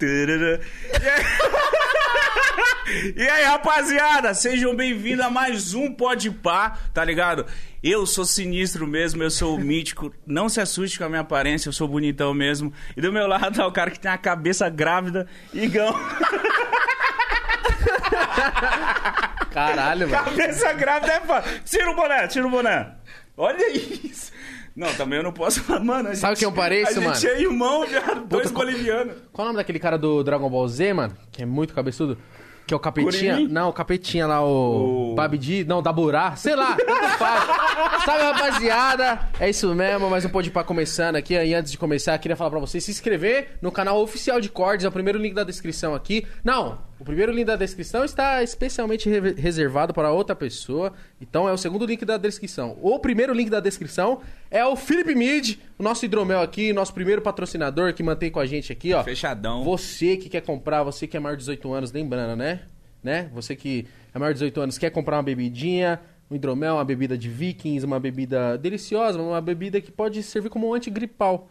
E aí... E aí, rapaziada, sejam bem-vindos a mais um Pode Pá, tá ligado? Eu sou sinistro mesmo, eu sou o mítico. Não se assuste com a minha aparência, eu sou bonitão mesmo. E do meu lado tá o cara que tem a cabeça grávida, Igão. Caralho, mano. Cabeça grávida é foda. Tira o boné, tira o boné. Olha isso. Não, também eu não posso falar, mano. a Sabe gente- quem eu pareço, a mano? gente é irmão, viado. Dois qual- bolivianos. Qual o nome daquele cara do Dragon Ball Z, mano? Que é muito cabeçudo? Que é o Capetinha? Kuririn? Não, o Capetinha lá, o... O- Babidi? Não, Daburá. Sei lá. Sabe, rapaziada? É isso mesmo, mais um Pode Pá começando aqui. E antes de começar, queria falar pra vocês se inscrever no canal oficial de Cordes. É o primeiro link da descrição aqui. Não, o primeiro link da descrição está especialmente re- reservado para outra pessoa. Então é o segundo link da descrição. O primeiro link da descrição é o Felipe Mid, o nosso hidromel aqui, nosso primeiro patrocinador que mantém com a gente aqui, ó. Fechadão. Você que quer comprar, você que é maior de 18 anos, lembrando, né? né? Você que é maior de 18 anos, quer comprar uma bebidinha, um hidromel, uma bebida de vikings, uma bebida deliciosa, uma bebida que pode servir como um antigripal,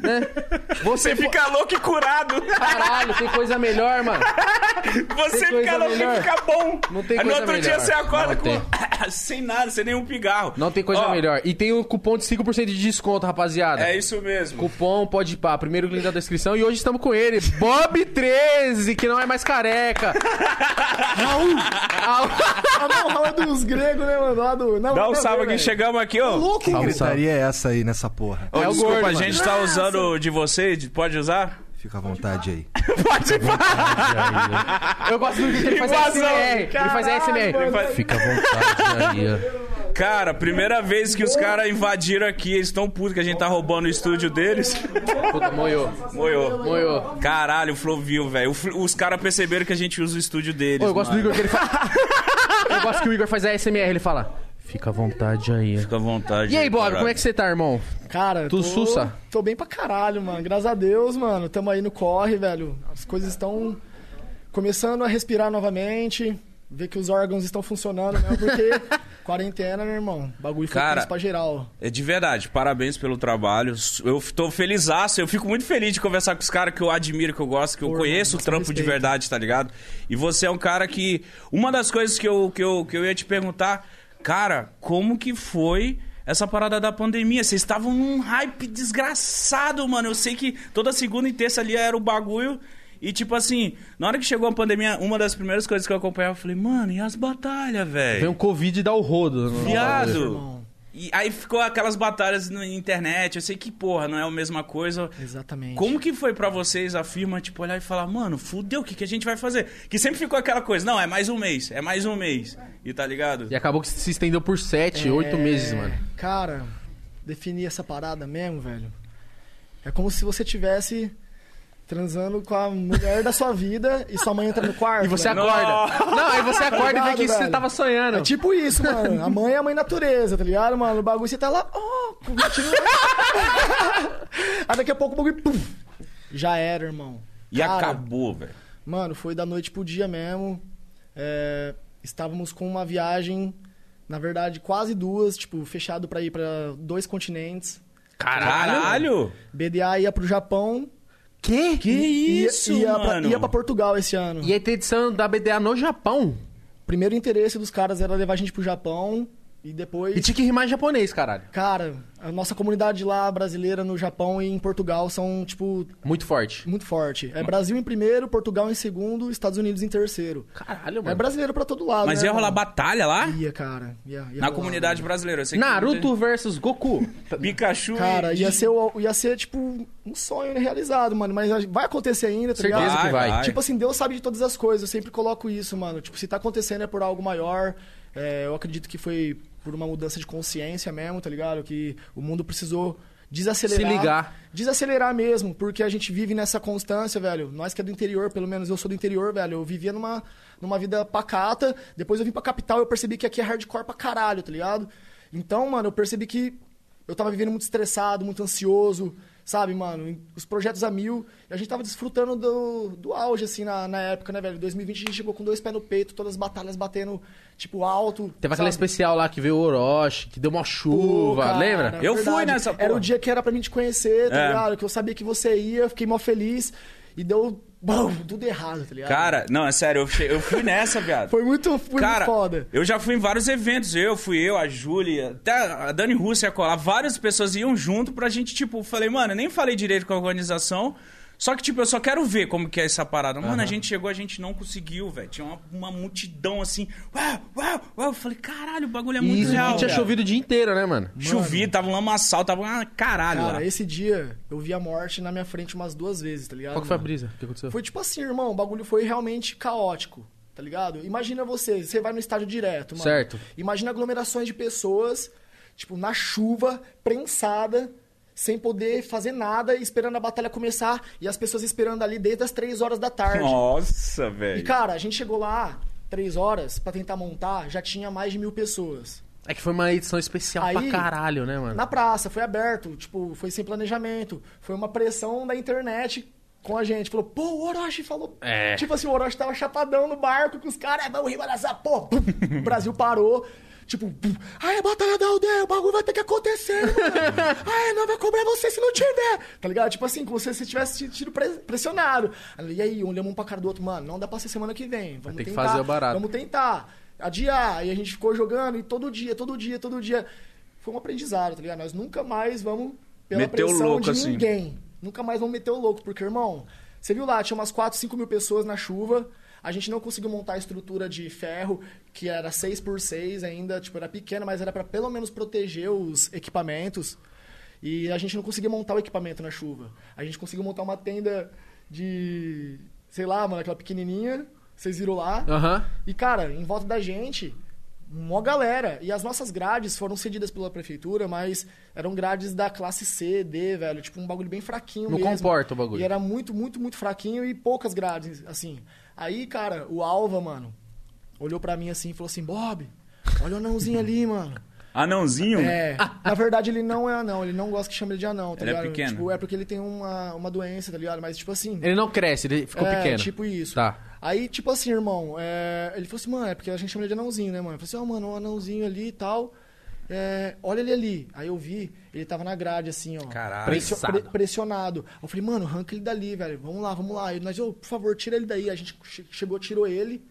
né? Você fica louco e curado. Caralho, tem coisa melhor, mano. Você fica louco melhor? e fica bom. Não tem Aí no coisa outro dia melhor. você acorda com... sem nada, sem nenhum pigarro. Não tem coisa Ó, melhor. E tem o cupom de 5% de desconto, rapaziada. É isso mesmo. Cupom pode ir pá, primeiro link da descrição. E hoje estamos com ele, Bob13, que não é mais careca. Raul! Raul. Raul é dos gregos, né, mano? Lá do... Não, Dá um salve aqui, chegamos aqui, ó. Louco, Que gritaria é essa aí nessa porra? Ô, É o desculpa, gordo, a mano. gente tá usando de vocês, pode usar? Fica à vontade aí. Pode Eu gosto do que ele faz Invasão. ASMR. Ele faz Caralho, ASMR. mano. Fica à vontade aí. Cara, primeira vez que os caras invadiram aqui, eles tão putos que a gente tá roubando o estúdio deles. Puta, moiou. Moiou. Moiou. Caralho, o Flovio, velho. O Fl- Os caras perceberam que a gente usa o estúdio deles. Ô, eu gosto do mano. Igor que ele fala. Eu gosto que o Igor faz ASMR, ele fala. Fica à vontade aí. Fica à vontade. E aí, Bob, caralho. como é que você tá, irmão? Cara, Tu tô, sussa? Tô bem pra caralho, mano. Graças a Deus, mano. Tamo aí no corre, velho. As coisas estão começando a respirar novamente. Ver que os órgãos estão funcionando mesmo, porque quarentena, meu irmão. Bagulho foi Cara, tenso pra geral. É de verdade, parabéns pelo trabalho. Eu tô felizaço, eu fico muito feliz de conversar com os caras que eu admiro, que eu gosto, que eu conheço o trampo de respeito. verdade, tá ligado? E você é um cara que. Uma das coisas que eu, que eu, que eu ia te perguntar, cara, como que foi essa parada da pandemia? Vocês estavam num hype desgraçado, mano. Eu sei que toda segunda e terça ali era o bagulho. E tipo assim, na hora que chegou a pandemia, uma das primeiras coisas que eu acompanhava, eu falei, mano, e as batalhas, velho? Vem um Covid e dá o rodo. no- Viado! E aí ficou aquelas batalhas na internet. Eu sei que, porra, não é a mesma coisa. Exatamente. Como que foi pra vocês a firma, tipo, olhar e falar, mano, fudeu, o que, que a gente vai fazer? Que sempre ficou aquela coisa, não, é mais um mês, é mais um mês. E tá ligado? E acabou que se estendeu por sete, É, oito meses, mano. Cara, definir essa parada mesmo, velho. É como se você tivesse transando com a mulher da sua vida e sua mãe entra no quarto. E você velho. acorda. Não, aí você acorda e vê Ligado, que você tava sonhando. É tipo isso, mano. A mãe é a mãe natureza, tá ligado, mano? O bagulho você tá lá, ó, com o gatinho. Aí daqui a pouco o bagulho, pum, já era, irmão. E Cara, acabou, velho. Mano, foi da noite pro dia mesmo. É, estávamos com uma viagem, na verdade, quase duas, tipo, fechado pra ir pra dois continentes. Caralho! BDA ia pro Japão. Que? Que ia- isso, ia, Pra, mano? ia pra Portugal esse ano. E aí tem edição da BDA no Japão. Primeiro interesse dos caras era levar a gente pro Japão. E depois. E tinha que rimar em japonês, caralho. Cara, a nossa comunidade lá brasileira no Japão e em Portugal são, tipo, Muito forte. muito forte. É Brasil em primeiro, Portugal em segundo, Estados Unidos em terceiro. Caralho, É mano. brasileiro pra todo lado. Mas né, ia rolar mano? batalha lá? Ia, cara. Ia, ia Na rolar, comunidade mano. brasileira. Eu sei que Naruto versus Goku. Pikachu Cara, e... ia ser, ia ser, tipo, um sonho realizado, mano. Mas vai acontecer ainda, tá Certeza ligado? que vai. Tipo assim, Deus sabe de todas as coisas. Eu sempre coloco isso, mano. Tipo, se tá acontecendo é por algo maior. É, eu acredito que foi por uma mudança de consciência mesmo, tá ligado? Que o mundo precisou desacelerar. Se ligar. Desacelerar mesmo, porque a gente vive nessa constância, velho. Nós que é do interior, pelo menos eu sou do interior, velho. Eu vivia numa, numa vida pacata. Depois eu vim pra capital e eu percebi que aqui é hardcore pra caralho, tá ligado? Então, mano, eu percebi que eu tava vivendo muito estressado, muito ansioso, sabe, mano? Os projetos a mil. E a gente tava desfrutando do, do auge, assim, na, na época, né, velho? 2020 a gente chegou com dois pés no peito, todas as batalhas batendo, tipo, alto. Teve aquela sabe? especial lá que veio o Orochi, que deu uma Pô, chuva, cara, lembra? Eu fui verdade. nessa Era porra. o dia que era pra mim te conhecer, tá É. ligado? Que eu sabia que você ia, eu fiquei mó feliz. e deu bum, tudo errado, tá ligado? Cara, não, é sério, eu, che- eu fui nessa, viado. foi muito, foi Cara, muito foda. eu já fui em vários eventos. Eu, fui eu, a Júlia, até a Dani Russo ia colar. Várias pessoas iam junto pra gente, tipo, falei, mano, eu nem falei direito com a organização. Só que, tipo, eu só quero ver como que é essa parada. Mano, a gente chegou, a gente não conseguiu, velho. Tinha uma, uma multidão assim. Uau, uau, uau. Eu falei, caralho, o bagulho é E muito isso real. que tinha chovido o dia inteiro, né, mano? Chovia, tava um lamaçal, tava uma caralho lá. Cara, esse dia eu vi a morte na minha frente umas duas vezes, tá ligado? Qual que foi a brisa? O que aconteceu? Foi tipo assim, irmão, o bagulho foi realmente caótico, tá ligado? Imagina você, você vai no estádio direto, mano. Certo. Imagina aglomerações de pessoas, tipo, na chuva, prensada, sem poder fazer nada, esperando a batalha começar, e as pessoas esperando ali desde as três horas da tarde. Nossa, E, velho. cara, a gente chegou lá, três horas, pra tentar montar, já tinha mais de mil pessoas. É que foi uma edição especial Aí, pra caralho, né, mano? Na praça, foi aberto, tipo, foi sem planejamento. Foi uma pressão da internet com a gente. Falou, pô, o Orochi falou. É. Tipo assim, o Orochi tava chapadão no barco com os caras, "É, vamos rimar nessa porra. O Brasil parou. Tipo, ai, a batalha da aldeia, o bagulho vai ter que acontecer, mano. Ai, não vai cobrar você se não tiver. Tá ligado? Tipo assim, como se você tivesse pre- pressionado. E aí, olhamos um pra cara do outro, mano, não dá pra ser semana que vem. Vamos ter que tentar, fazer o barato. Vamos tentar. Adiar. E a gente ficou jogando e todo dia, todo dia, todo dia. Foi um aprendizado, tá ligado? Nós nunca mais vamos pela Meter o pressão louco, de assim. ninguém. Nunca mais vamos meter o louco, porque, irmão, você viu lá, tinha umas 4, 5 mil pessoas na chuva. A gente não conseguiu montar a estrutura de ferro, que era 6 por 6 ainda, tipo, era pequena, mas era pra pelo menos proteger os equipamentos. E a gente não conseguia montar o equipamento na chuva. A gente conseguiu montar uma tenda de, sei lá, mano, aquela pequenininha, vocês viram lá. Aham. E, cara, em volta da gente, uma galera. E as nossas grades foram cedidas pela prefeitura, mas eram grades da classe C, D, velho. Tipo, um bagulho bem fraquinho Não mesmo. comporta o bagulho. E era muito, muito, muito fraquinho e poucas grades, assim. Aí, cara, o Alva, mano, olhou pra mim assim e falou assim, Bob, olha o anãozinho ali, mano. Anãozinho? É, na verdade ele não é anão, ele não gosta que chame ele de anão, tá Ele é ligado? pequeno? Tipo, é porque ele tem uma, uma doença, tá ligado? Mas, tipo assim... Ele não cresce, ele ficou é, pequeno. tipo isso. Tá. Aí, tipo assim, irmão, é, ele falou assim, mano, é porque a gente chama ele de anãozinho, né, mano? Eu falei assim, ó, mano, um anãozinho ali e tal. É, olha ele ali. Aí eu vi, ele tava na grade, assim, ó. Caralho. pressio- pre- pressionado. Eu falei, mano, arranca ele dali, velho. Vamos lá, vamos lá. E nós, por favor, tira ele daí. A gente che- chegou, tirou ele.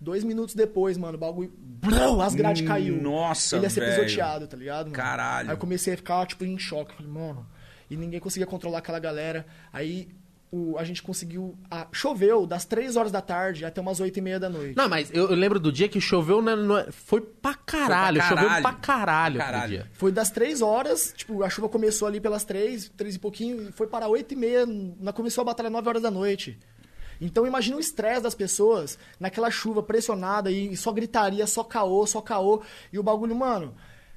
Dois minutos depois, mano, o bagulho. Brau, as grades caiu. Nossa, Ele ia ser velho. pisoteado, tá ligado? Mano? Caralho. Aí eu comecei a ficar, tipo, em choque. Falei, mano. E ninguém conseguia controlar aquela galera. Aí o, a gente conseguiu. ah, choveu das 3 horas da tarde até umas 8 e meia da noite. Não, mas eu, eu lembro do dia que choveu, né, no- foi pra caralho. Choveu caralho. pra caralho, Pra aquele caralho. dia. Foi das 3 horas, tipo, a chuva começou ali pelas 3, 3 e pouquinho, e foi para 8 e meia, na- começou a batalha 9 horas da noite. Então imagina o estresse das pessoas naquela chuva pressionada e só gritaria, só caô, só caô. E o bagulho, mano,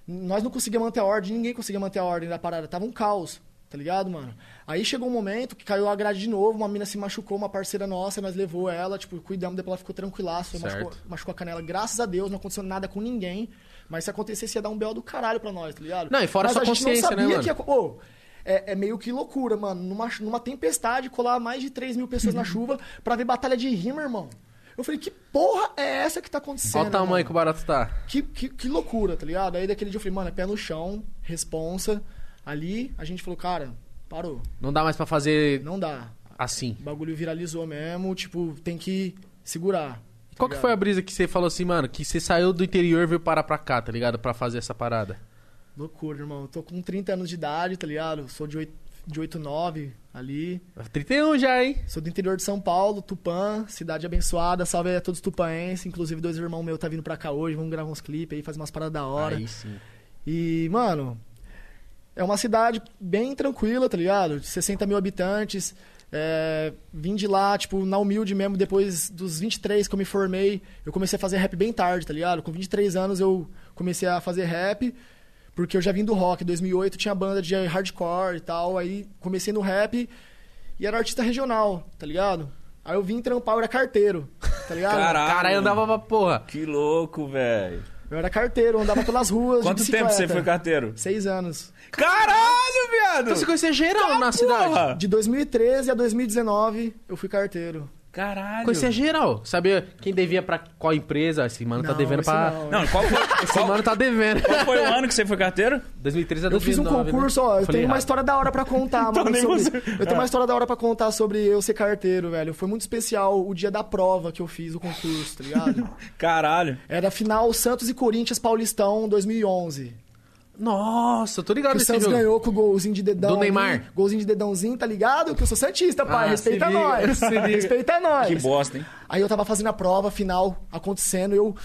nós não conseguíamos manter a ordem, ninguém conseguia manter a ordem da parada, tava um caos. Tá ligado, mano? Aí chegou um momento que caiu a grade de novo, uma mina se machucou, uma parceira nossa, nós levou ela, tipo, cuidamos, depois ela ficou tranquilaça, Certo. machucou, machucou a canela. Graças a Deus, não aconteceu nada com ninguém. Mas se acontecesse, ia dar um belo do caralho pra nós, tá ligado? Não, e fora mas sua a gente não né, sabia mano? que ia... Ô, é, é meio que loucura, mano. Numa, numa tempestade, colar mais de 3 mil pessoas na chuva pra ver batalha de rima, irmão. Eu falei, que porra é essa que tá acontecendo? Olha o tamanho mano? que o barato tá. Que, que, que loucura, tá ligado? Aí daquele dia eu falei, mano, é pé no chão, responsa. Ali a gente falou, cara, parou. Não dá mais pra fazer Não dá. assim. O bagulho viralizou mesmo, tipo, tem que segurar. tá Qual que foi a brisa que você falou assim, mano, que você saiu do interior e veio parar pra cá, tá ligado? Pra fazer essa parada. Loucura, irmão. Eu tô com 30 anos de idade, tá ligado? Sou de 8, de 8 9 ali. 31 já, hein? Sou do interior de São Paulo, Tupã, cidade abençoada. Salve a todos tupaenses. Inclusive, dois irmãos meus tá vindo pra cá hoje. Vamos gravar uns clipes aí, fazer umas paradas da hora. Aí sim. E, mano, é uma cidade bem tranquila, tá ligado? De 60 mil habitantes. É, vim de lá, tipo, na humilde mesmo, depois dos 23 que eu me formei, eu comecei a fazer rap bem tarde, tá ligado? Com 23 anos eu comecei a fazer rap, porque eu já vim do rock. Em 2008 tinha banda de hardcore e tal, aí comecei no rap e era artista regional, tá ligado? Aí eu vim trampar, eu era carteiro, tá ligado? Caralho. Caralho, andava pra porra. Que louco, velho. Eu era carteiro, andava pelas ruas de Quanto tempo você foi carteiro? Seis anos. Caralho, viado! Então você conhecia geral na cidade. Porra! De 2013 a 2019, eu fui carteiro. Caralho. Conhecia geral. Sabia quem devia pra qual empresa. Esse mano tá Não, devendo esse pra. não. Não, qual foi, Esse qual, mano tá devendo. qual foi o ano que você foi carteiro? 2013 a Eu fiz um 2009, né? concurso, ó. Eu Falei tenho uma errado. história da hora pra contar, mano. nem sobre- você. Eu tenho uma história da hora pra contar sobre eu ser carteiro, velho. Foi muito especial o dia da prova que eu fiz o concurso, tá ligado? Caralho. Era a final Santos e Corinthians Paulistão 2011. Nossa, tô ligado Que o Santos jogo. ganhou com o golzinho de dedão. Do ali, Neymar. golzinho de dedãozinho, tá ligado? Que eu sou Santista, pai. Ah, Respeita liga, nós. Respeita nós. Que bosta, hein? Aí eu tava fazendo a prova final acontecendo e eu.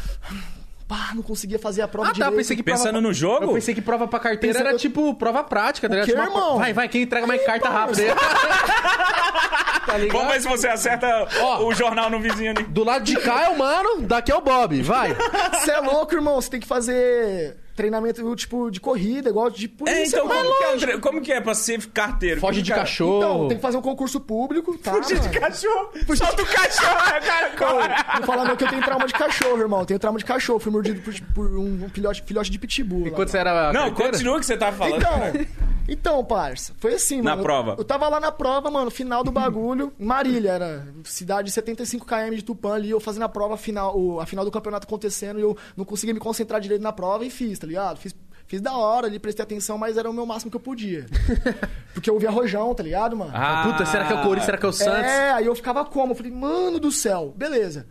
Pá, não conseguia fazer a prova Ah, tá. direito. Eu pensei que Pensando prova... no jogo? Eu pensei que prova pra carteira Pensando- era tipo prova prática, tá ligado? Tipo, irmão? Vai, vai, quem entrega mais Ih, carta rápida aí. tá ligado? Vamos ver se você acerta Ó. o jornal no vizinho ali. Do lado de cá é o mano, daqui é o Bob. Vai. Você é louco, irmão. Você tem que fazer treinamento, tipo, de corrida, igual de polícia. É, então, como que é, tre- como que é pra ser carteiro? Foge de é? cachorro. Então, tem que fazer um concurso público, tá? Fugir de cachorro. Solta o cachorro, cara. corre. Não fala não que eu tenho trauma de cachorro, irmão. Tenho trauma de cachorro. Fui mordido por, por um filhote, filhote de pitbull. lá, Enquanto você mano. era. Não, carteira? continua o que você tava falando. Então, então, parça, foi assim, Na mano. Eu- prova. Eu, tava lá na prova, mano, final do bagulho, Marília, era cidade de 75 km de Tupã ali, eu fazendo a prova final, o- a final do campeonato acontecendo e eu não conseguia me concentrar direito na prova e fiz, tá ligado? Fiz, fiz da hora ali, prestei atenção, mas era o meu máximo que eu podia. Porque eu ouvia rojão, tá ligado, mano? Ah, Puta, será que é o Corinthians? Será que é o Santos? É, aí eu ficava como? Eu falei, mano do céu, beleza.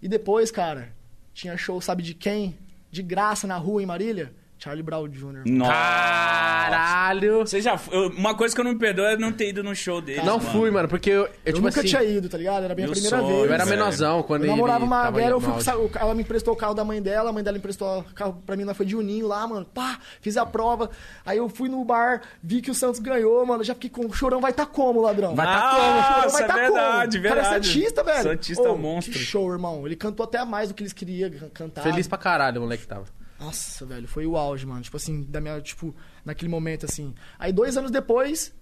E depois, cara, tinha show, sabe de quem? De graça na rua em Marília? Charlie Brown Jr. Nossa. Caralho. Você já foi- eu- Uma coisa que eu não me perdoo é não ter ido no show dele. Não fui, mano, porque eu, eu, Eu, tipo nunca assim, tinha ido, tá ligado? Era a minha primeira sonho, vez. Eu era menorzão quando Eu ele namorava uma mulher, eu fui, ela me emprestou o carro da mãe dela, a mãe dela emprestou o carro pra mim, nós foi de Uninho lá, mano. Pá, fiz a prova. Aí eu fui no bar, vi que o Santos ganhou, mano. Já fiquei com o chorão vai tá como, ladrão? Vai tá O como? chorão é tá verdade, como? O Cara, é verdade. Santista, velho. Santista Ô, monstro. Que show, irmão. Ele cantou até mais do que eles queriam can- cantar. Feliz pra caralho o moleque tava. Nossa, velho, foi o auge, mano. Tipo assim, da minha, tipo, naquele momento, assim. Aí dois anos depois,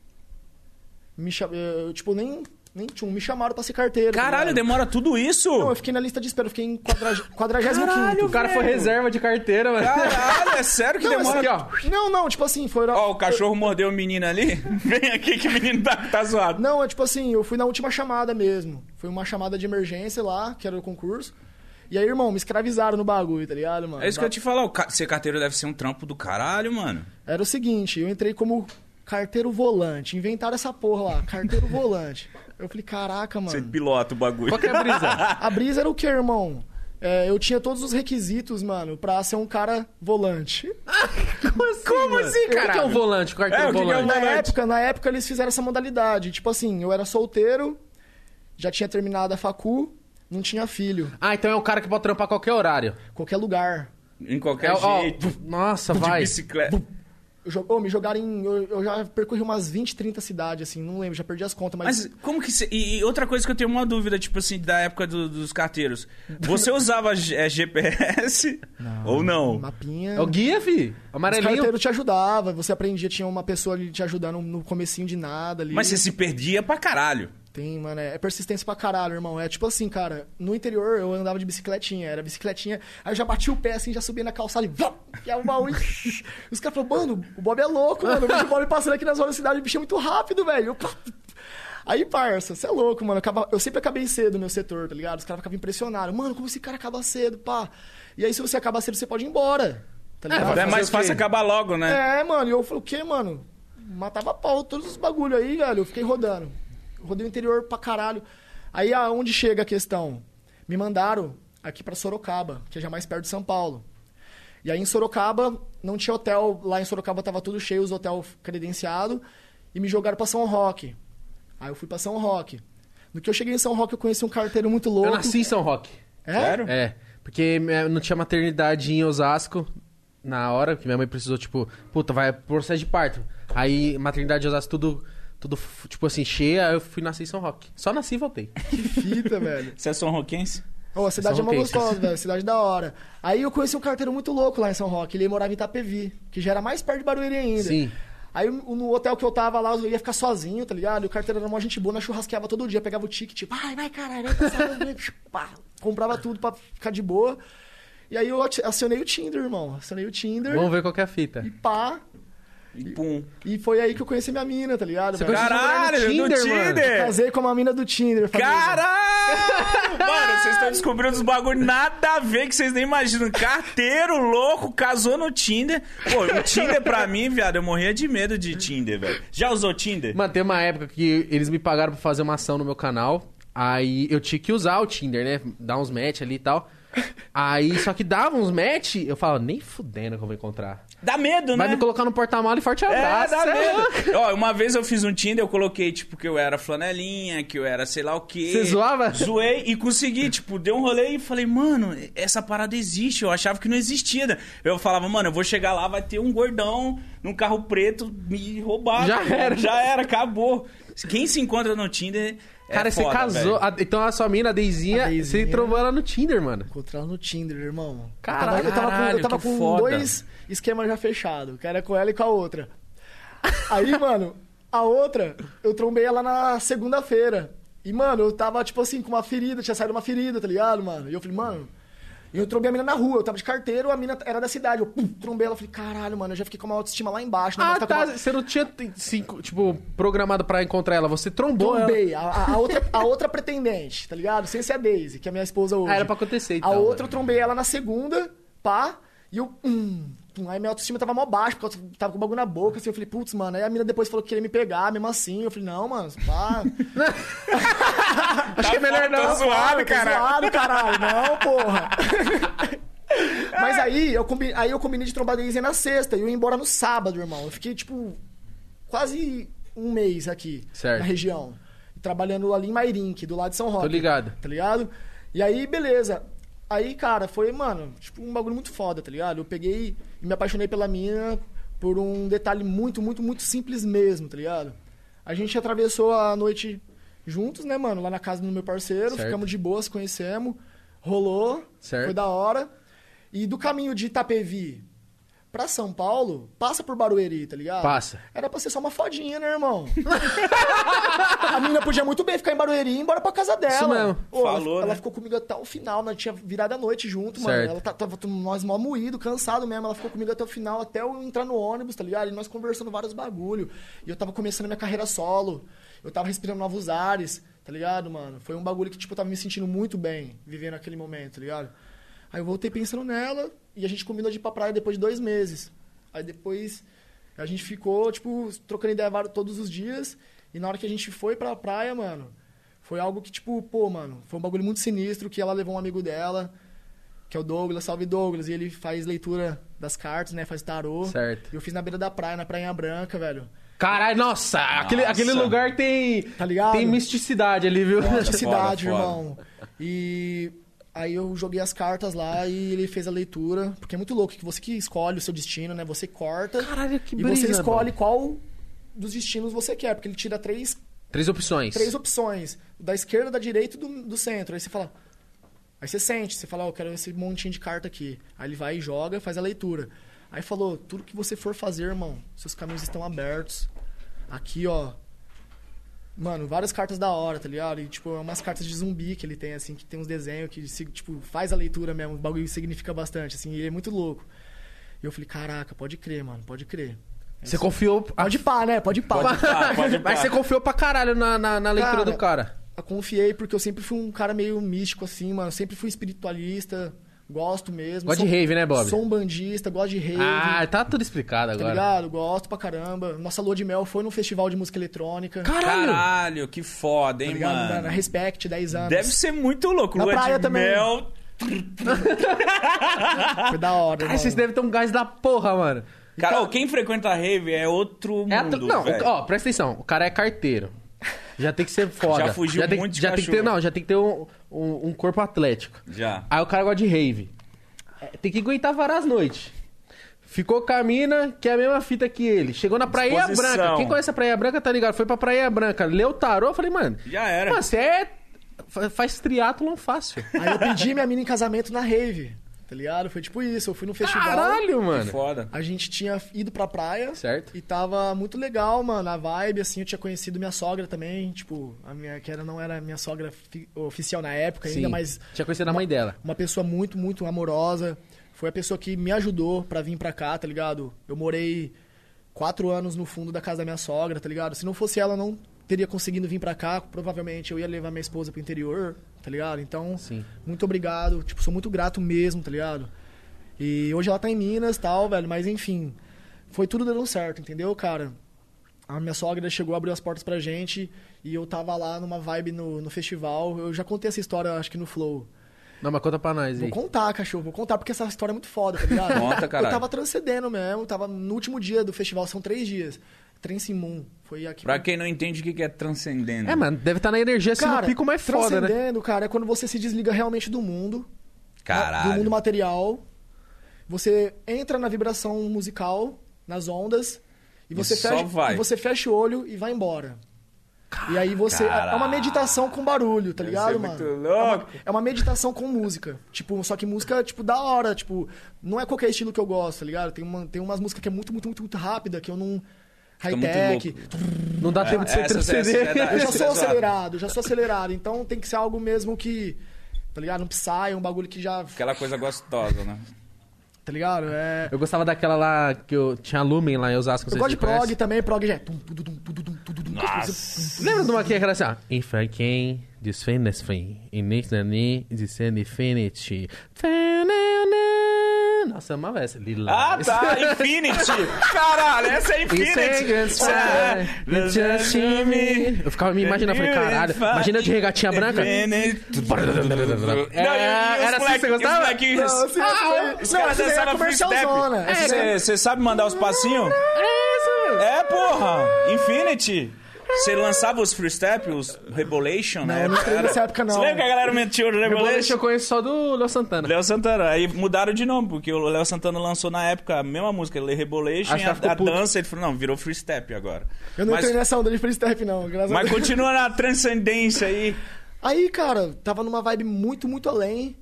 me cham... eu, tipo, nem, nem tchum, me chamaram pra ser carteiro. tá Caralho, demora tudo isso? Não, eu fiquei na lista de espera, eu fiquei em quadragésimo quinto. O cara foi reserva de carteira, mano. Caralho, é sério que Não, demora? assim, Aqui, ó. Não, não, tipo assim, foi... Ó, o cachorro mordeu o menino ali. Vem aqui que o menino tá, tá zoado. Não, é tipo assim, eu fui na última chamada mesmo. Foi uma chamada de emergência lá, que era o concurso. E aí, irmão, me escravizaram no bagulho, tá ligado, mano? É isso que eu te falar, o ca- ser carteiro deve ser um trampo do caralho, mano. Era o seguinte, eu entrei como carteiro volante. Inventaram essa porra lá, carteiro volante. Eu falei, caraca, mano. Você pilota o bagulho. Qual que é a brisa? A brisa era o que, irmão? É, eu tinha todos os requisitos, mano, pra ser um cara volante. Como assim, cara? O que é o volante, o carteiro É, o que que é o volante? Na Volante. época, na época eles fizeram essa modalidade. Tipo assim, eu era solteiro, já tinha terminado a facu, não tinha filho. Ah, então é o cara que pode trampar qualquer horário. Qualquer lugar. Em qualquer É, ó, jeito. nossa, de vai. bicicleta. Eu, ô, me jogaram em. Eu, eu já percorri umas 20, 30 cidades, assim, não lembro, já perdi as contas, mas. Mas como que você... E, e outra coisa que eu tenho uma dúvida, tipo assim, da época do- dos carteiros. Você usava é, GPS ou não? Mapinha. É o guia, fi. Amarelinho. carteiros te ajudava, você aprendia, tinha uma pessoa ali te ajudando no comecinho de nada ali. Mas você se perdia pra caralho. Tem, mano, é é persistência pra caralho, irmão. É tipo assim, cara, no interior eu andava de bicicletinha, era bicicletinha, aí eu já bati o pé assim, já subia na calçada e vá, e é o baú. Os caras falaram, mano, o Bob é louco, mano. O Bob passando aqui nas velocidades, o bicho é muito rápido, velho. Eu. Aí, parça, você é louco, mano. Eu, acaba- eu sempre acabei cedo no meu setor, tá ligado? Os caras ficavam impressionados. Mano, como esse cara acaba cedo, pá. E aí, se você acaba cedo, você pode ir embora. Tá ligado? vai É mais fácil acabar logo, né? É, mano, e eu falei, o quê, mano? Matava pau, todos os bagulho aí, velho. Eu fiquei rodando. Rodei o interior pra caralho. Aí aonde chega a questão? Me mandaram aqui pra Sorocaba, que é já mais perto de São Paulo. E aí em Sorocaba não tinha hotel, lá em Sorocaba tava tudo cheio, os hotéis credenciados, e me jogaram pra São Roque. Aí eu fui pra São Roque. No que eu cheguei em São Roque, eu conheci um carteiro muito louco. Eu nasci em São Roque. É? Sério? É, porque eh, não tinha maternidade em Osasco na hora, que minha mãe precisou, tipo, puta, vai processo de parto. Aí, maternidade de Osasco, tudo, tudo, tipo assim, cheia, aí eu fui nascer em São Roque. Só nasci e voltei. Que fita, velho. Você é São Roquense? Ô, a cidade é São uma Roquense. gostosa, velho. Cidade da hora. Aí eu conheci um carteiro muito louco lá em São Roque. Ele morava em Itapevi, que já era mais perto de Barueri ainda. Sim. Aí no hotel que eu tava lá, eu ia ficar sozinho, tá ligado? E o carteiro era uma gente boa, churrasqueava todo dia, pegava o ticket, vai, vai, caralho, vai passar, pá, comprava tudo pra ficar de boa. E aí eu acionei o Tinder, irmão. Acionei o Tinder Vamos ver qual que é a fita. e pá. E pum. E foi aí que eu conheci minha mina, tá ligado? Você velho? Caralho, no Tinder, mano. Tinder! Casei com uma mina do Tinder. família. Caralho! Mano, vocês estão descobrindo uns bagulho nada a ver que vocês nem imaginam. Carteiro, louco, casou no Tinder. Pô, o Tinder pra mim, viado, eu morria de medo de Tinder, velho. Já usou Tinder? Mano, tem uma época que eles me pagaram pra fazer uma ação no meu canal. Aí eu tinha que usar o Tinder, né? Dar uns match ali e tal. Aí, só que dava uns match, eu falava, nem fudendo que eu vou encontrar. Dá medo, Vai né? me colocar no porta-mala e forte É, abraço. dá é louco. medo. Ó, uma vez eu fiz um Tinder, eu coloquei, tipo, que eu era flanelinha, que eu era sei lá o quê. Você zoava? Zoei e consegui, tipo, dei um rolê e falei, mano, essa parada existe. Eu achava que não existia. Eu falava, mano, eu vou chegar lá, vai ter um gordão num carro preto me roubar. Já era. Já era, acabou. Quem se encontra no Tinder. é Cara, você foda, casou. velho. a- então a sua mina, a Deizinha, A Deizinha. você trombou ela no Tinder, mano. Encontrei ela no Tinder, irmão. Caralho, eu tava, eu tava com, eu tava que com foda. dois esquemas já fechados. Que era com ela e com a outra. Aí, mano, a outra, eu trombei ela na segunda-feira. E, mano, eu tava, tipo assim, com uma ferida, tinha saído uma ferida, tá ligado, mano? E eu falei, mano. Eu trombei a mina na rua, eu tava de carteiro, a mina era da cidade. Eu pum, trombei ela, falei, caralho, mano, eu já fiquei com uma autoestima lá embaixo. né? Ah, com tá. uma- Você não tinha, cinco, tipo, programado pra encontrar ela. Você trombou ela. Trombei. A, a- a outra, a outra pretendente, tá ligado? Sem ser a Daisy, que é a minha esposa hoje. Ah, era pra acontecer, então. A outra eu trombei ela na segunda, pá, e eu. Hum, hum, aí minha autoestima tava mó baixo, porque eu tava com o bagulho na boca, assim, eu falei, putz, mano. Aí a mina depois falou que queria me pegar, mesmo assim. Eu falei, não, mano, pá. Acho que é melhor Tá não. zoado, Tá cara. zoado, caralho. Não, porra. Mas aí eu, combi... aí eu combinei de trombar a na sexta e eu ia embora no sábado, irmão. Eu fiquei, tipo, quase um mês aqui Certo. na região. Trabalhando ali em Mairink, do lado de São Roque. Tô ligado. Tá ligado? E aí, beleza. Aí, cara, foi, mano, tipo, um bagulho muito foda, tá ligado? Eu peguei e me apaixonei pela mina por um detalhe muito, muito, muito simples mesmo, tá ligado? A gente atravessou a noite juntos, né, mano? Lá na casa do meu parceiro, Certo. ficamos de boa, se conhecemos, rolou, Certo. foi da hora. E do caminho de Itapevi pra São Paulo, passa por Barueri, tá ligado? Passa. Era pra ser só uma fodinha, né, irmão? a menina podia muito bem ficar em Barueri e ir embora pra casa dela. Isso mesmo. Pô, ela- Falou, ela, né? ficou comigo até o final, nós tinha virado a noite junto, mano. Certo. Ela tá- tava nós mó moído, cansado mesmo. Ela ficou comigo até o final, até eu entrar no ônibus, tá ligado? E nós conversando vários bagulho. E eu tava começando minha carreira solo. Eu tava respirando novos ares, tá ligado, mano? Foi um bagulho que, tipo, eu tava me sentindo muito bem vivendo aquele momento, tá ligado? Aí eu voltei pensando nela e a gente combinou de ir pra praia depois de dois meses. Aí depois a gente ficou, tipo, trocando ideia todos os dias. E na hora que a gente foi pra praia, mano, foi algo que, tipo, pô, mano, foi um bagulho muito sinistro que ela levou um amigo dela, que é o Douglas, salve Douglas, e ele faz leitura das cartas, né? Faz tarô. Certo. E eu fiz na beira da praia, na Prainha Branca, velho. Caralho, nossa, Aquele, Nossa. aquele lugar tem. Tá ligado? Tem misticidade ali, viu? Forte cidade, foda. irmão. E aí eu joguei as cartas lá e ele fez a leitura. Porque é muito louco que você que escolhe o seu destino, né? Você corta Caralho, que e brisa, você escolhe mano. qual dos destinos você quer. Porque ele tira três, Três opções. três opções. Da esquerda, da direita e do, do centro. Aí você fala... Aí você sente, você fala, ó, eu quero esse montinho de carta aqui. Aí ele vai e joga, faz a leitura. Aí falou, tudo que você for fazer, irmão, seus caminhos estão abertos. Aqui, ó, Mano, várias cartas da hora, tá ligado? E, tipo, umas cartas de zumbi que ele tem, assim, que tem uns desenhos que, tipo, faz a leitura mesmo. O bagulho significa bastante, assim, e ele é muito louco. E eu falei, caraca, pode crer, mano, pode crer. Você confiou. Pode pá, né? Pode pá. Pode pá, pode pá. Mas você confiou pra caralho na, na, na leitura Cara, do cara. Eu confiei porque eu sempre fui um cara meio místico, assim, mano. Sempre fui espiritualista, gosto mesmo. Gosta de Sou- rave, né, Bob? Sou um bandista, gosto de rave. Ah, tá tudo explicado Tá agora. ligado? Gosto pra caramba. Nossa lua de mel foi num festival de música eletrônica. Caralho! Caralho, que foda, tá hein, ligado? Na, mano. na Respect, 10 anos. Deve ser muito louco. Na Lua praia de também. mel. Foi da hora, Cara, mano. vocês devem ter um gás da porra, mano. Cara, ô, quem frequenta a rave é outro mundo, É a tro- Não, velho. ó, presta atenção. O cara é carteiro. Já tem que ser foda. Já fugiu tem, muito de já tem que ter, cachorro. Não, já tem que ter um, um, um corpo atlético. Já. Aí o cara gosta de rave. É, Tem que aguentar várias noites. Ficou com a mina, que é a mesma fita que ele. Chegou na Praia Disposição. Branca. Quem conhece a Praia Branca tá ligado. Foi pra Praia Branca, leu o tarô, eu falei, mano. Já era. Mano, você é. fa- Faz triatlon fácil. Aí eu pedi minha mina em casamento na rave, tá ligado? Foi tipo isso, eu fui no festival. Caralho, Que mano. foda. A gente tinha ido pra praia. Certo. E tava muito legal, mano, a vibe, assim, eu tinha conhecido minha sogra também, tipo, a minha, que era, não era minha sogra fi- oficial na época ainda, Sim. mas Tinha conhecido a mãe dela. uma pessoa muito, muito amorosa. Foi a pessoa que me ajudou pra vir pra cá, tá ligado? Eu morei quatro anos no fundo da casa da minha sogra, tá ligado? Se não fosse ela, não teria conseguido vir pra cá. Provavelmente eu ia levar minha esposa pro interior, tá ligado? Então, Sim. muito obrigado. Tipo, sou muito grato mesmo, tá ligado? E hoje ela tá em Minas e tal, velho. Mas enfim, foi tudo dando certo, entendeu, cara? A minha sogra chegou, abriu as portas pra gente e eu tava lá numa vibe no, no festival. Eu já contei essa história, acho que no Flow. Não, mas conta pra nós Vou aí. contar, cachorro, vou contar, porque essa história é muito foda, tá ligado? Conta, caralho. Eu tava transcendendo mesmo, tava no último dia do festival, são três dias. Trance Moon, foi aqui. Pra quem não entende o que é transcendendo. É, mano, deve estar na energia assim no pico mais foda, né? transcendendo, cara, é quando você se desliga realmente do mundo, do Caralho. mundo material. Você entra na vibração musical, nas ondas, e você, só fecha, vai. e você fecha o olho e vai embora. e aí você. É Caralho. uma meditação com barulho, tá Deve ligado, ser mano? muito É uma, louco. é uma meditação com música. Tipo, só que música, tipo, da hora. Tipo, não é qualquer estilo que eu gosto, tá ligado? Tem, uma, tem umas músicas que é muito, muito, muito, muito rápida, que eu não. High-tech. Não dá tempo de você transcender. é Eu já sou é acelerado, já sou acelerado. Então tem que ser algo mesmo que. Tá ligado? Um Psy, um bagulho que já. Aquela coisa gostosa, né? Tá ligado? É. Eu gostava daquela lá que eu tinha Lumen lá em Osasco. Eu vocês gosto de prog também, prog já é. Nossa. Lembra de uma que era assim, ó? If I can, this famous thing, in it this infinity. Nossa, eu amava essa. Lila. Ah, tá. Infinity. Caralho, essa é Infinity. It's just me. Eu ficava me imaginando, falei, caralho, imagina de regatinha branca. É, era assim que você gostava? Não, assim, essa foi- Os caras daí é. Essa daí- Você sabe mandar os passinhos? É, porra. Infinity. Você lançava os freestep, os Rebolation, Não, né? eu não entrei nessa época, não. Você lembra que a galera metia o Rebolation Rebolation? eu conheço só do Léo Santana. Léo Santana. Aí mudaram de nome, porque o Léo Santana lançou na época a mesma música, Le Rebolation, Acho e a, a dança, ele falou, não, virou freestep agora. Eu não mas, entrei nessa onda de freestyle, não. Graças a mas Deus. continua na transcendência aí. Aí, cara, tava numa vibe muito, muito além.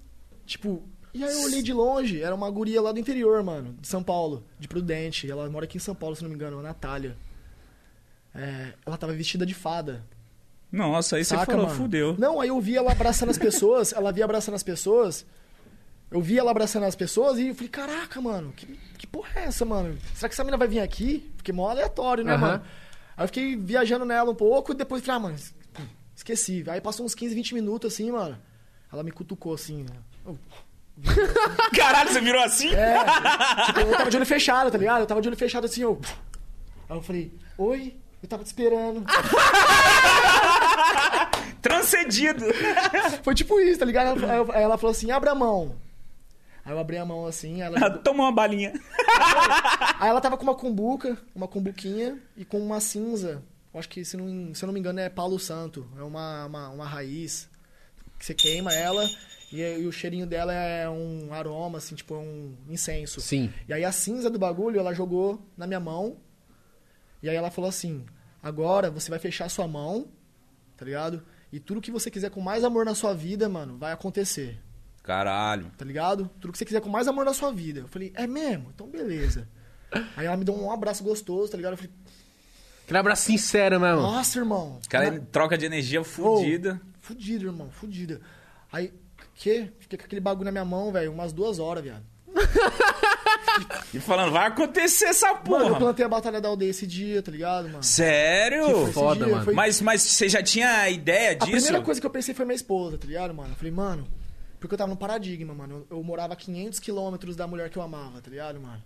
Tipo, e aí eu olhei de longe, era uma guria lá do interior, mano, de São Paulo, de Prudente. Ela mora aqui em São Paulo, se não me engano, a Natália. É, ela tava vestida de fada. Nossa, aí você Saca, falou, mano? fudeu. Não, aí eu vi ela abraçando as pessoas, ela via abraçando as pessoas. Eu vi ela abraçando as pessoas e eu falei, caraca, mano, que, que porra é essa, mano? Será que essa menina vai vir aqui? Porque mó aleatório, né, Aham. mano? Aí eu fiquei viajando nela um pouco e depois falei, ah, mano, esqueci. Aí passou uns 15, 20 minutos assim, mano. Ela me cutucou assim, né? Eu- Caralho, você virou assim? É, tipo, eu tava de olho fechado, tá ligado? Eu tava de olho fechado assim, eu. Aí eu falei, oi, eu tava te esperando. Transcedido. Foi tipo isso, tá ligado? Aí eu- Aí ela falou assim, abre a mão. Aí eu abri a mão assim, ela Toma uma balinha. Aí ela tava com uma cumbuca, uma cumbuquinha e com uma cinza. Eu acho que, se não, se eu não me engano, é Palo Santo. É uma, uma, uma raiz que você queima ela e, e o cheirinho dela é um aroma, assim, tipo um incenso. Sim. E aí a cinza do bagulho ela jogou na minha mão. E aí ela falou assim: agora você vai fechar sua mão, tá ligado? E tudo que você quiser com mais amor na sua vida, mano, vai acontecer Caralho. tá ligado? Tudo que você quiser com mais amor na sua vida. Eu falei, é mesmo? Então beleza. Aí ela me deu um abraço gostoso, tá ligado? Eu falei, Aquele abraço sincero mesmo. nossa, irmão. Cara, Na- troca de energia fudida. Fudido, irmão, fudida. Aí, que? Fiquei com aquele bagulho na minha mão, velho, umas duas horas, viado. E falando, vai acontecer essa Mano, eu porra. plantei a batalha da aldeia esse dia, tá ligado, mano? Sério? Foda, dia mano. foi- Mas, mas você já tinha ideia A disso? primeira coisa que eu pensei foi minha esposa, tá ligado, mano? Eu falei, mano, porque eu tava num paradigma, mano. Eu, eu morava a 500 quilômetros da mulher que eu amava, tá ligado, mano?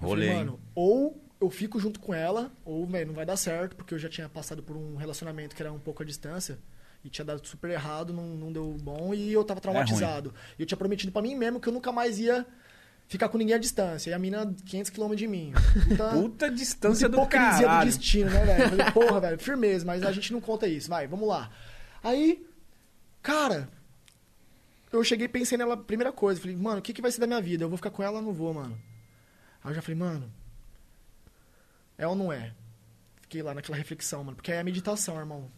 Eu Rolê, falei, mano, ou eu fico junto com ela, ou, velho, não vai dar certo, porque eu já tinha passado por um relacionamento que era um pouco à distância. E tinha dado super errado, não, não deu bom, e eu tava traumatizado. e eu tinha prometido pra mim mesmo que eu nunca mais ia ficar com ninguém à distância. E a mina, 500 km de mim. Puta, Puta distância do hipocrisia do caralho. destino, né, velho? Falei, porra, velho, firmeza, mas a gente não conta isso. Vai, vamos lá. Aí, cara, eu cheguei pensei nela, primeira coisa. Falei, mano, o que, que vai ser da minha vida? Eu vou ficar com ela ou não vou, mano? Aí eu já falei, mano, é ou não é? Fiquei lá naquela reflexão, mano, porque é a meditação, irmão.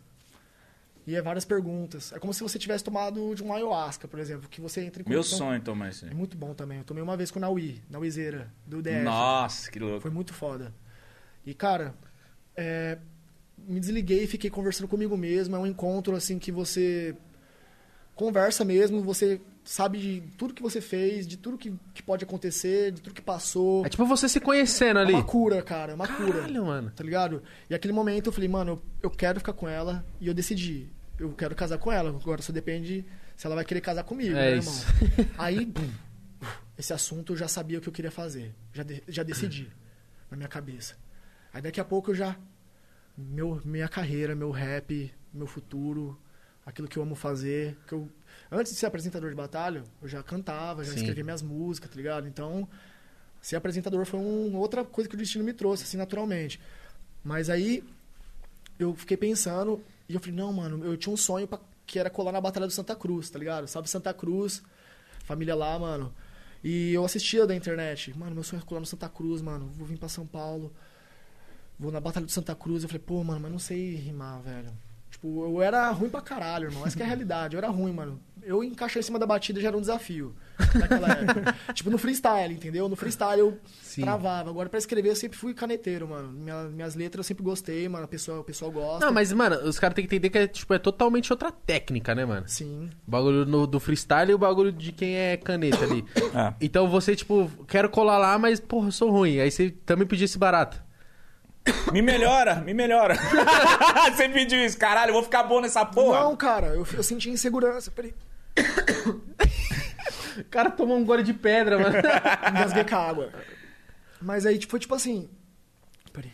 E é várias perguntas. É como se você tivesse tomado de um ayahuasca, por exemplo, que você entra em Meu sonho tomar isso. É muito bom também. Eu tomei uma vez com o Naui, Nauizeira, do DF. Nossa, que louco. Foi muito foda. E, cara, é, me desliguei e fiquei conversando comigo mesmo. É um encontro, assim, que você conversa mesmo, você sabe de tudo que você fez, de tudo que, que pode acontecer, de tudo que passou. É tipo você se conhecendo É ali. uma cura, cara, é uma cura. Caralho, mano. Tá ligado? E aquele momento eu falei, mano, eu, eu quero ficar com ela e eu decidi. Eu quero casar com ela. Agora só depende se ela vai querer casar comigo, É né, isso. irmão? Aí, bum, esse assunto eu já sabia o que eu queria fazer. Já, de- já decidi na minha cabeça. Aí daqui a pouco eu já. Meu, minha carreira, meu rap, meu futuro, aquilo que eu amo fazer. Que eu, antes de ser apresentador de batalha, eu já cantava, já Sim. escrevia minhas músicas, tá ligado? Então, ser apresentador foi um, outra coisa que o destino me trouxe, assim, naturalmente. Mas aí eu fiquei pensando e eu falei, não, mano, eu tinha um sonho pra, que era colar na Batalha do Santa Cruz, tá ligado? Sabe Santa Cruz, família lá, mano. E eu assistia da internet. Mano, meu sonho é colar no Santa Cruz, mano. Vou vir pra São Paulo. Vou na Batalha do Santa Cruz. Eu falei, pô, mano, mas não sei rimar, velho. Tipo, eu era ruim pra caralho, irmão. Essa que é a realidade. Eu era ruim, mano. Eu encaixar em cima da batida já era um desafio naquela época. tipo, no freestyle, entendeu? No freestyle eu Sim. travava. Agora, pra escrever, eu sempre fui caneteiro, mano. Minha- minhas letras eu sempre gostei, mano. A pessoa, o pessoal gosta. Não, mas, mano, os caras têm que entender que é, tipo, é totalmente outra técnica, né, mano? Sim. O bagulho no- do freestyle e o bagulho de quem é caneta ali. É. Então você, tipo, quero colar lá, mas, porra, eu sou ruim. Aí você também pedisse barato. Me melhora, me melhora. Você pediu isso, caralho, eu vou ficar bom nessa porra. Não, cara, eu, eu senti insegurança. Peraí. O cara tomou um gole de pedra, mano. Engasguei com a água. Mas aí, tipo, foi tipo assim. Peraí.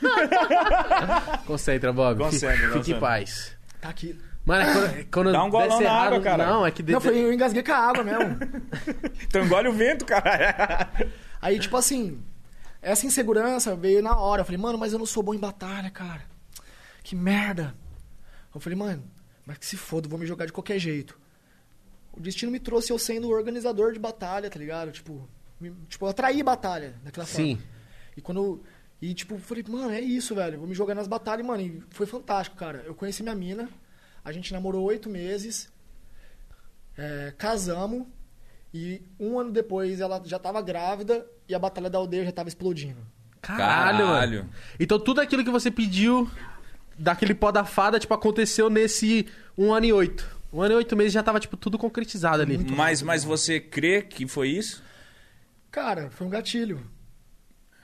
Concentra, Bob. Concentra, Fique, fique em paz. Tá aqui. Mano, é quando, quando Dá um golão na errado- água, cara. Não, é que... de- Não, foi, eu engasguei com a água mesmo. Então engole o vento, caralho. Aí, tipo assim, essa insegurança veio na hora. Eu falei, mano, mas eu não sou bom em batalha, cara. Que merda. Eu falei, mano, mas que se foda, vou me jogar de qualquer jeito. O destino me trouxe eu sendo organizador de batalha, tá ligado? Tipo, me- tipo eu atraí batalha daquela Sim. forma. E quando. eu- E tipo, eu falei, mano, é isso, velho. Vou me jogar nas batalhas, mano. E foi fantástico, cara. Eu conheci minha mina, a gente namorou oito meses, é, casamos, e um ano depois ela já tava grávida e a batalha da aldeia já tava explodindo. Caralho, Caralho. mano. Então tudo aquilo que você pediu daquele pó da fada, tipo, aconteceu nesse um ano e oito. Um ano e oito meses já tava, tipo, tudo concretizado ali. Mas, mas você crê que foi isso? Cara, foi um gatilho.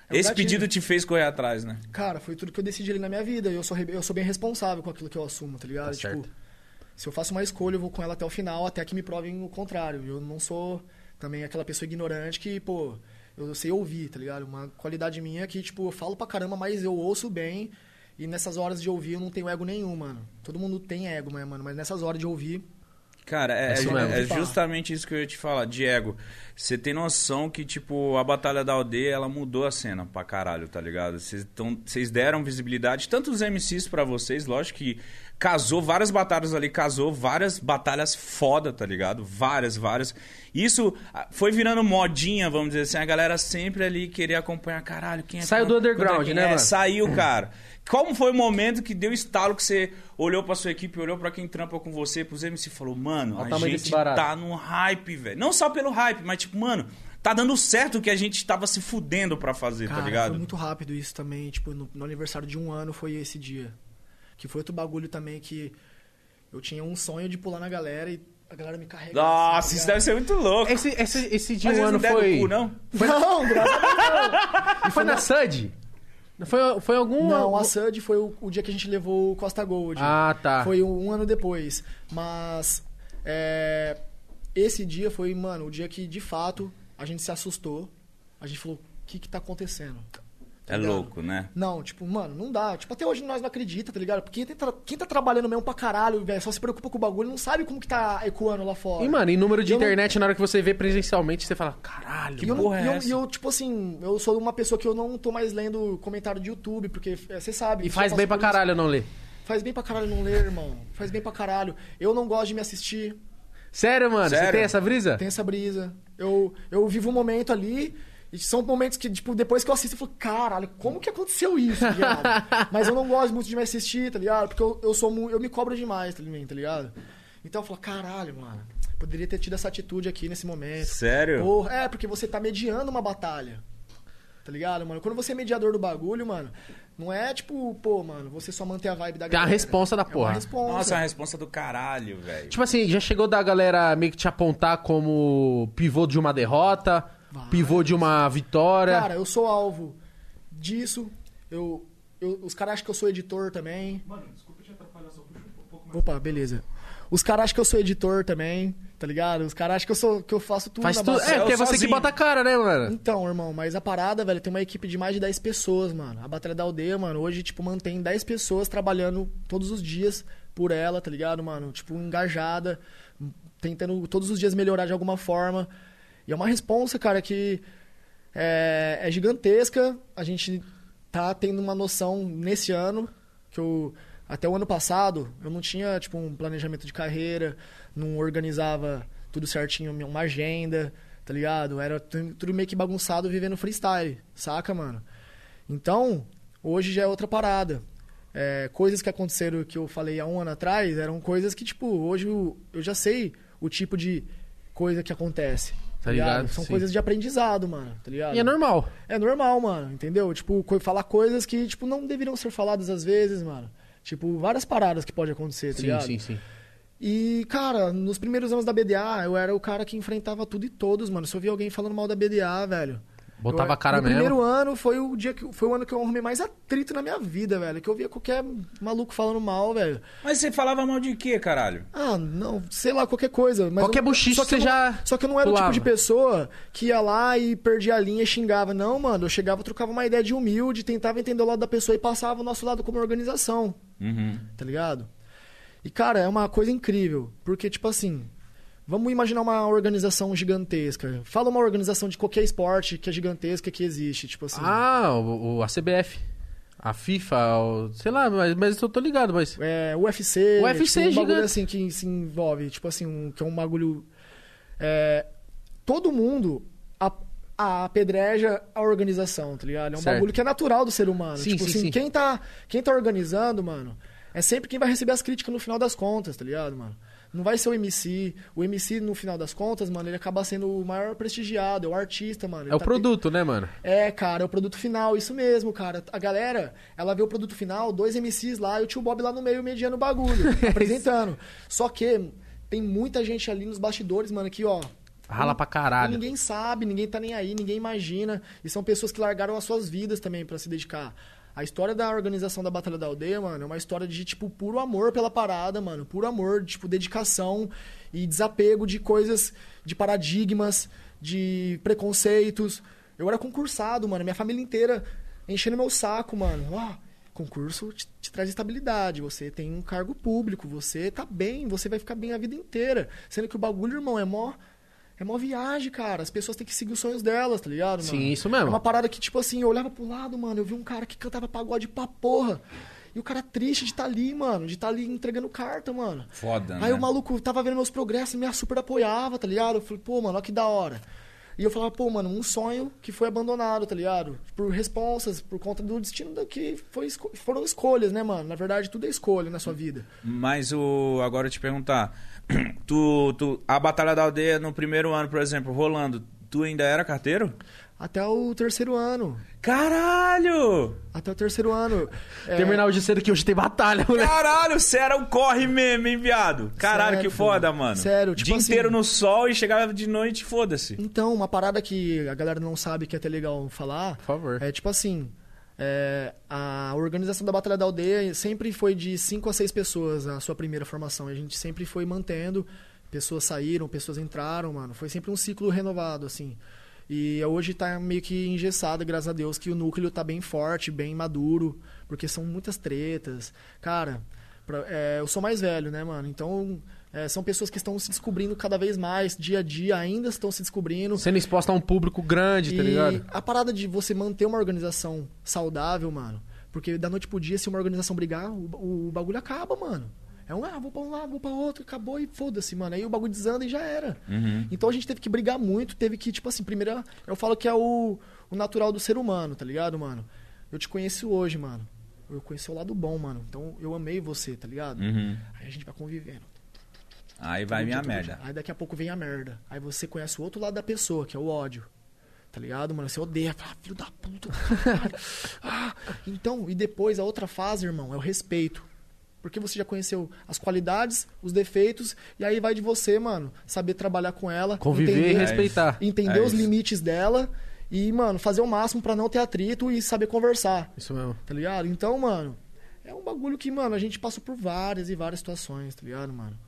É um Esse gatilho. pedido te fez correr atrás, né? Cara, foi tudo que eu decidi ali na minha vida. E eu sou, eu sou bem responsável com aquilo que eu assumo, tá ligado? Tá tipo, certo. Se eu faço uma escolha, eu vou com ela até o final, até que me provem o contrário. Eu não sou também aquela pessoa ignorante que, pô, eu sei ouvir, tá ligado? Uma qualidade minha que, tipo, eu falo pra caramba, mas eu ouço bem. E nessas horas de ouvir eu não tenho ego nenhum, mano. Todo mundo tem ego, né, mano? Mas nessas horas de ouvir, Cara, é, É é- é justamente isso que eu ia te falar, Diego. Você tem noção que, tipo, a Batalha da Aldeia, ela mudou a cena pra caralho, tá ligado? Vocês deram visibilidade, tanto os MCs pra vocês, lógico que casou várias batalhas ali, casou várias batalhas foda, tá ligado? Várias, várias. Isso ah, foi virando modinha, vamos dizer assim, a galera sempre ali querer acompanhar, caralho, quem é Saiu do underground, quem né, é? mano? Saiu, cara. Como foi o momento que deu estalo que você olhou pra sua equipe, olhou pra quem trampa com você, pros MC e falou, mano, Olha a gente tá no hype, velho. Não só pelo hype, mas tipo, mano, tá dando certo o que a gente tava se fudendo pra fazer, Cara, tá ligado? foi muito rápido isso também. Tipo, no, no aniversário de um ano foi esse dia. Que foi outro bagulho também que eu tinha um sonho de pular na galera e a galera me carrega. Nossa, assim, isso deve ser muito louco. Esse, esse, esse de Mas um ano não foi... cu, não? ligado? Não, graças a Deus. E foi na SUD? Foi, foi algum... Não, a SUD foi o, o dia que a gente levou o Costa Gold. Ah, tá. Foi um ano depois. Mas é, esse dia foi, mano, o dia que de fato a gente se assustou. A gente falou, o que que tá acontecendo? Tá É ligado? louco, né? Não, tipo, mano, não dá. Tipo, até hoje nós não acredita, tá ligado? Porque quem tá, quem tá trabalhando mesmo pra caralho, velho, só se preocupa com o bagulho, não sabe como que tá ecoando lá fora. E, mano, em número de Eu não- internet, na hora que você vê presencialmente, você fala, caralho, E eu, não- porra é e eu, essa? e eu, tipo assim, eu sou uma pessoa que eu não tô mais lendo comentário de YouTube, porque é, você sabe. E faz bem pra por isso. caralho não ler. Faz bem pra caralho não ler, irmão. Faz bem pra caralho. Eu não gosto de me assistir. Sério, mano? Você Sério? tem essa brisa? Tem essa brisa. Eu, eu vivo um momento ali. E são momentos que, tipo, depois que eu assisto, eu falo, caralho, como que aconteceu isso, tá ligado? Mas eu não gosto muito de me assistir, tá ligado? Porque eu, eu sou eu me cobro demais tá ligado? Então eu falo, caralho, mano, poderia ter tido essa atitude aqui nesse momento. Sério? Porra, é, porque você tá mediando uma batalha. Tá ligado, mano? Quando você é mediador do bagulho, mano, Não é tipo, pô, mano, você só manter a vibe da Tem uma galera. responsa da É uma porra. responsa. Nossa, é uma responsa do caralho, velho. Tipo assim, já chegou da galera meio que te apontar como pivô de uma derrota, Vai. pivô de uma vitória. Cara, eu sou alvo disso. Eu, eu- os caras acham que eu sou editor também. Mano, desculpa te atrapalhar, só puxa um pouco mais. Opa, beleza. Os caras acham que eu sou editor também, tá ligado? Os caras acham que eu sou que eu faço tudo Faz na tudo. batalha. É, porque é você que bota a cara, né, mano? Então, irmão, mas a parada, velho, tem uma equipe de mais de 10 pessoas, mano. A Batalha da Aldeia, mano, hoje, tipo, mantém 10 pessoas trabalhando todos os dias por ela, tá ligado, mano? Tipo, engajada, tentando todos os dias melhorar de alguma forma. E é uma responsa, cara, que é, é gigantesca. A gente tá tendo uma noção nesse ano, que eu. Até o ano passado, eu não tinha, tipo, um planejamento de carreira, não organizava tudo certinho, uma agenda, tá ligado? Era tu- tudo meio que bagunçado vivendo freestyle, saca, mano? Então, hoje já é outra parada. É, coisas que aconteceram que eu falei há um ano atrás eram coisas que, tipo, hoje eu, eu já sei o tipo de coisa que acontece. Tá ligado? São Sim. coisas de aprendizado, mano, tá ligado? E é normal. É normal, mano, entendeu? Tipo, falar coisas que, tipo, não deveriam ser faladas às vezes, mano. Tipo, várias paradas que pode acontecer, tá Sim, ligado? sim, sim. E, cara, nos primeiros anos da BDA, eu era o cara que enfrentava tudo e todos, mano. Se eu via alguém falando mal da BDA, velho. Botava eu, a cara no mesmo. primeiro ano foi o dia que foi o ano que eu arrumei mais atrito na minha vida, velho. Que eu via qualquer maluco falando mal, velho. Mas você falava mal de quê, caralho? Ah, não, sei lá, qualquer coisa. Mas Qualquer que você eu já Só que eu não era o pulava. tipo de pessoa que ia lá e perdia a linha e xingava. Não, mano, eu chegava, trocava uma ideia de humilde, tentava entender o lado da pessoa e passava o nosso lado como organização, Uhum. tá ligado? E, cara, é uma coisa incrível. Porque, tipo assim, vamos imaginar uma organização gigantesca. Fala uma organização de qualquer esporte que é gigantesca que existe, tipo assim. Ah, o, o- a CBF. A FIFA, o- sei lá, mas, mas eu tô ligado, mas. É, UFC, UFC tipo, um bagulho gigante. assim que se envolve, tipo assim, um, que é um bagulho. é, todo mundo a- a- apedreja a organização, tá ligado? É um Certo. bagulho que é natural do ser humano. Sim, tipo sim, assim, sim. Quem, tá, quem tá organizando, mano, é sempre quem vai receber as críticas no final das contas, tá ligado, mano? Não vai ser o MC. O MC, no final das contas, mano, ele acaba sendo o maior prestigiado, é o artista, mano. É o tá- produto, né, mano? é, cara, é o produto final, isso mesmo, cara. A galera, ela vê o produto final, dois MCs lá e o tio Bob lá no meio mediando o bagulho, apresentando. Só que tem muita gente ali nos bastidores, mano, que, ó. Rala pra e caralho. Ninguém sabe, ninguém tá nem aí, ninguém imagina. E são pessoas que largaram as suas vidas também pra se dedicar. A história da organização da Batalha da Aldeia, mano, é uma história de, tipo, puro amor pela parada, mano. Puro amor, tipo, dedicação e desapego de coisas, de paradigmas, de preconceitos. Eu era concursado, mano. Minha família inteira enchendo meu saco, mano. Ó, concurso te, te traz estabilidade. Você tem um cargo público, você tá bem, você vai ficar bem a vida inteira. Sendo que o bagulho, irmão, é mó. É mó viagem, cara. As pessoas têm que seguir os sonhos delas, tá ligado, mano? Sim, isso mesmo. É uma parada que, tipo assim, eu olhava pro lado, mano, eu vi um cara que cantava pagode pra porra. E o cara triste de estar ali, mano, de estar ali entregando carta, mano. Foda, né? Aí o maluco tava vendo meus progressos e me super apoiava, tá ligado? Eu falei, pô, mano, olha que da hora. E eu falava, pô, mano, um sonho que foi abandonado, tá ligado? Por responsas, por conta do destino da que foi esco- foram escolhas, né, mano? Na verdade, tudo é escolha na sua vida. Mas o. Agora eu te perguntar. Tu, tu, a Batalha da Aldeia no primeiro ano, por exemplo, rolando, tu ainda era carteiro? Até o terceiro ano. Caralho! Até o terceiro ano. É, Terminar hoje cedo que hoje tem batalha, moleque. Caralho, você era um corre mesmo, hein, viado? Caralho, Sério, que foda, mano. Sério, tipo Dia assim- inteiro no sol e chegava de noite, foda-se. Então, uma parada que a galera não sabe que é até legal falar. Por favor. É tipo assim. É, a organização da Batalha da Aldeia sempre foi de 5 a 6 pessoas a sua primeira formação. A gente sempre foi mantendo. Pessoas saíram, pessoas entraram, mano. Foi sempre um ciclo renovado, assim. E hoje tá meio que engessado, graças a Deus, que o núcleo tá bem forte, bem maduro. Porque são muitas tretas. Cara, pra- é, eu sou mais velho, né, mano? Então, é, são pessoas que estão se descobrindo cada vez mais, dia a dia, ainda estão se descobrindo. Sendo exposto a um público grande, tá E ligado? a parada de você manter uma organização saudável, mano. Porque da noite pro dia, se uma organização brigar, o, o bagulho acaba, mano. É um, ah, vou pra um lado, vou pra outro, acabou e foda-se, mano. Aí o bagulho desanda e já era. Então a gente teve que brigar muito, teve que, tipo assim, primeiro, eu falo que é o, o natural do ser humano, tá ligado, mano? Eu te conheço hoje, mano. Eu conheci o lado bom, mano. Então eu amei você, tá ligado? Uhum. Aí a gente vai convivendo. Aí vai minha merda. dia. Aí daqui a pouco vem a merda. Aí você conhece o outro lado da pessoa, que é o ódio. Tá ligado, mano? Você odeia. Fala, "Ah, filho da puta. caralho." Ah, então, e depois a outra fase, irmão, é o respeito. Porque você já conheceu as qualidades, os defeitos, e aí vai de você, mano, saber trabalhar com ela. Conviver e entender- respeitar. entender É os limites dela e, mano, fazer o máximo pra não ter atrito e saber conversar, Isso mesmo. tá ligado? Então, mano, é um bagulho que, mano, a gente passou por várias e várias situações, tá ligado, mano?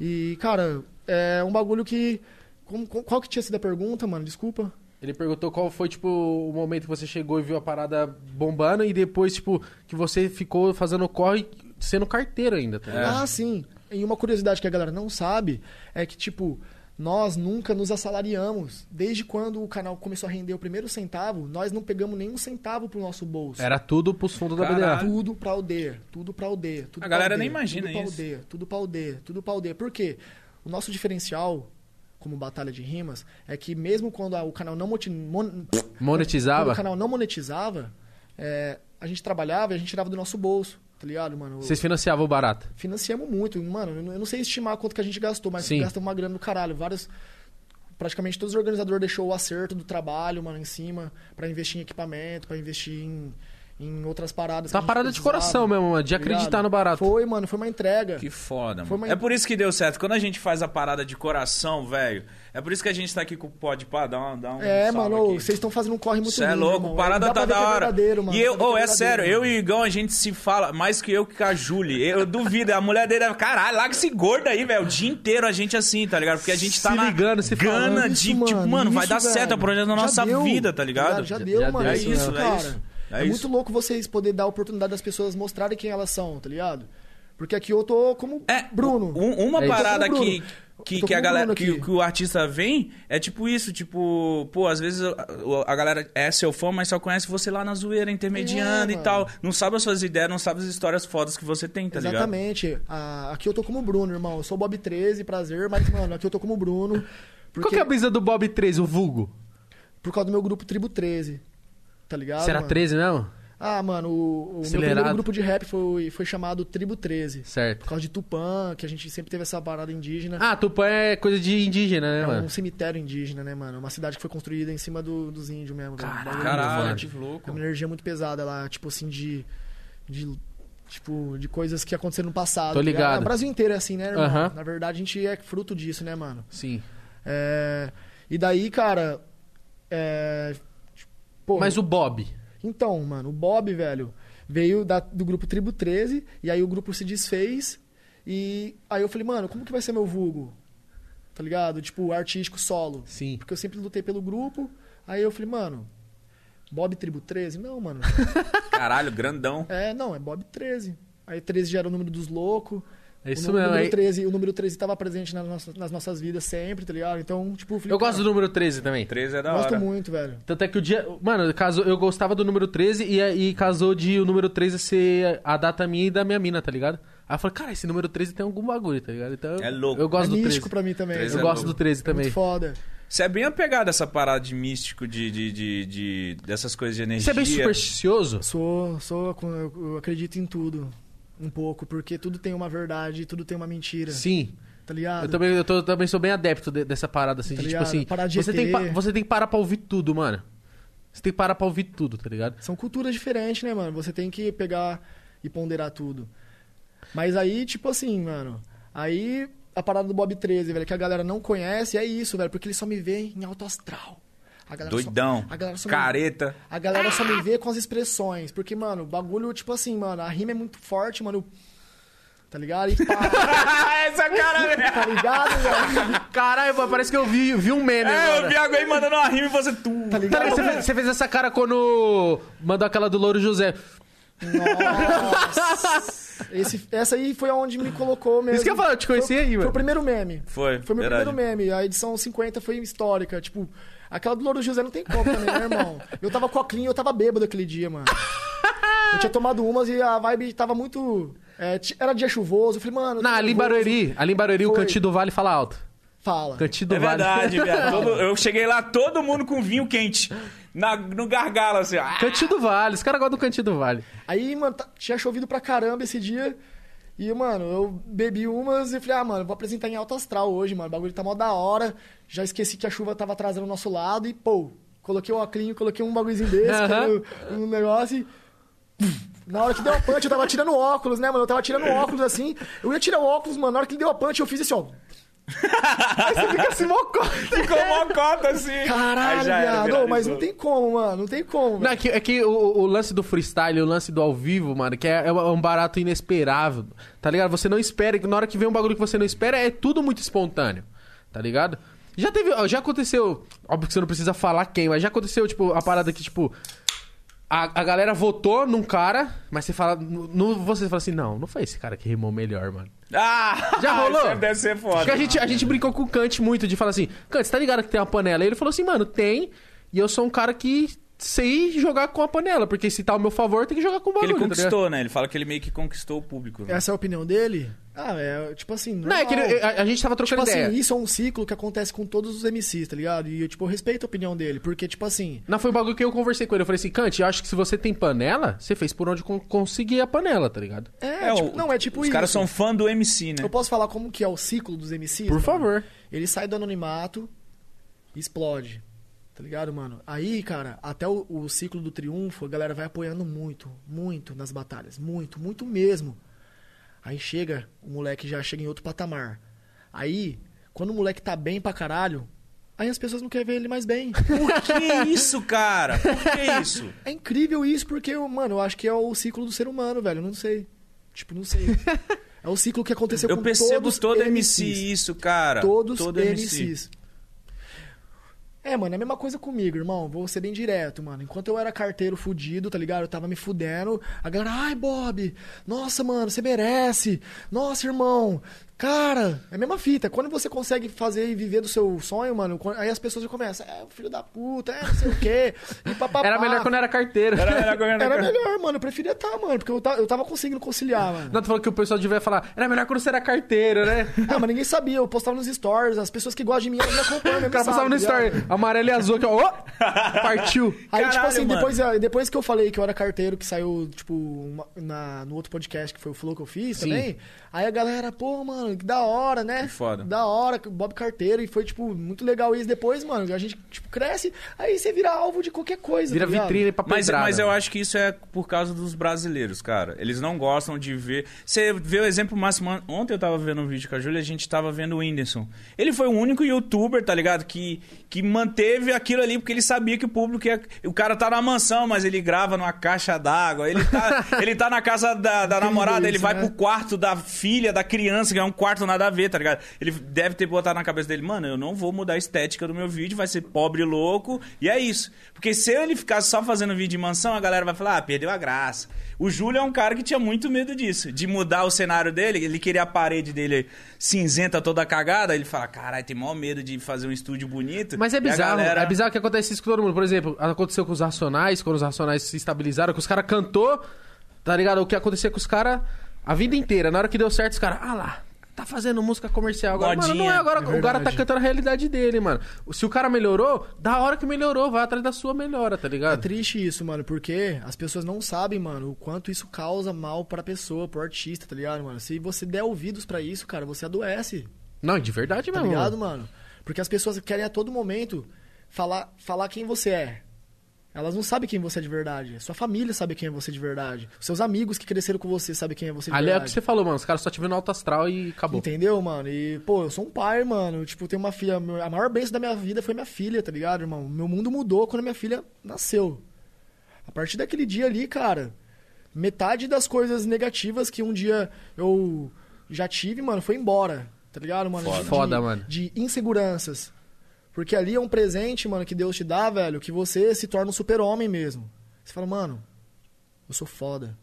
E, cara, é um bagulho que. como- qual que tinha sido a pergunta, mano? Desculpa. Ele perguntou qual foi, tipo, o momento que você chegou e viu a parada bombando e depois, tipo, que você ficou fazendo corre sendo carteiro ainda, tá ligado? Ah, sim. E uma curiosidade que a galera não sabe é que, tipo, nós nunca nos assalariamos. Desde quando o canal começou a render o primeiro centavo, nós não pegamos nenhum centavo pro nosso bolso. Era tudo pros fundos da Caralho. BDA. Tudo pra aldeia, tudo pra aldeia. Tudo A pra galera aldeia, nem imagina tudo pra isso. Aldeia, tudo pra aldeia, tudo pra aldeia. Por quê? O nosso diferencial, como Batalha de Rimas, é que mesmo quando a- o canal não moti- mon- Monetizava? o canal não monetizava, é, a gente trabalhava e a gente tirava do nosso bolso, tá ligado, mano? Vocês financiavam o barato. Financiamos muito, mano. eu não- sei estimar quanto que a gente gastou, mas gastamos uma grana do caralho. Vários. Praticamente todos os organizadores deixou o acerto do trabalho, mano, em cima, pra investir em equipamento, pra investir em, em outras paradas. Tá parada de coração mesmo, mano, de tá acreditar ligado? no barato. Foi, mano, foi uma entrega. Que foda, Foi mano. uma- É por isso que deu certo. Quando a gente faz a parada de coração, velho, é por isso que a gente tá aqui com o Pode Pá, dá, uma, dá um É, mano, vocês estão fazendo um corre muito Você é lindo, louco, irmão. parada Dá pra tá ver da que é hora. verdadeiro, mano. E eu, oh, é sério, verdadeiro, eu e o Igão, a gente se fala mais que eu que com a Julie. Eu duvido, a mulher dele é, caralho, larga esse gordo aí, velho. O dia inteiro a gente assim, tá ligado? Porque a gente tá Se na ligando, se gana falando. de, Isso, tipo, mano, vai isso, dar certo, é o projeto da nossa deu, vida, tá ligado? Já, Já- deu, já mano. É isso mesmo. É cara. isso, É, é muito louco vocês poderem dar a oportunidade das pessoas mostrarem quem elas são, tá ligado? Porque aqui eu tô como É, Bruno. um- uma É parada que, que, que a galera, que, que o artista vem é tipo isso, tipo, pô, às vezes a, a galera é seu fã, mas só conhece você lá na zoeira, intermediando É, e mano. tal. Não sabe as suas ideias, não sabe as histórias fodas que você tem, tá ligado? Exatamente. Ah, aqui eu tô como Bruno, irmão. Eu sou o Bob 13, prazer, mas, mano, aqui eu tô como Bruno. Porque, Qual que é a brisa do Bob 13, o vulgo? Por causa do meu grupo Tribo 13. Tá ligado? Você era mano? 13 mesmo? Ah, mano, o, o meu primeiro grupo de rap foi, foi chamado Tribo 13. Certo. Por causa de Tupã, que a gente sempre teve essa parada indígena. Ah, Tupã é coisa de indígena, né, É mano? um cemitério indígena, né, mano? Uma cidade que foi construída em cima do- dos índios mesmo. Caralho, forte. que É louco. uma energia muito pesada lá, tipo assim, de. de tipo, de coisas que aconteceram no passado. Tô tá ligado? O Brasil inteiro é assim, né, irmão? Aham. Na verdade, a gente é fruto disso, né, mano? Sim. É, E daí, cara. É... Pô, Mas o Bob. Então, mano, o Bob, velho, veio da- do grupo Tribo 13, e aí o grupo se desfez, e aí eu falei, mano, como que vai ser meu vulgo? Tá ligado? Tipo, artístico solo. Sim. Porque eu sempre lutei pelo grupo, aí eu falei, mano, Bob Tribo 13? Não, mano. Caralho, grandão. é, não, é Bob 13. Aí 13 já era o número dos loucos. É isso o, mesmo. número aí- 13, o número 13 tava presente nas nossas, nas nossas vidas sempre, tá ligado? Então, tipo, falei, Eu gosto cara, do número 13 também. 13 é da Gosto hora. muito, velho. Tanto é que o dia. Mano, casou, eu gostava do número 13 e, e casou de o número 13 ser a data minha e da minha mina, tá ligado? Aí eu falei, cara, esse número 13 tem algum bagulho, tá ligado? Então, É louco. Eu gosto é do místico 13. pra mim também. 13 Eu é gosto louco. do 13 É também. muito foda. Você é bem apegado a essa parada de místico, de, de, de, de- dessas coisas de energia. Você é bem supersticioso? Sou, sou, eu acredito em tudo. Um pouco, porque tudo tem uma verdade, tudo tem uma mentira. Sim. Tá ligado? Eu também, eu tô- também sou bem adepto de- dessa parada, assim, Tá de tipo assim. De você, tem, pa- você tem que parar pra ouvir tudo, mano. Você tem que parar pra ouvir tudo, tá ligado? São culturas diferentes, né, mano? Você tem que pegar e ponderar tudo. Mas aí, tipo assim, mano. Aí a parada do Bob 13, velho, que a galera não conhece, é isso, velho, porque ele só me vê em alto astral. A galera só- Doidão. a galera só me- Careta. A galera só me vê com as expressões. Porque, mano, o bagulho, tipo assim, mano, a rima é muito forte, mano. Tá ligado? E pá, Essa cara. tá ligado, velho? Caralho, parece que eu vi, vi um meme É, eu agora. vi alguém aí mandando uma rima e você. Tu. Tá ligado? você, fez, você fez essa cara quando mandou aquela do Louro José. Nossa. Esse, essa aí foi onde me colocou mesmo. Isso que eu falo, eu te conheci foi, aí, Foi mano. o primeiro meme. Foi, Foi meu verdade. primeiro meme. A edição 50 foi histórica. Tipo, aquela do Louro José não tem como também, né, irmão? Eu tava com a clean, eu tava bêbado aquele dia, mano. Eu tinha tomado umas e a vibe tava muito. é, era dia chuvoso. Eu falei, mano. Na, ali em. Barueri, ali em Barueri, o. Cantinho do Vale fala alto. Fala. Cantinho do É Vale. verdade, viado. Todo- eu cheguei lá, todo mundo com vinho quente. Na, no gargalo, assim, ó. Cantinho do Vale, os caras gostam do Cantinho do Vale. Aí, mano, tá- tinha chovido pra caramba esse dia. E, mano, eu bebi umas e falei, ah, mano, vou apresentar em alto astral hoje, mano. O bagulho tá mó da hora. Já esqueci que a chuva tava atrás do nosso lado e, pô, coloquei o óculos, coloquei um bagulhozinho desse, Aham. um, negócio e... Na hora que deu a punch, eu tava tirando o óculos, né, mano? Eu tava tirando o óculos assim. Eu ia tirar o óculos, mano. Na hora que ele deu a punch, eu fiz assim, ó. Aí você fica assim, mocó. Ficou uma cota assim. Caralho, era, viado. Mas não tem como, mano. Não tem como. Não, é que, é que o, o lance do freestyle, o lance do ao vivo, mano, que é, é um barato inesperável, tá ligado? Você não espera, na hora que vem um bagulho que você não espera, é tudo muito espontâneo, tá ligado? Já teve, ó, já aconteceu, óbvio que você não precisa falar quem, mas já aconteceu, tipo, a parada que, tipo, a, a galera votou num cara, mas você fala, no, você fala assim, não, não foi esse cara que rimou melhor, mano. Ah! Já rolou? Isso deve ser foda. Acho que a gente, a gente brincou com o Kant muito de falar assim, Kant, você tá ligado que tem uma panela? E ele falou assim, mano, tem, e eu sou um cara que sei jogar com a panela, porque se tá ao meu favor, tem que jogar com o bagulho, ele tá conquistou, né? Ele fala que ele meio que conquistou o público. né? Essa é a opinião dele? Ah, é tipo assim. Não, é que normal. ele- a, a gente tava trocando Tipo ideia. assim, isso é um ciclo que acontece com todos os MCs, tá ligado? E eu, tipo, eu respeito a opinião dele, porque, tipo assim. Não, foi um bagulho que eu conversei com ele. Eu falei assim, Kant, eu acho que se você tem panela, você fez por onde con- conseguir a panela, tá ligado? É, É, tipo, o- não, é tipo Os isso. caras são fã do MC, né? Eu posso falar como que é o ciclo dos MCs? Por favor. Ele sai do anonimato e explode. Tá ligado, mano? Aí, cara, até o, o ciclo do triunfo, a galera vai apoiando muito, muito nas batalhas. Muito, muito mesmo. Aí chega, o moleque já chega em outro patamar. Aí, quando o moleque tá bem pra caralho, aí as pessoas não querem ver ele mais bem. Por que isso, cara? Por que isso? É incrível isso, porque, mano, eu acho que é o ciclo do ser humano, velho. Eu não sei. Tipo, não sei. É o ciclo que aconteceu Eu com percebo todos todo os MC MCs. isso, cara. Todos todo MCs. É, mano, é a mesma coisa comigo, irmão. Vou ser bem direto, mano. Enquanto eu era carteiro fudido, tá ligado? Eu tava me fudendo. A galera, ai, Bob, nossa, mano, você merece. Nossa, irmão. Cara, é a mesma fita. Quando você consegue fazer e viver do seu sonho, mano, aí as pessoas já começam, é, o filho da puta, é, não sei o quê. E papapá. Era melhor quando era carteiro. Era melhor quando era Era melhor, mano. Eu preferia estar, mano, porque eu, ta- eu tava conseguindo conciliar, mano. Não, tu falou que o pessoal devia falar, era melhor quando você era carteiro, né? Ah, mas ninguém sabia. Eu postava nos stories. As pessoas que gostam de mim, elas me acompanham. O cara passava no story, amarelo e azul aqui, ó. Ô! Partiu. Aí, tipo assim, mano. depois, ah, depois que eu falei que eu era carteiro, que saiu, tipo, uma- na, no outro podcast que foi o Flow que eu fiz Sim. também, aí a galera, pô, mano, que da hora, né? Que foda. Da hora, Bob Carteiro, e foi, tipo, muito legal isso. Depois, mano, a gente, tipo, cresce, aí você vira alvo de qualquer coisa. Vira tá vitrine pra Mas, pedrada. mas eu acho que isso é por causa dos brasileiros, cara. Eles não gostam de ver. Você vê o exemplo máximo. Ontem eu tava vendo um vídeo com a Júlia, a gente tava vendo o Whindersson. Ele foi o único youtuber, tá ligado? Que, que manteve aquilo ali porque ele sabia que o público ia. O cara tá na mansão, mas ele grava numa caixa d'água. Ele tá, ele tá na casa da, da namorada, ele isso, vai né? pro quarto da filha, da criança, que é um quarto nada a ver, tá ligado? Ele deve ter botado na cabeça dele, mano, eu não vou mudar a estética do meu vídeo, vai ser pobre e louco, e é isso. Porque se ele ficasse só fazendo vídeo de mansão, a galera vai falar, ah, perdeu a graça. O Júlio é um cara que tinha muito medo disso, de mudar o cenário dele, ele queria a parede dele cinzenta toda cagada, ele fala, caralho, tem maior medo de fazer um estúdio bonito. Mas é bizarro, galera- é bizarro que acontece isso com todo mundo. Por exemplo, aconteceu com os Racionais, quando os Racionais se estabilizaram, que os caras cantou, tá ligado? O que acontecia com os caras a vida inteira. Na hora que deu certo, os caras, ah lá, tá fazendo música comercial agora. Mano, não é agora, É o cara tá cantando a realidade dele, mano. Se o cara melhorou, da hora que melhorou, vai atrás da sua melhora, tá É ligado? triste isso, mano, porque as pessoas não sabem, mano, o quanto isso causa mal pra pessoa, pro artista, tá ligado, mano? Se você der ouvidos pra isso, cara, você adoece. Não, de verdade Tá mesmo. ligado, mano. mano? Porque as pessoas querem a todo momento falar, falar quem você é. Elas não sabem quem você é de verdade. Sua família sabe quem é você de verdade. Seus amigos que cresceram com você sabem quem é você de Ali é o verdade. que você falou, mano. Os caras só te vendo no alto astral e acabou. Entendeu, mano? E, pô, eu sou um pai, mano. Tipo, tenho uma filha. A maior bênção da minha vida foi minha filha, tá ligado, irmão? Meu mundo mudou quando minha filha nasceu. A partir daquele dia ali, cara, metade das coisas negativas que um dia eu já tive, mano, foi embora. Tá ligado, mano? Foda. De- Foda, mano. De inseguranças. Porque ali é um presente, mano, que Deus te dá, velho, que você se torna um super-homem mesmo. Você fala, mano, eu sou foda.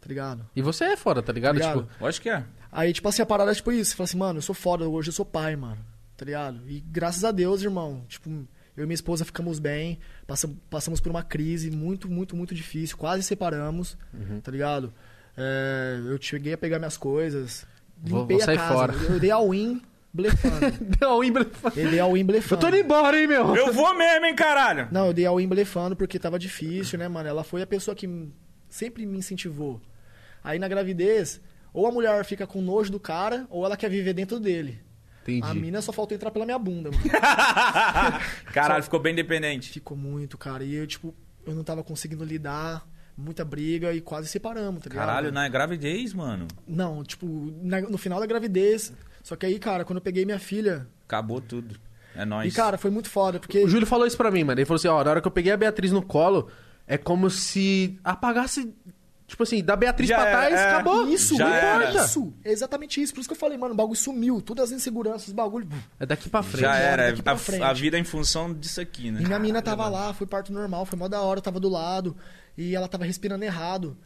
Tá ligado? E você é foda, tá ligado? Ligado? Tipo, Lógico que é. Aí, tipo assim, a parada é tipo isso. Você fala assim, mano, eu sou foda, hoje eu sou pai, mano. Tá ligado? E graças a Deus, irmão, tipo, eu e minha esposa ficamos bem, passam- passamos por uma crise muito, muito, muito difícil, quase separamos, Uhum. tá ligado? É, eu cheguei a pegar minhas coisas, Vou- limpei vou sair a casa. fora. Eu dei all-in blefando. não, Imbra- eu dei all-in Eu blefando. tô indo embora, hein, meu? Eu vou mesmo, hein, caralho? Não, eu dei all-in blefando porque tava difícil, né, mano? Ela foi a pessoa que sempre me incentivou. Aí na gravidez, ou a mulher fica com nojo do cara, ou ela quer viver dentro dele. Entendi. A mina só faltou entrar pela minha bunda, mano. Caralho, ficou bem independente. Ficou muito, cara. E eu, tipo, eu não tava conseguindo lidar, muita briga e quase separamos, tá ligado? Caralho, na gravidez, mano. Não, tipo, na- no final da gravidez. Só que aí, cara, quando eu peguei minha filha. Acabou tudo. É nóis. E, cara, foi muito foda, porque. O Júlio falou isso pra mim, mano. Ele falou assim, ó, na hora que eu peguei a Beatriz no colo, é como se apagasse, tipo assim, da Beatriz Já pra era, trás, é. acabou. Isso, Já não era. importa. Isso, é exatamente isso. Por isso que eu falei, mano, o bagulho sumiu. Todas as inseguranças, os bagulho. É daqui pra frente. Já era. daqui pra A, frente. a vida é em função disso aqui, né? E minha mina tava lá, foi parto normal, foi mó da hora, eu tava do lado. E ela tava respirando errado.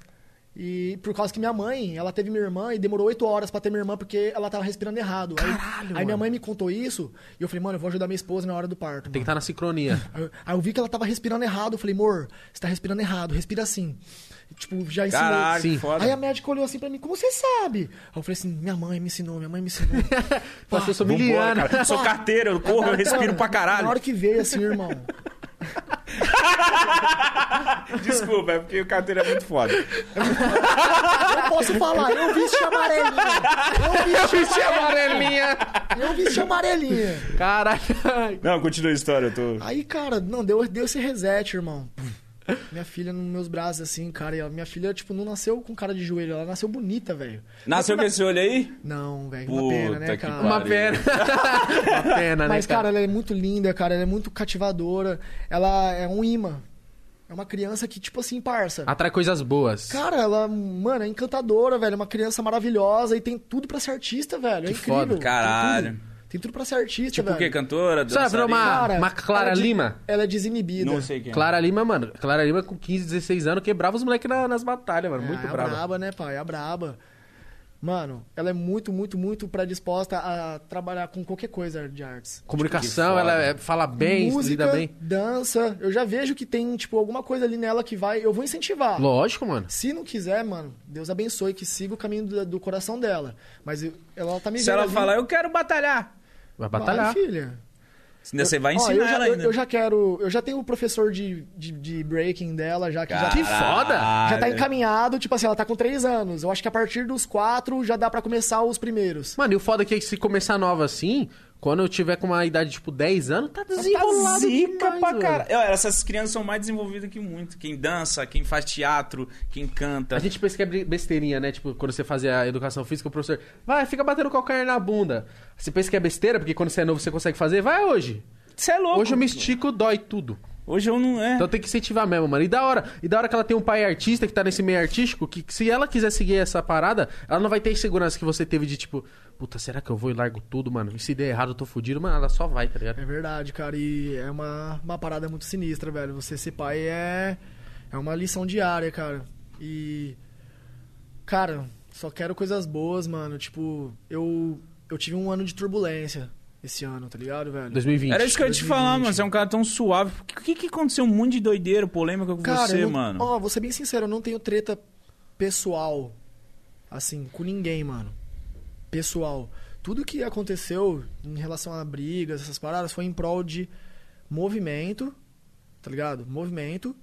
E por causa que minha mãe, ela teve minha irmã e demorou oito horas pra ter minha irmã porque ela tava respirando errado. Aí- Caralho, aí, minha mano. mãe me contou isso e eu falei, mano, eu vou ajudar minha esposa na hora do parto. Tem que mano. estar na sincronia. Aí eu- Aí eu vi que ela tava respirando errado. Eu falei, amor, você tá respirando errado, respira assim. E, Tipo, já ensinou. Caralho, Sim. foda. Aí a médica olhou assim pra mim, como você sabe? Aí eu falei assim, minha mãe me ensinou, minha mãe me ensinou. Passou, sou miliana. cara. Sou carteiro, eu corro, eu respiro pra Na caralho. hora que veio assim, irmão. Desculpa, é porque o carteiro é muito foda. Eu posso falar, eu vesti amarelinha. Eu vesti amarelinha. Eu vesti amarelinha. Caralho. Não, continua a história, eu tô. Aí, cara, não, deu, deu esse reset, irmão. Minha filha nos meus braços, assim, cara. E ela- minha filha, tipo, não nasceu com cara de joelho, ela nasceu bonita, velho. Nasceu com esse olho aí? Não, velho, uma pena, né, cara? Uma pena. Uma pena, né, Mas, cara, ela é muito linda, cara. Ela é muito cativadora. Ela é um imã. É uma criança que, tipo assim, parça. Atrai coisas boas. Cara, ela, mano, é encantadora, velho. É uma criança maravilhosa e tem tudo pra ser artista, velho. É Que incrível. foda. Tem Caralho. Tem tudo pra ser artista, Tipo o velho. quê? Cantora? Você vai virar dançarina? uma, uma Clara ela é de- Lima? Ela é desinibida. Não sei quem. é. Clara Lima, mano. Clara Lima com 15, 16 anos quebrava os moleques na- nas batalhas, mano. Muito é a brava. braba, né, pai? É a braba. Mano, ela é muito, muito, muito predisposta a trabalhar com qualquer coisa de artes. Comunicação, foda. ela é- fala bem, Música, lida bem. dança. Eu já vejo que tem, tipo, alguma coisa ali nela que vai... Eu vou incentivar. Lógico, mano. Se não quiser, mano, Deus abençoe, que siga o caminho do, do coração dela. Mas eu- ela tá me Se vendo ela ali. falar, eu quero batalhar. Vai Vai, batalhar. Filha. Você vai Ó, ensinar eu já, ela eu- ainda. Eu, já quero... Eu já tenho o professor de, de, de breaking dela, já que já... Que foda! Já tá encaminhado, tipo assim, ela tá com três anos. Eu acho que a partir dos quatro já dá pra começar os primeiros. Mano, e o foda é que se começar nova assim, quando eu tiver com uma idade tipo 10 anos, tá desenrolado zica demais, pra velho. cara. Eu, essas crianças são mais desenvolvidas que muito. Quem dança, quem faz teatro, quem canta. A gente pensa que é besteirinha, né? Tipo, quando você fazia a educação física, o professor, vai, fica batendo calcanhar na bunda. Você pensa que é besteira, porque quando você é novo você consegue fazer? Vai hoje. Você é louco. Hoje eu me estico, dói tudo. Hoje eu não. É. Então tem que incentivar mesmo, mano. E da hora, e da hora que ela tem um pai artista que tá nesse meio artístico, que, que se ela quiser seguir essa parada, ela não vai ter insegurança que você teve de tipo, puta, será que eu vou e largo tudo, mano? E se der errado eu tô fudido, mano, ela só vai, tá ligado? É verdade, cara. E é uma, uma parada muito sinistra, velho. Você ser pai é, é uma lição diária, cara. E. Cara, só quero coisas boas, mano. Tipo, eu, eu tive um ano de turbulência esse ano, tá ligado, velho? 2020. Era isso que eu ia te 2020. falar, mano. Você é um cara tão suave. O que, que aconteceu? Um monte de doideira, polêmica com Cara, você, eu não- mano. Ó, vou ser bem sincero, eu não tenho treta pessoal, assim, com ninguém, mano. Pessoal. Tudo que aconteceu em relação a brigas, essas paradas, foi em prol de movimento, tá ligado? Movimento.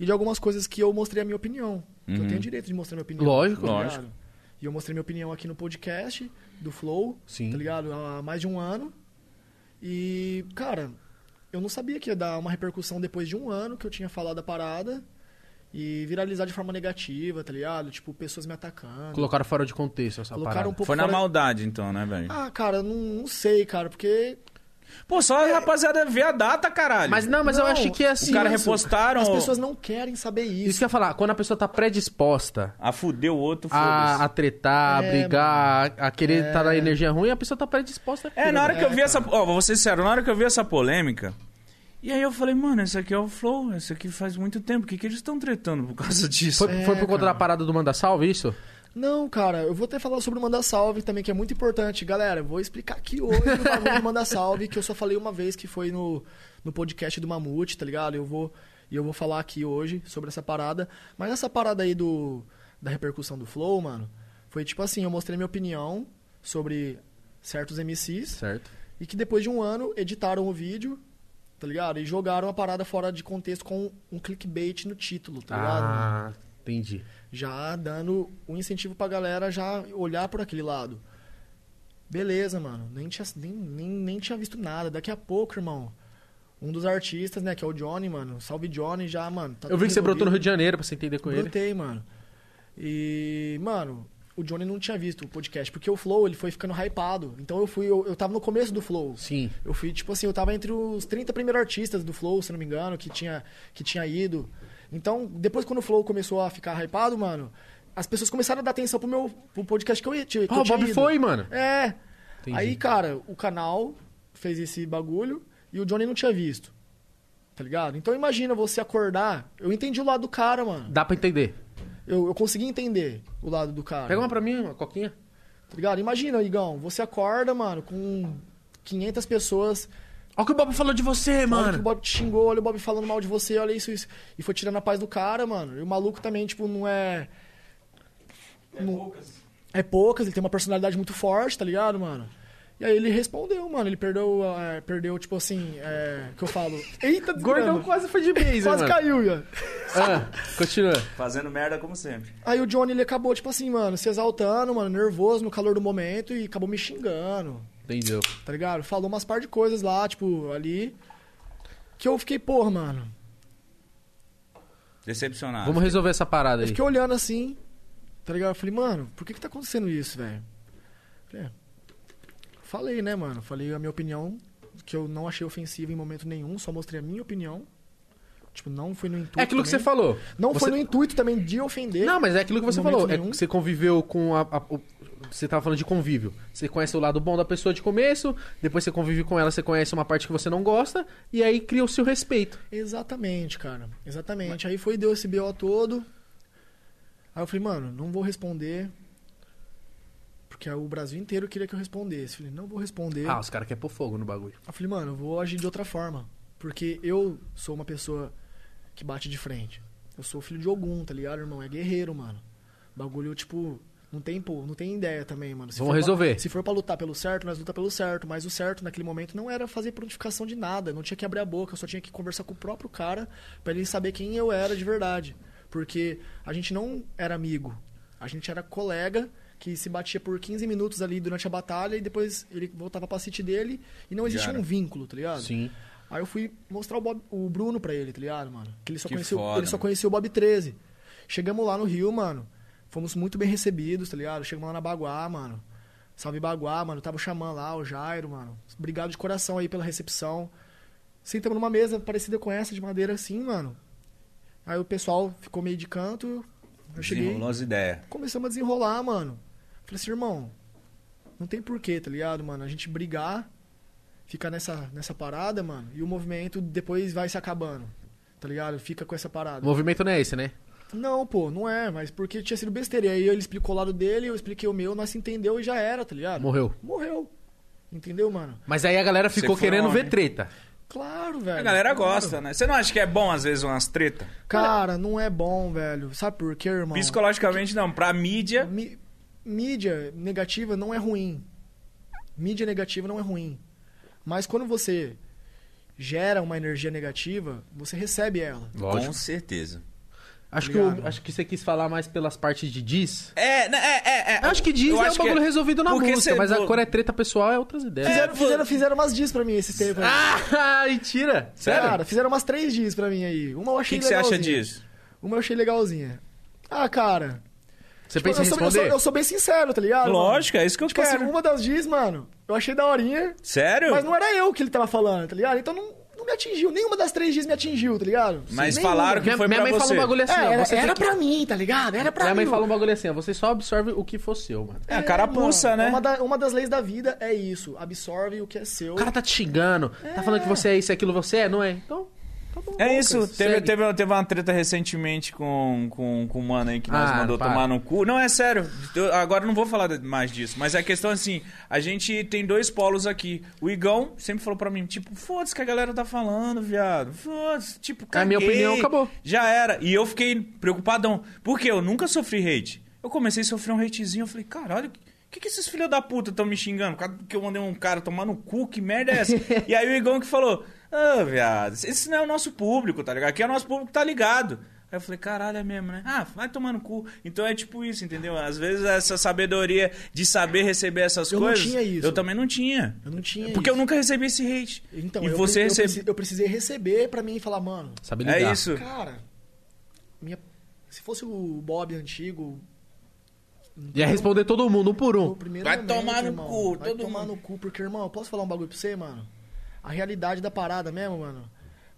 E de algumas coisas que eu mostrei a minha opinião. Que Uhum. eu tenho direito de mostrar minha opinião. Lógico. tá Lógico. E eu mostrei minha opinião aqui no podcast do Flow, Sim. tá ligado? Há mais de um ano. E, cara, eu não sabia que ia dar uma repercussão depois de um ano que eu tinha falado a parada e viralizar de forma negativa, tá ligado? Tipo, pessoas me atacando. Colocaram fora de contexto essa Colocaram parada. um pouco Foi na fora- maldade, então, né, velho? Ah, cara, não, não sei, cara, porque. Pô, só a rapaziada ver a data, caralho. Mas não, mas eu Não, acho que é assim. Os caras repostaram. As pessoas não querem saber isso. Isso que eu ia falar, quando a pessoa tá predisposta A fuder o outro, a, a tretar, a É, brigar, a, a querer estar na energia ruim, a pessoa tá predisposta. É, na hora que eu vi É, essa. Ó, vou ser sério, na hora que eu vi essa polêmica. E aí eu falei, mano, esse aqui é o Flow, esse aqui faz muito tempo. O que, que eles estão tretando por causa disso? Foi, É, foi por conta cara. da parada do Manda Salve, isso? Não, cara, eu vou até falar sobre o Manda Salve também, que é muito importante. Galera, eu vou explicar aqui hoje o bagulho do Manda Salve, que eu só falei uma vez que foi no, no podcast do Mamute, tá ligado? Eu vou, e eu vou falar aqui hoje sobre essa parada. Mas essa parada aí do, da repercussão do Flow, mano, foi tipo assim, eu mostrei minha opinião sobre certos MCs, Certo. e que depois de um ano editaram o vídeo, tá ligado? E jogaram a parada fora de contexto com um clickbait no título, tá ligado? Ah, entendi. Já dando um incentivo pra galera já olhar por aquele lado. Beleza, mano. Nem tinha, nem, nem, nem tinha visto nada. Daqui a pouco, irmão, um dos artistas, né, que é o Johnny, mano. Salve Johnny já, mano. tá Eu vi que você brotou no Rio resolvido. de Janeiro pra você entender com ele. Brotei, mano. E, mano, o Johnny não tinha visto o podcast, porque o Flow, ele foi ficando hypado. Então eu fui, eu, eu tava no começo do Flow. Sim. Eu fui, tipo assim, eu tava entre os 30 primeiros artistas do Flow, se não me engano, que tinha, que tinha ido. Então, depois quando o Flow começou a ficar hypado, mano, as pessoas começaram a dar atenção pro meu pro podcast que eu ia. Que Ah, eu o Bob ido. foi, mano. É. Entendi. Aí, cara, o canal fez esse bagulho e o Johnny não tinha visto. Tá ligado? Então imagina você acordar. Eu entendi o lado do cara, mano. Dá pra entender. Eu, eu consegui entender o lado do cara. Pega uma pra mim, uma coquinha. Tá ligado? Imagina, Igão, você acorda, mano, com 500 pessoas. Olha o que o Bob falou de você, Olha que o mano. Bob te xingou, olha o Bob falando mal de você, olha isso, isso. E foi tirando a paz do cara, mano. E o maluco também, tipo, não é. não- É poucas, ele tem uma personalidade muito forte, tá ligado, mano? E aí ele respondeu, mano. Ele perdeu, é, perdeu tipo assim, é, que eu falo. Eita, Gordão quase foi de vez, quase mano. caiu, já. Ah, continua. Fazendo merda como sempre. Aí o Johnny, ele acabou, tipo assim, mano, se exaltando, mano, nervoso no calor do momento e acabou me xingando, Entendeu. tá ligado? Falou umas par de coisas lá, tipo, ali. Que eu fiquei, porra, mano. Decepcionado. Vamos resolver essa parada Eu aí. fiquei olhando assim, tá ligado? Eu falei, mano, por que que tá acontecendo isso, velho? Falei, é. Falei, né, mano? Falei a minha opinião, que eu não achei ofensiva em momento nenhum, só mostrei a minha opinião. Tipo, não foi no intuito. É aquilo que você também. falou. Não Você- foi no intuito também de ofender. Não, mas é aquilo que você falou. É que você conviveu com a, a- o- Você tava falando de convívio. Você conhece o lado bom da pessoa de começo, depois você convive com ela, você conhece uma parte que você não gosta, e aí cria o seu respeito. Exatamente, cara. Exatamente. Aí foi, deu esse BO todo. Aí eu falei, mano, não vou responder. Porque o Brasil inteiro queria que eu respondesse. Falei, não vou responder. Ah, os caras querem pôr fogo no bagulho. Eu falei, mano, eu vou agir de outra forma. Porque eu sou uma pessoa que bate de frente. Eu sou filho de Ogum, tá ligado, irmão? É guerreiro, mano. Bagulho, tipo, não tem, pô, não tem ideia também, mano. Se Vamos pra- resolver. se for pra lutar pelo certo, nós luta pelo certo. Mas o certo naquele momento não era fazer prontificação de nada. Não tinha que abrir a boca, eu só tinha que conversar com o próprio cara pra ele saber quem eu era de verdade. Porque a gente não era amigo. A gente era colega que se batia por 15 minutos ali durante a batalha e depois ele voltava pra city dele e não existia um vínculo, tá ligado? Sim. Aí eu fui mostrar o, Bob- o Bruno pra ele, tá ligado, mano? Que ele só, Que conhecia, o- ele só mano. conhecia o Bob 13. Chegamos lá no Rio, mano. Fomos muito bem recebidos, tá ligado? Chegamos lá na Baguá, mano. Salve Baguá, mano. Tava o Xamã lá, o Jairo, mano. Obrigado de coração aí pela recepção. Sentamos numa mesa parecida com essa, de madeira assim, mano. Aí o pessoal ficou meio de canto. Eu cheguei Desenrolou as ideias. começamos a desenrolar, mano. Falei assim, irmão, não tem porquê, tá ligado, mano? A gente brigar, ficar nessa, nessa parada, mano, e o movimento depois vai se acabando, tá ligado? Fica com essa O parada. movimento não é esse, né? Não, pô, não é, mas porque tinha sido besteira. E aí ele explicou o lado dele, eu expliquei o meu, nós se entendeu e já era, tá ligado? Morreu. Morreu. Entendeu, mano? Mas aí a galera ficou querendo homem. ver treta. Claro, velho. A galera claro. gosta, né? Você não acha que é bom, às vezes, umas treta? Cara, não é bom, velho. Sabe por quê, irmão? Psicologicamente, não. Pra mídia, Mi- mídia negativa não é ruim. Mídia negativa não é ruim. Mas quando você gera uma energia negativa, você recebe ela. com certeza. Acho que, Obrigado. eu- acho que você quis falar mais pelas partes de diz. É, né, é, é, é. Acho que diz Eu é um bagulho que resolvido na Porque música, mas a quando é treta pessoal é outras ideias. Fizeram, fizeram, fizeram umas dias pra mim esse tempo. aí. Ah, mentira! Sério? Cara, fizeram umas três dias pra mim aí. Uma eu O achei que, que você acha legalzinha. disso? Uma eu achei legalzinha. Ah, cara. Você tipo, pensa em eu, sou, eu, responder? sou, eu sou bem sincero, tá ligado? Lógico, é isso que eu Mano? Tipo assim, quero. uma das dias, mano, eu achei daorinha, Sério? mas não era eu que ele tava falando, tá ligado? Então não, não me atingiu. Nenhuma das três dias me atingiu, tá ligado? Mas Nenhuma. falaram que Minha, foi minha pra mãe você. fala um bagulho assim, É, ó, era, era que- pra mim, tá ligado? Era pra Minha mãe mim. fala um bagulho assim, ó, você só absorve o que for seu, mano. É, a carapuça, mano, né? Uma, da- uma das leis da vida é isso. Absorve o que é seu. O cara tá te xingando, tá falando que você é isso e aquilo, você é, não é? Então, tá bom. É isso, teve, teve, teve uma treta recentemente com, com, com o mano aí que nós Ah, mandou para. tomar no cu. Não, é sério. Eu- agora não vou falar mais disso. Mas a questão é assim: a gente tem dois polos aqui. O Igão sempre falou pra mim, tipo, foda-se que a galera tá falando, viado. Foda-se. Tipo, A minha caguei. opinião acabou. Já era. E eu fiquei preocupadão. Porque eu nunca sofri hate. Eu comecei a sofrer um hatezinho. Eu falei, caralho. O que, que esses filhos da puta estão me xingando? Por causa que eu mandei um cara tomar no cu, que merda é essa? e aí o Igão que falou: Ah, viado, esse não é o nosso público, tá ligado? Aqui é o nosso público que tá ligado. Aí eu falei, caralho, é mesmo, né? Ah, vai tomar no cu. Então é tipo isso, entendeu? Às vezes essa sabedoria de saber receber essas Eu não coisas. tinha isso. Eu também não tinha. Eu não tinha Porque eu isso. nunca recebi esse hate. Então, e eu, você eu, recebe. preci- eu precisei receber pra mim falar, mano, Sabe lidar. É isso. cara, minha... se fosse o Bob antigo. Ia responder todo mundo, um por um. Vai momento, tomar no irmão, cu, Vai todo tomar mundo. no cu, porque, irmão, eu posso falar um bagulho pra você, mano? A realidade da parada mesmo, mano.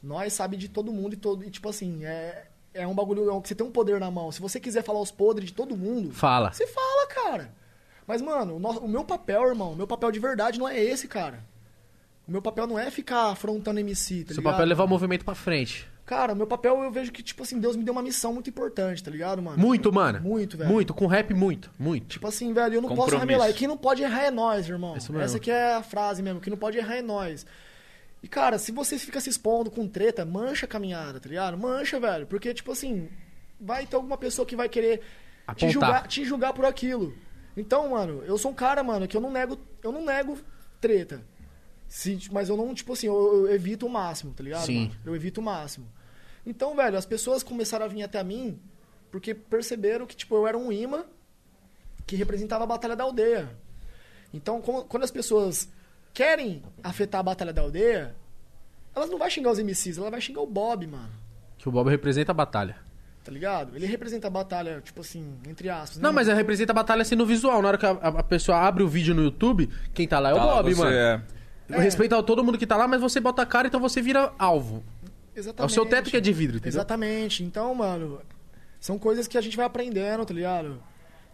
Nós sabe de todo mundo e todo. E, tipo assim, é. É um bagulho. É um, que você tem um poder na mão. Se você quiser falar os podres de todo mundo. Fala. Você fala, cara. Mas, mano, o, nosso- o meu papel, irmão, o meu papel de verdade não é esse, cara. O meu papel não é ficar afrontando MC, tá Seu ligado? papel é levar o movimento pra frente. Cara, o meu papel eu vejo que, tipo assim, Deus me deu uma missão muito importante, tá ligado, mano? Muito, mano. Muito, velho. Muito, com rap, muito. Muito. Tipo assim, velho, eu não posso revelar. E quem não pode errar é nós, irmão. Isso mesmo. Essa aqui é a frase mesmo. Quem não pode errar é nós. E, cara, se você fica se expondo com treta, mancha a caminhada, tá ligado? Mancha, velho. Porque, tipo assim, vai ter alguma pessoa que vai querer te julgar, te julgar por aquilo. Então, mano, eu sou um cara, mano, que eu não nego, eu não nego treta. Se- mas eu não, tipo assim, eu, eu evito o máximo, tá ligado? Sim. mano? Eu evito o máximo. Então, velho, as pessoas começaram a vir até mim porque perceberam que, tipo, eu era um imã que representava a Batalha da Aldeia. Então, como- quando as pessoas querem afetar a Batalha da Aldeia, elas não vão xingar os MCs, ela vai xingar o Bob, mano. Que o Bob representa a batalha. Tá ligado? Ele representa a batalha, tipo assim, entre aspas. Não, né? mas é representa a batalha assim no visual. Na hora que a, a- pessoa abre o vídeo no YouTube, quem tá lá é o Tá lá, Bob, você mano. é- Respeita todo mundo que tá lá, mas você bota a cara, então você vira alvo. É Exatamente. o seu teto que é de vidro, entendeu? Exatamente. Então, mano, são coisas que a gente vai aprendendo, tá ligado?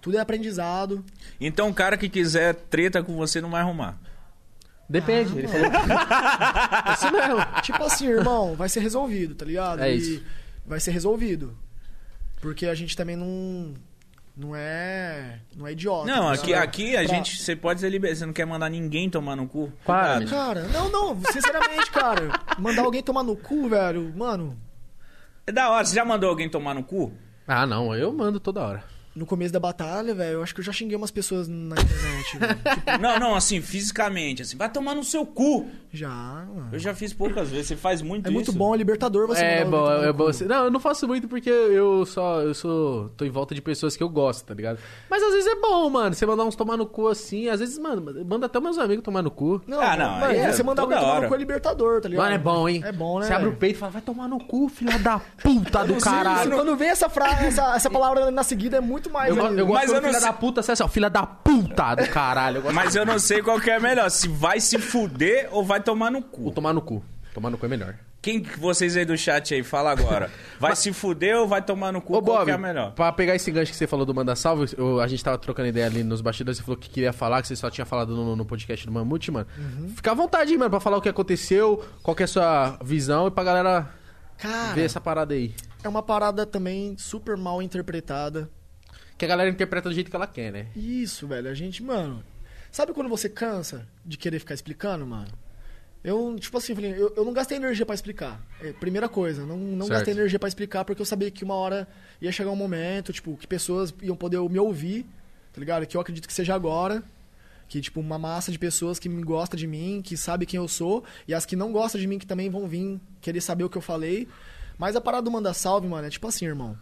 Tudo é aprendizado. Então o cara que quiser treta com você não vai arrumar. Depende. ele falou. é isso mesmo. Tipo assim, irmão, vai ser resolvido, tá ligado? É E isso. Vai ser resolvido. Porque a gente também não. Não é. Não é idiota. Não, tá aqui, aqui a Pra- gente. Você pode ser liberado. Você não quer mandar ninguém tomar no cu? Para. Cara, não, não, sinceramente, cara. Mandar alguém tomar no cu, velho, mano. É da hora. Você já mandou alguém tomar no cu? Ah, não, eu mando toda hora. No começo da batalha, velho, eu acho que eu já xinguei umas pessoas na internet. Tipo, Não, não, assim, fisicamente. Assim, vai tomar no seu cu. Já, mano. Eu já fiz poucas vezes. Você faz muito É isso. muito bom, é libertador você É bom, é bom. ser- Não, eu não faço muito porque eu só. Eu sou. tô em volta de pessoas que eu gosto, tá ligado? Mas às vezes é bom, mano. Você mandar uns tomar no cu assim. Às vezes, mano, manda até meus amigos tomar no cu. Não, Ah, não, mano, é você mandar alguém tomar hora. no cu é libertador, tá ligado? Mano, é bom, hein? É bom, né? Você abre o peito e fala, vai tomar no cu, filha da puta do Sim, caralho. Quando vem essa frase, essa, essa palavra na seguida é muito mais. Eu, eu gosto Mas eu filha sei- da puta, você é assim, ó, filha da puta do caralho. Eu Mas eu não sei qual que é melhor. Se vai se fuder ou vai tomar no O cu. tomar no cu. Tomar no cu é melhor. Quem que vocês aí do chat aí, fala agora. Vai se fuder ou vai tomar no cu? Ô, qual Bob, que é melhor? pra pegar esse gancho que você falou do Manda Salve, eu- a gente tava trocando ideia ali nos bastidores, você falou que queria falar, que você só tinha falado no, no podcast do Mamute, mano. Uhum. Fica à vontade, mano, pra falar o que aconteceu, qual que é a sua visão e pra galera Cara, ver essa parada aí. é uma parada também super mal interpretada. Que a galera interpreta do jeito que ela quer, né? Isso, velho. A gente, mano. Sabe quando você cansa de querer ficar explicando, mano? Eu, tipo assim, falei, eu, eu não gastei energia pra explicar. É, primeira coisa, não, não Certo. gastei energia pra explicar porque eu sabia que uma hora ia chegar um momento, tipo, que pessoas iam poder me ouvir, tá ligado? Que eu acredito que seja agora. Que, tipo, uma massa de pessoas que me gosta de mim, que sabe quem eu sou, e as que não gostam de mim que também vão vir querer saber o que eu falei. Mas a parada do Manda Salve, mano, é tipo assim, irmão.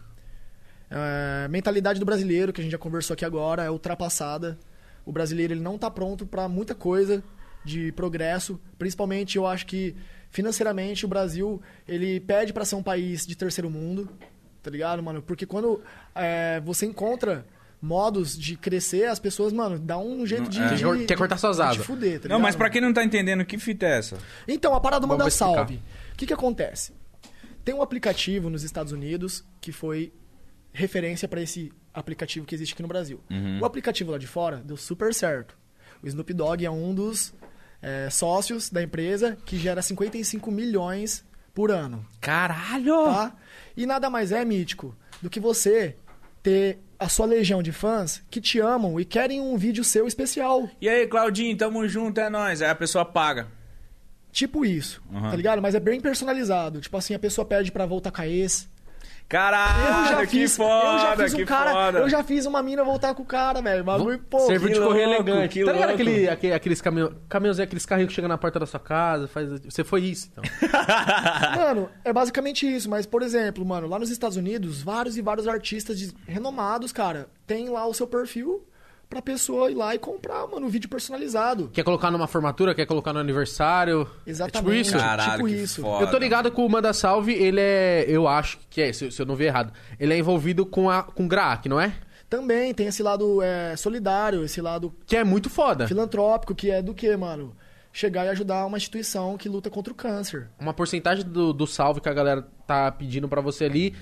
É, mentalidade do brasileiro, que a gente já conversou aqui agora, é ultrapassada. O brasileiro ele não tá pronto para muita coisa de progresso, principalmente eu acho que financeiramente o Brasil ele pede para ser um país de terceiro mundo, tá ligado, mano? Porque quando é, você encontra modos de crescer, as pessoas, mano, dá um jeito de, é. de- Quer- cortar suas asas. fuder, tá Não, mas ligado, pra mano? quem não tá entendendo, que fita é essa? Então, a parada Vamos Manda explicar. Salve. O que que acontece? Tem um aplicativo nos Estados Unidos que foi referência para esse aplicativo que existe aqui no Brasil. O aplicativo lá de fora deu super certo. O Snoop Dogg é um dos é, sócios da empresa que gera 55 milhões por ano, Caralho! tá? E nada mais é mítico do que você ter a sua legião de fãs que te amam e querem um vídeo seu especial. E aí, Claudinho, tamo junto, é nóis. Aí a pessoa paga. Tipo isso, Uhum. tá ligado? Mas é bem personalizado. Tipo assim, a pessoa pede pra voltar com a ex. Caralho, Eu já que fiz, foda, eu já fiz um cara, foda. eu já fiz uma mina voltar com o cara, velho. Bagulho, pô. Serviu de louco, elegante. que tá ligado aquele, aquele, aqueles caminhão, caminhãozinhos, aqueles carrinhos que chegam na porta da sua casa, faz... Você foi isso, então. Mano, é basicamente isso, mas, por exemplo, mano, lá nos Estados Unidos, vários e vários artistas de- renomados, cara, tem lá o seu perfil pra pessoa ir lá e comprar, mano, um vídeo personalizado. Quer colocar numa formatura, quer colocar no aniversário. Exatamente. É tipo isso? Caralho, tipo isso. foda. Eu tô ligado que o Manda Salve, ele é. Eu acho que é, se, se eu não ver errado. Ele é envolvido com, a, com GRAAC, não é? Também tem esse lado é, solidário, esse lado Que é muito foda. filantrópico, que é do que, mano? Chegar e ajudar uma instituição que luta contra o câncer. Uma porcentagem do, do salve que a galera tá pedindo pra você ali,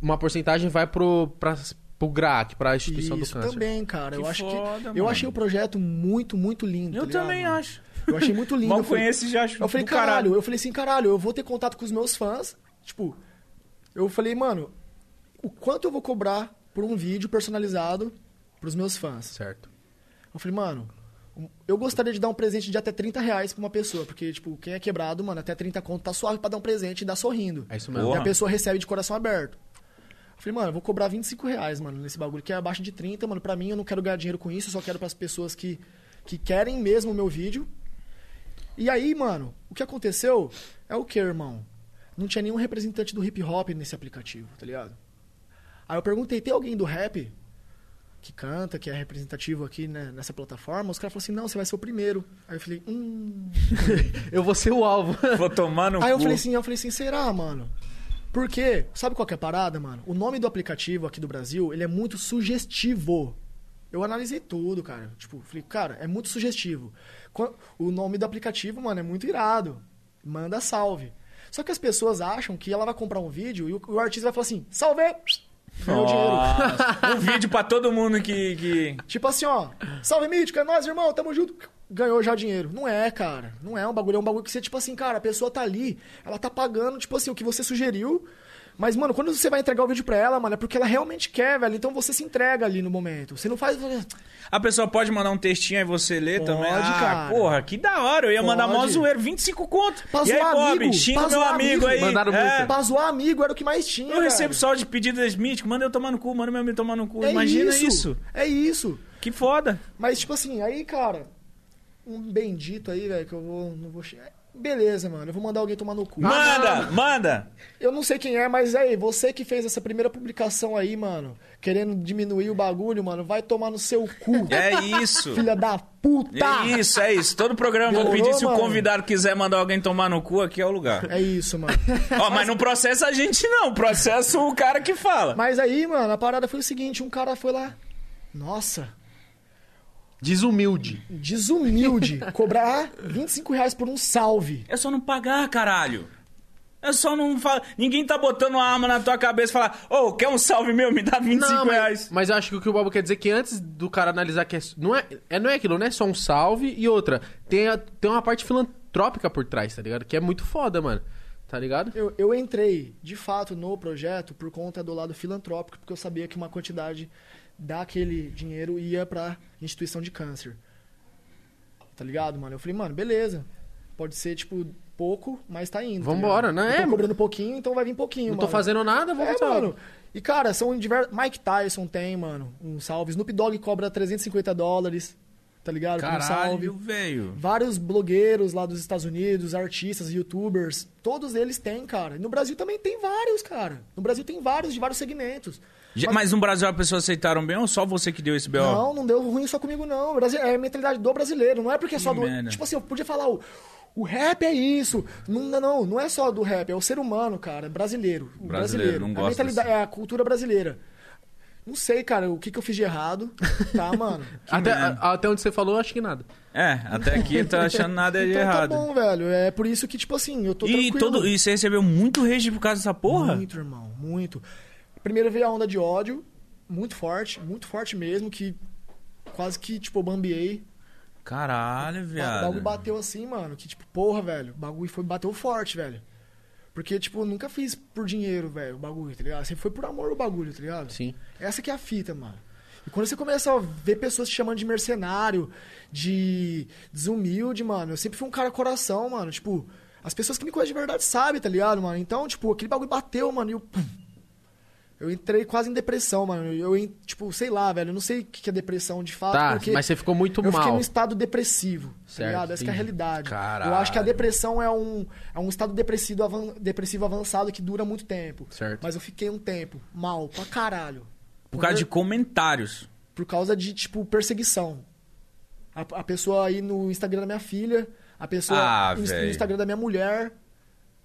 uma porcentagem vai pro, pra, pro GRAAC, pra instituição Isso do câncer. também, cara. Que eu acho foda, que. mano. Eu achei o projeto muito, muito lindo. Eu tá ligado, também mano? acho. Eu achei muito lindo. Mal Eu falei- conheço e já acho Eu falei, do caralho, eu falei assim, caralho, eu vou ter contato com os meus fãs. Tipo, eu falei, mano, o quanto eu vou cobrar por um vídeo personalizado pros meus fãs? Certo. Eu falei, mano, eu gostaria de dar um presente de até 30 reais pra uma pessoa, porque, tipo, quem é quebrado, mano, até 30 conto tá suave pra dar um presente e dar sorrindo. É isso mesmo. E a pessoa recebe de coração aberto. Eu falei, mano, eu vou cobrar 25 reais, mano, nesse bagulho, que é abaixo de 30, mano. Pra mim, eu não quero ganhar dinheiro com isso, eu só quero pras pessoas que, que querem mesmo o meu vídeo. E aí, mano, o que aconteceu é o que, irmão? Não tinha nenhum representante do hip hop nesse aplicativo, tá ligado? Aí eu perguntei, tem alguém do rap que canta, que é representativo aqui né, nessa plataforma? Os caras falaram assim, não, você vai ser o primeiro. Aí eu falei, hum... Eu vou ser o alvo. Vou tomar no Aí eu cu. falei assim, eu falei assim, será, mano? Porque, sabe qual que é a parada, mano? O nome do aplicativo aqui do Brasil, ele é muito sugestivo. Eu analisei tudo, cara. Tipo, falei, cara, é muito sugestivo. O nome do aplicativo, mano, é muito irado. Manda salve. Só que as pessoas acham que ela vai comprar um vídeo e o, o artista vai falar assim, salve! Ganhou dinheiro. Um vídeo pra todo mundo que... que... Tipo assim, ó, salve mítica, é nóis, irmão, tamo junto. Ganhou já dinheiro. Não é, cara. Não é um bagulho, é um bagulho que você, tipo assim, cara, a pessoa tá ali, ela tá pagando, tipo assim, o que você sugeriu. Mas, mano, quando você vai entregar o vídeo pra ela, mano, é porque ela realmente quer, velho. Então você se entrega ali no momento. Você não faz. A pessoa pode mandar um textinho aí você lê Pode, também. Ah, cara. porra, que da hora. Eu ia mandar mó Pode. zoeiro, 25 conto. Pra e aí, Bob, amigo, xinga pra meu zoar amigo amigo. aí. Mandaram é. muito. Pra zoar amigo era o que mais tinha. Eu recebo só de pedidas míticas. Manda eu tomar no cu, manda meu amigo tomar no cu. É Imagina isso, isso. É isso. Que foda. Mas, tipo assim, aí, cara, um bendito aí, velho, que eu vou. Não vou che- Beleza, mano. Eu vou mandar alguém tomar no cu. Manda, manda. Eu não sei quem é, mas aí, você que fez essa primeira publicação aí, mano, querendo diminuir o bagulho, mano, vai tomar no seu cu. É isso. Filha da puta! É isso, é isso. Todo programa eu vou Demorou, pedir se o mano? convidado quiser mandar alguém tomar no cu, aqui é o lugar. É isso, mano. Ó, mas não processa a gente não, processa o cara que fala. Mas aí, mano, a parada foi o seguinte, um cara foi lá. Nossa, Desumilde. desumilde, cobrar 25 reais por um salve. É só não pagar, caralho. É só não falar. Ninguém tá botando uma arma na tua cabeça e falar, ô, quer um salve meu? Me dá 25 Não, mas, reais. mas eu acho que o que o Bobo quer dizer é que antes do cara analisar que é, não, é, é, não é aquilo, não é só um salve e outra. Tem, a- tem uma parte filantrópica por trás, tá ligado? Que é muito foda, mano. Tá ligado? Eu, eu entrei, de fato, no projeto por conta do lado filantrópico, porque eu sabia que uma quantidade daquele dinheiro ia pra instituição de câncer. Tá ligado, mano? Eu falei, mano, beleza. Pode ser, tipo, pouco, mas tá indo. tá Vambora, ligado? né? Eu tô cobrando pouquinho, então vai vir pouquinho, Não mano. tô fazendo nada, vou É, mano. E, cara, são diversos... Mike Tyson tem, mano, um salve. Snoop Dogg cobra 350 dólares, tá ligado? Por um salve. Caralho, velho. Vários blogueiros lá dos Estados Unidos, artistas, youtubers, todos eles têm, cara. E no Brasil também tem vários, cara. No Brasil tem vários, de vários segmentos. Já- Mas no Brasil as pessoas aceitaram bem ou só você que deu esse BO? Não, não deu ruim só comigo, não. Brasi- É a mentalidade do brasileiro, não é porque é só do. merda. Tipo assim, eu podia falar, o, o rap é isso. Não, não, não, não é só do rap, é o ser humano, cara, é brasileiro. O Brasileiro, não a gosta mentalidade, desse- É a cultura brasileira. Não sei, cara, o que, que eu fiz de errado, tá, mano? Até, a- até onde você falou, acho que nada. É, até aqui tá achando nada de Então errado. tá bom, velho. É por isso que, tipo assim, eu tô e, tranquilo. todo, e você recebeu muito rage por causa dessa porra? Muito, irmão, muito. Primeiro veio a onda de ódio, muito forte, muito forte mesmo, que quase que, tipo, eu bambiei. Caralho, O viado. bagulho bateu assim, mano, que tipo, porra, velho, o bagulho foi, bateu forte, velho. Porque, tipo, eu nunca fiz por dinheiro, velho, o bagulho, tá ligado? Sempre foi por amor o bagulho, tá ligado? Sim. Essa que é a fita, mano. E quando você começa a ver pessoas te chamando de mercenário, de desumilde, mano, eu sempre fui um cara coração, mano. Tipo, as pessoas que me conhecem de verdade sabem, tá ligado, mano? Então, tipo, aquele bagulho bateu, mano, e eu. Eu entrei quase em depressão, mano. Eu, tipo, sei lá, velho. Eu não sei o que é depressão de fato. Tá, porque mas você ficou muito eu fiquei mal. num estado depressivo, Certo, tá ligado? Essa que é a realidade. Caralho. Eu acho que a depressão é um, é um estado depressivo, avan- depressivo avançado que dura muito tempo. Certo. Mas eu fiquei um tempo mal pra caralho. Por causa de comentários. Por causa de, tipo, perseguição. A, a pessoa aí no Instagram da minha filha, a pessoa Ah, no, no. Instagram da minha mulher,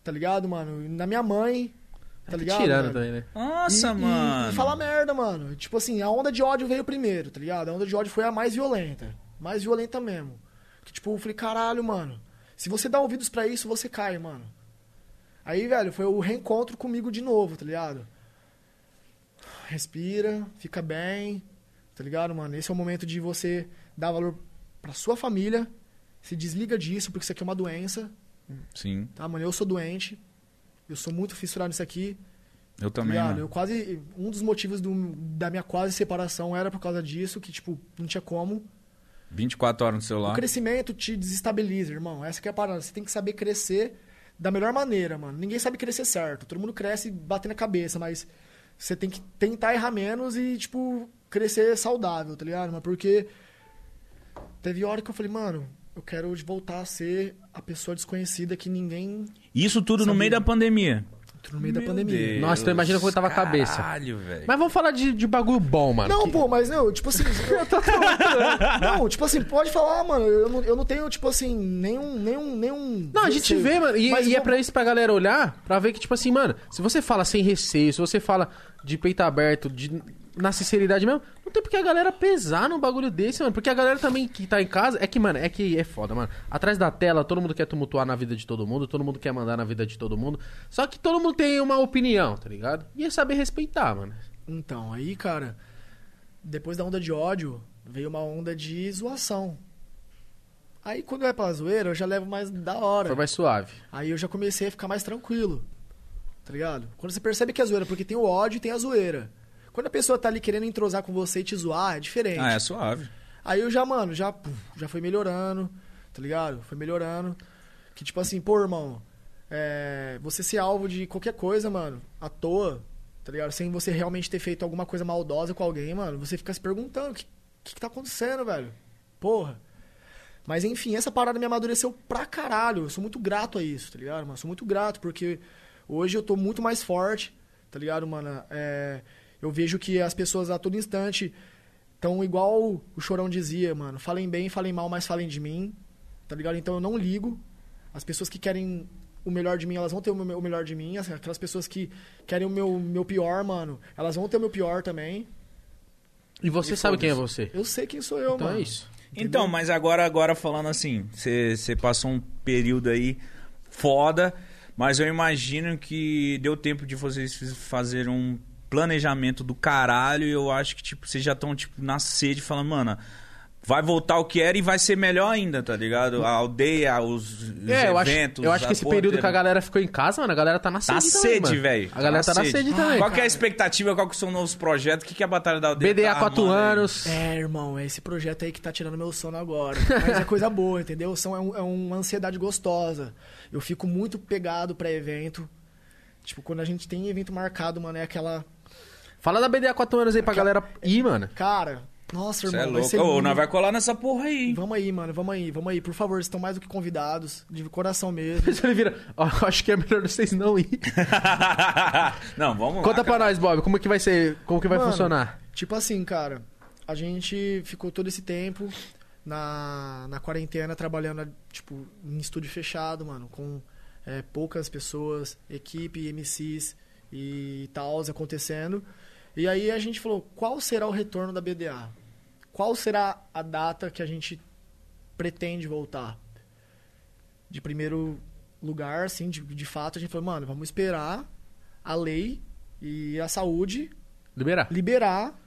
tá ligado, mano? Na minha mãe, tá ligado? Tirando velho? também, né? Nossa, e, mano. E, e falar merda, mano. Tipo assim, a onda de ódio veio primeiro, tá ligado? A onda de ódio foi a mais violenta. Mais violenta mesmo. Que tipo, eu falei, caralho, mano. Se você dá ouvidos pra isso, você cai, mano. Aí, velho, foi o reencontro comigo de novo, tá ligado? Respira, fica bem, tá ligado, mano? Esse é o momento de você dar valor pra sua família. Se desliga disso, porque isso aqui é uma doença, Sim, tá, mano? Eu sou doente. Eu sou muito fissurado nisso aqui. eu Tá também, ligado? Eu quase. Um dos motivos do- da minha quase separação era por causa disso, que, tipo, não tinha como. 24 horas no O celular. crescimento te desestabiliza, irmão. Essa que é a parada. Você tem que saber crescer da melhor maneira, mano. Ninguém sabe crescer certo. Todo mundo cresce batendo a cabeça, mas você tem que tentar errar menos e, tipo, crescer saudável, tá ligado? Mas porque teve hora que eu falei, mano, eu quero voltar a ser a pessoa desconhecida que ninguém. Isso tudo no Sabia. meio da pandemia. No meio da Meu pandemia. Deus, Nossa, então imagina como tava a cabeça. Caralho, velho. Mas vamos falar de, de bagulho bom, mano. Não, Que- pô, mas não, tipo assim. não, tipo assim, pode falar, mano. Eu não, eu não tenho, tipo assim, nenhum. nenhum, nenhum Não, a gente receio. vê, mano. E, Mas e é pra isso pra galera olhar, pra ver que, tipo assim, mano, se você fala sem receio, se você fala de peito aberto, de, na sinceridade mesmo, não tem porque a galera pesar num bagulho desse, mano. Porque a galera também que tá em casa. É que, mano, é que é foda, mano. Atrás da tela, todo mundo quer tumultuar na vida de todo mundo, todo mundo quer mandar na vida de todo mundo. Só que todo mundo tem uma opinião, tá ligado? E é saber respeitar, mano. Então, aí, cara, depois da onda de ódio, veio uma onda de zoação. Aí, quando vai pra zoeira, eu já levo mais da hora. Foi mais suave. Aí eu já comecei a ficar mais tranquilo. Tá ligado? Quando você percebe que é zoeira, porque tem o ódio e tem a zoeira. Quando a pessoa tá ali querendo entrosar com você e te zoar, é diferente. Ah, é suave. Aí eu já, mano, já, puf, já foi melhorando, tá ligado? Foi melhorando. Que tipo assim, pô, irmão, é, você ser alvo de qualquer coisa, mano, à toa, tá ligado? Sem você realmente ter feito alguma coisa maldosa com alguém, mano, você fica se perguntando, o que, que, que tá acontecendo, velho? Porra. Mas enfim, essa parada me amadureceu pra caralho. Eu sou muito grato a isso, tá ligado, mano? Sou muito grato, porque hoje eu tô muito mais forte, tá ligado, mano? É, eu vejo que as pessoas a todo instante então, igual o Chorão dizia, mano, falem bem, falem mal, mas falem de mim, tá ligado? Então eu não ligo. As pessoas que querem o melhor de mim, elas vão ter o melhor de mim. Aquelas pessoas que querem o meu, meu pior, mano, elas vão ter o meu pior também. E você E sabe quem é você. Eu sei quem sou eu, Então mano. é isso. Então, mas agora, agora falando assim, você passou um período aí foda, mas eu imagino que deu tempo de vocês fazerem um planejamento do caralho e eu acho que, tipo, vocês já estão, tipo, na sede falando, mano, vai voltar o que era e vai ser melhor ainda, tá ligado? A aldeia, os, os É, eu acho, eventos... eu acho que esse período inteira. que a galera ficou em casa, mano, a galera tá na Tá sede também, sede, mano. velho. A galera tá na sede também. Qual que é a expectativa? Qual que são os novos projetos? O que, que é a Batalha da Aldeia BDA tá 4 armando aí? anos. É, irmão, é esse projeto aí que tá tirando meu sono agora. Mas é coisa boa, entendeu? São, é, um- é uma ansiedade gostosa. Eu fico muito pegado pra evento. Tipo, quando a gente tem evento marcado, mano, é aquela. Fala da BDA 4 anos aí pra galera ir, mano. Cara, nossa, Cê irmão, é vai louco. ser Ô, nós vai colar nessa porra aí. Vamos aí, mano, vamos aí, vamos aí. Por favor, vocês estão mais do que convidados, de coração mesmo. Ele vira, ó, acho que é melhor vocês não ir. Não, vamos lá. Conta pra cara. nós, Bob, como que vai ser, como que vai Mano, funcionar? Tipo assim, cara, a gente ficou todo esse tempo na, na quarentena trabalhando, tipo, em estúdio fechado, mano, com é, poucas pessoas, equipe, MCs e tal acontecendo. E aí a gente falou, qual será o retorno da BDA? Qual será a data que a gente pretende voltar? De primeiro lugar, assim, de, de fato, a gente falou, mano, vamos esperar a lei e a saúde Liberar. liberar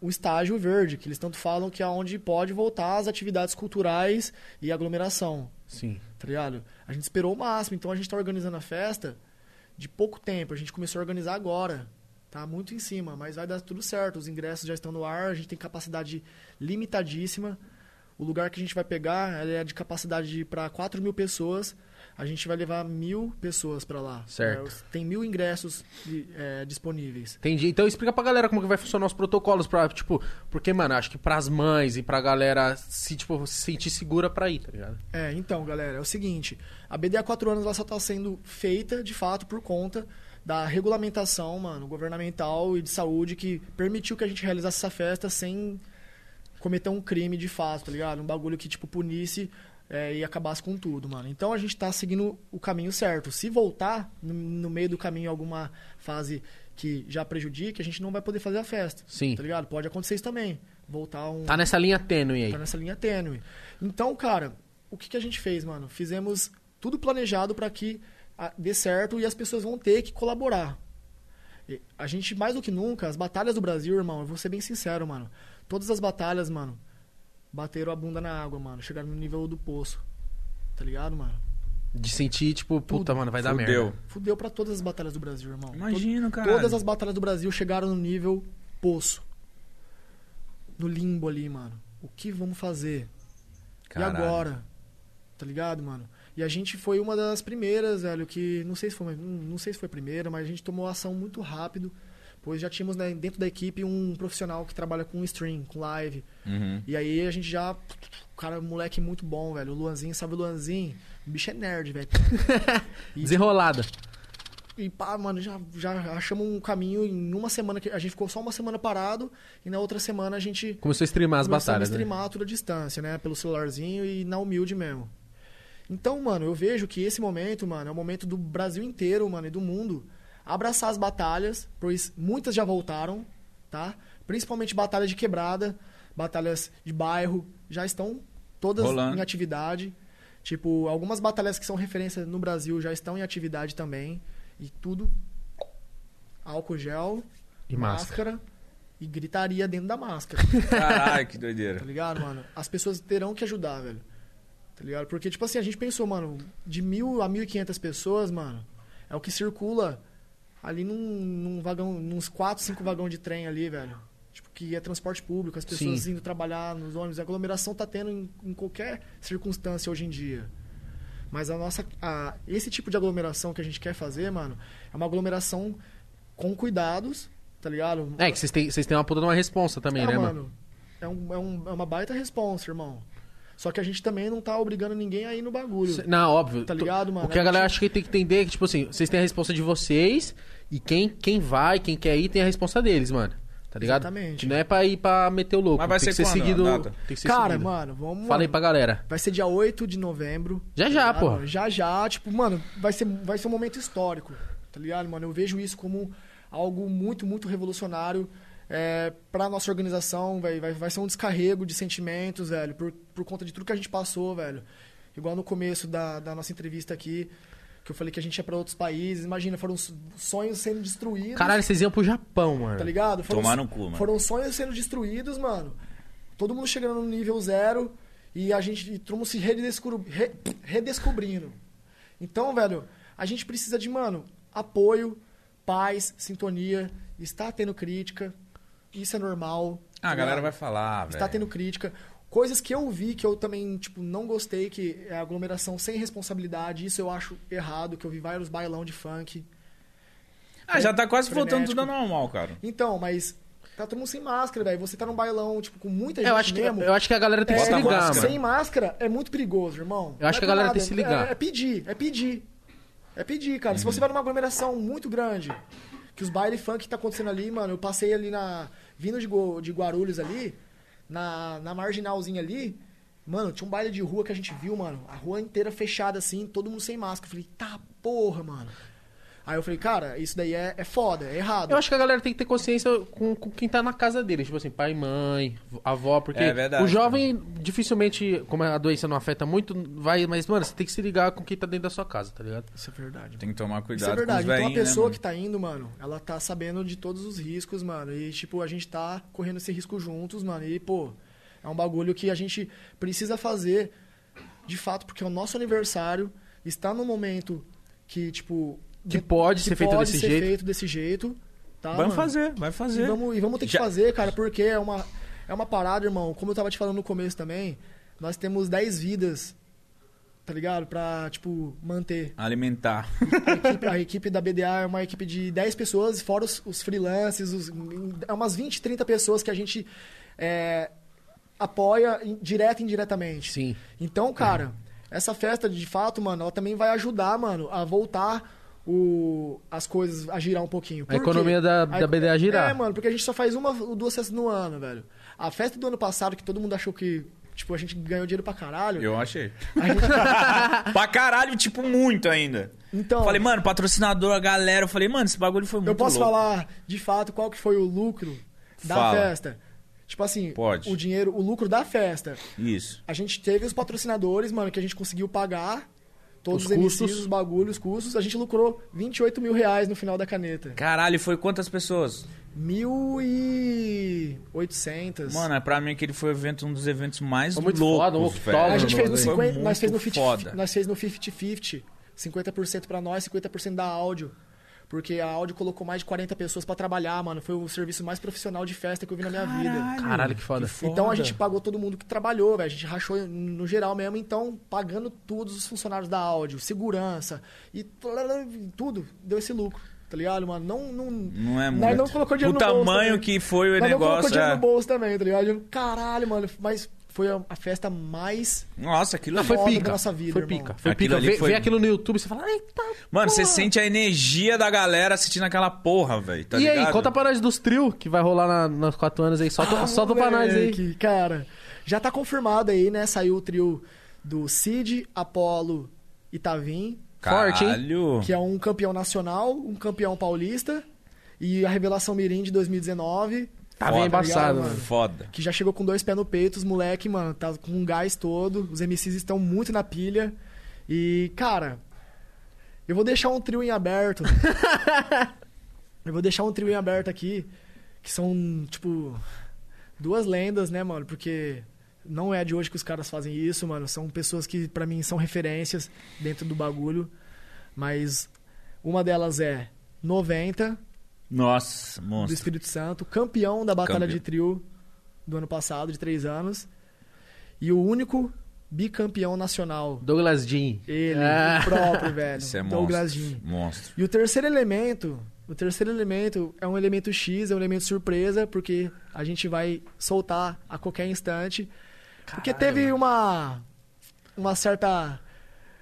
o estágio verde, que eles tanto falam que é onde pode voltar as atividades culturais e aglomeração, Sim. tá ligado? A gente esperou o máximo, então a gente tá organizando a festa de pouco tempo, a gente começou a organizar agora. Tá muito em cima, mas vai dar tudo certo. Os ingressos já estão no ar, a gente tem capacidade limitadíssima. O lugar que a gente vai pegar é de capacidade para 4 mil pessoas. A gente vai levar mil pessoas pra lá. Certo. É, tem mil ingressos é, disponíveis. Entendi. Então explica pra galera como que vai funcionar os protocolos pra, tipo, porque, mano, acho que pras mães e pra galera se, tipo, se sentir segura pra ir, tá ligado? É, então, galera, é o seguinte: a BD há quatro anos ela só está sendo feita, de fato, por conta da regulamentação, mano, governamental e de saúde que permitiu que a gente realizasse essa festa sem cometer um crime de fato, tá ligado? Um bagulho que, tipo, punisse é, e acabasse com tudo, mano. Então a gente tá seguindo o caminho certo. Se voltar no, no meio do caminho alguma fase que já prejudique, a gente não vai poder fazer a festa. Sim. Tá ligado? Pode acontecer isso também. Voltar um. Tá nessa linha tênue aí. Tá nessa linha tênue. Então, cara, o que, que a gente fez, mano? Fizemos tudo planejado para que dê certo e as pessoas vão ter que colaborar. E A gente, mais do que nunca, as batalhas do Brasil, irmão, eu vou ser bem sincero, mano. Todas as batalhas, mano, bateram a bunda na água, mano. Chegaram no nível do poço. Tá ligado, mano? De sentir, tipo, puta, mano, vai dar Fudeu. merda. Fudeu pra todas as batalhas do Brasil, irmão. Imagina, cara. Todas as batalhas do Brasil chegaram no nível poço. No limbo ali, mano. O que vamos fazer? Caralho. E agora? Tá ligado, mano? E a gente foi uma das primeiras, velho, que não sei se foi, hum, não sei se foi a primeira, mas a gente tomou ação muito rápido, pois já tínhamos né, dentro da equipe um profissional que trabalha com stream, com live. Uhum. E aí a gente já, o cara, moleque muito bom, velho, o Luanzinho, sabe o Luanzinho? O bicho é nerd, velho. E, Desenrolada. e pá, mano, já, já achamos um caminho em uma semana que a gente ficou só uma semana parado e na outra semana a gente Começou a streamar as batalhas, a né? streamar tudo à distância, né? Pelo celularzinho e na humilde mesmo. Então, mano, eu vejo que esse momento, mano, é o momento do Brasil inteiro, mano, e do mundo abraçar as batalhas, pois muitas já voltaram, tá? Principalmente batalhas de quebrada, batalhas de bairro, já estão todas Rolando. em atividade. Tipo, algumas batalhas que são referência no Brasil já estão em atividade também. E tudo álcool gel, E máscara. máscara e gritaria dentro da máscara. Caralho, que Tá doideira. ligado, mano? As pessoas terão que ajudar, velho. Tá ligado? Porque, tipo assim, a gente pensou, mano, de mil a mil e quinhentas pessoas, mano, é o que circula ali num, num vagão, nos quatro, cinco vagões de trem ali, velho. Tipo, que é transporte público, as pessoas Sim. indo trabalhar nos ônibus. A aglomeração tá tendo em, em qualquer circunstância hoje em dia. Mas a nossa. a- esse tipo de aglomeração que a gente quer fazer, mano, é uma aglomeração com cuidados, tá ligado? É, que vocês têm, vocês têm uma puta de uma responsa também, É, né, mano? mano? É, um, é, um- é uma baita responsa, irmão. Só que a gente também não tá obrigando ninguém a ir no bagulho. Cê- Não, óbvio. Tá ligado, mano? O que a A galera gente- acha que tem que entender é que, tipo assim, vocês têm a responsa de vocês e quem, quem vai, quem quer ir, tem a responsa deles, mano. Tá ligado? Exatamente. Não é pra ir pra meter o louco. Mas vai tem ser que ser seguido. Tem que ser Cara, seguido. mano, vamos. Fala aí pra galera. Vai ser dia 8 de novembro. Já tá já, ligado, pô. mano? Já já, tipo, mano, vai ser, vai ser um momento histórico, tá ligado, mano? Eu vejo isso como algo muito, muito revolucionário é, pra nossa organização, vai, vai, vai ser um descarrego de sentimentos, velho, por, por conta de tudo que a gente passou, velho. Igual no começo da, da nossa entrevista aqui, que eu falei que a gente ia pra outros países. Imagina, foram sonhos sendo destruídos. Caralho, vocês iam pro Japão, mano. Tá ligado? Foram, Tomar no cu, mano. Foram sonhos sendo destruídos, mano. Todo mundo chegando no nível zero e a gente e todo mundo se redescobri- re- redescobrindo. Então, velho, a gente precisa de, mano, apoio, paz, sintonia, está tendo crítica, isso é normal. Ah, a tá galera vai falar, velho. Está tendo crítica. Coisas que eu vi que eu também, tipo, não gostei, que é aglomeração sem responsabilidade. Isso eu acho errado, que eu vi vários bailão de funk. Ah, já tá quase voltando Frenético. tudo ao normal, cara. Então, mas tá todo mundo sem máscara, velho. Você tá num bailão, tipo, com muita É, gente eu, acho que, mesmo. eu acho que a galera tem que É, se ligar, máscara. mano. Sem máscara é muito perigoso, irmão. Eu acho Não que é a galera por tem que se ligar. É, é pedir, é pedir. É pedir, cara. Uhum. Se você vai numa aglomeração muito grande, que os baile funk que tá acontecendo ali, mano, eu passei ali na. Vindo de, de Guarulhos ali, na, na marginalzinha ali, mano, tinha um baile de rua que a gente viu, mano. A rua inteira fechada assim, todo mundo sem máscara. Eu falei, tá porra, mano. Aí eu falei, cara, isso daí é, é foda, é errado. Eu acho que a galera tem que ter consciência com, com quem tá na casa dele. Tipo assim, pai, mãe, avó. Porque É verdade, o jovem, dificilmente, como a doença não afeta muito, vai... Mas, mano, você tem que se ligar com quem tá dentro da sua casa, tá ligado? Isso é verdade. Tem que tomar cuidado Isso é verdade. com os então a velhinhos, pessoa né, que tá indo, mano, ela tá sabendo de todos os riscos, mano. E, tipo, a gente tá correndo esse risco juntos, mano. E, pô, é um bagulho que a gente precisa fazer de fato, porque o nosso aniversário está no momento que, tipo. Que pode ser feito pode desse ser jeito. feito desse jeito. Tá, Vamos mano? fazer, vai E fazer. vamos, e vamos ter que Já- fazer, cara, porque é uma, é uma parada, irmão. Como eu tava te falando no começo também, nós temos 10 vidas, tá ligado? Pra, tipo, manter. Alimentar. A equipe, a equipe da BDA é uma equipe de 10 pessoas, fora os, os freelances, os, é umas 20, 30 pessoas que a gente é, apoia in- direto e indiretamente. Sim. Então, cara, essa festa, de fato, mano, ela também vai ajudar, mano, a voltar o, as coisas a girar um pouquinho. A Por quê? economia da- da BDA girar. É, mano, porque a gente só faz uma ou duas festas no ano, velho. A festa do ano passado, que todo mundo achou que, tipo, a gente ganhou dinheiro pra caralho. Eu achei. A gente- pra caralho, tipo, muito ainda. Então, Falei, mano, patrocinador, a galera. Eu falei, mano, esse bagulho foi muito eu posso louco. falar, de fato, qual que foi o lucro da Fala. festa. Tipo assim, Pode. o dinheiro, o lucro da festa. Isso. A gente teve os patrocinadores, mano, que a gente conseguiu pagar todos Os os, MCs, custos. os bagulhos, os custos. A gente lucrou 28 mil reais no final da caneta. Caralho, foi quantas pessoas? Mil e... 800. Mano, pra mim aquele foi evento, um dos eventos mais Foi muito loucos, foda, um octógono, a gente fez no Foi 50, muito nós fez no 50, foda. nós fez no 50-50. 50% pra nós, 50% da áudio. Porque a áudio colocou mais de 40 pessoas pra trabalhar, mano. Foi o serviço mais profissional de festa que eu vi na minha vida. Caralho, que foda. Então a gente pagou todo mundo que trabalhou, velho. A gente rachou no geral mesmo, então pagando todos os funcionários da áudio, segurança e tudo, deu esse lucro, tá ligado, mano? Não, não, Não é Nós muito. não colocou dinheiro o no bolso tamanho que foi o nós não colocou negócio. dinheiro é. no bolso também, tá ligado? Caralho, mano, mas foi a, a festa mais. Nossa, aquilo ali. foi foda pica. da nossa vida, foi irmão. pica. Foi Aquilo pica. ali Vê, foi- vê aquilo no YouTube, você fala, eita. Mano, você porra." sente a energia da galera assistindo aquela porra, velho. Tá e ligado? aí, conta pra nós dos trio que vai rolar na, nos quatro anos aí. Solta, Ah, solta pra nós aí. moleque, Cara, já tá confirmado aí, né? Saiu o trio do Cid, Apolo e Tavim, Forte, hein? Que é um campeão nacional, um campeão paulista e a revelação Mirim de 2019, Tá Foda, bem embaçado, ligado, mano. Foda. que já chegou com dois pés no peito, os moleque, mano, tá com um gás todo, os MCs estão muito na pilha. E, cara, eu vou deixar um trio em aberto. eu vou deixar um trio em aberto aqui, que são, tipo, duas lendas, né, mano? Porque não é de hoje que os caras fazem isso, mano. São pessoas que, pra mim, são referências dentro do bagulho. Mas uma delas é 90, Nossa, do monstro. Espírito Santo, campeão da Batalha Campeão. de Trio do ano passado, de três anos. E o único bicampeão nacional. Douglas Jean. Ele, Ah. o próprio, velho. Isso é Douglas monstro. Jean. Monstro. E o terceiro elemento, o terceiro elemento é um elemento X, é um elemento surpresa, porque a gente vai soltar a qualquer instante. Porque teve uma uma certa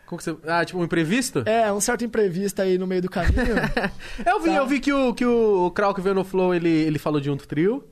Como que você... Ah, tipo um imprevisto? é, um certo imprevisto aí no meio do caminho. Eu vi, Tá. eu vi que o, que o Krauk veio no Flow, ele, ele falou de um trio.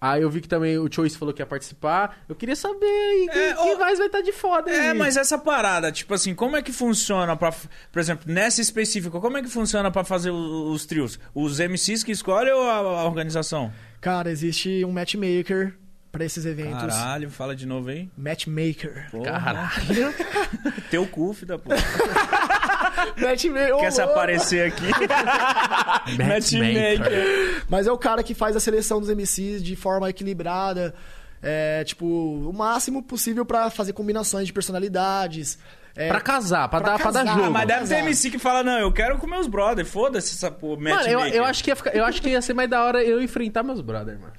Aí eu vi que também o Choice falou que ia participar. Eu queria saber aí quem, É, quem mais vai estar de foda aí. É, mas essa parada, tipo assim, como é que funciona pra. Por exemplo, nessa específica, como é que funciona pra fazer o- os trios? Os MCs que escolhem ou a, a organização? Cara, existe um matchmaker pra esses eventos. Caralho, fala de novo aí. Matchmaker. Porra. Caralho. Teu cu, filho da puta. Matchmaker. Quer se aparecer aqui? Matchmaker. Mas é o cara que faz a seleção dos MCs de forma equilibrada. É, tipo, o máximo possível pra fazer combinações de personalidades. É, Pra casar, pra, Pra dar, pra dar casar, jogo. Ah, mas deve ter Exato. MC que fala, não, eu quero com meus brothers, foda-se essa porra, Mano, matchmaker. eu, eu, acho que ia ficar- eu acho que ia ser mais da hora eu enfrentar meus brothers, mano.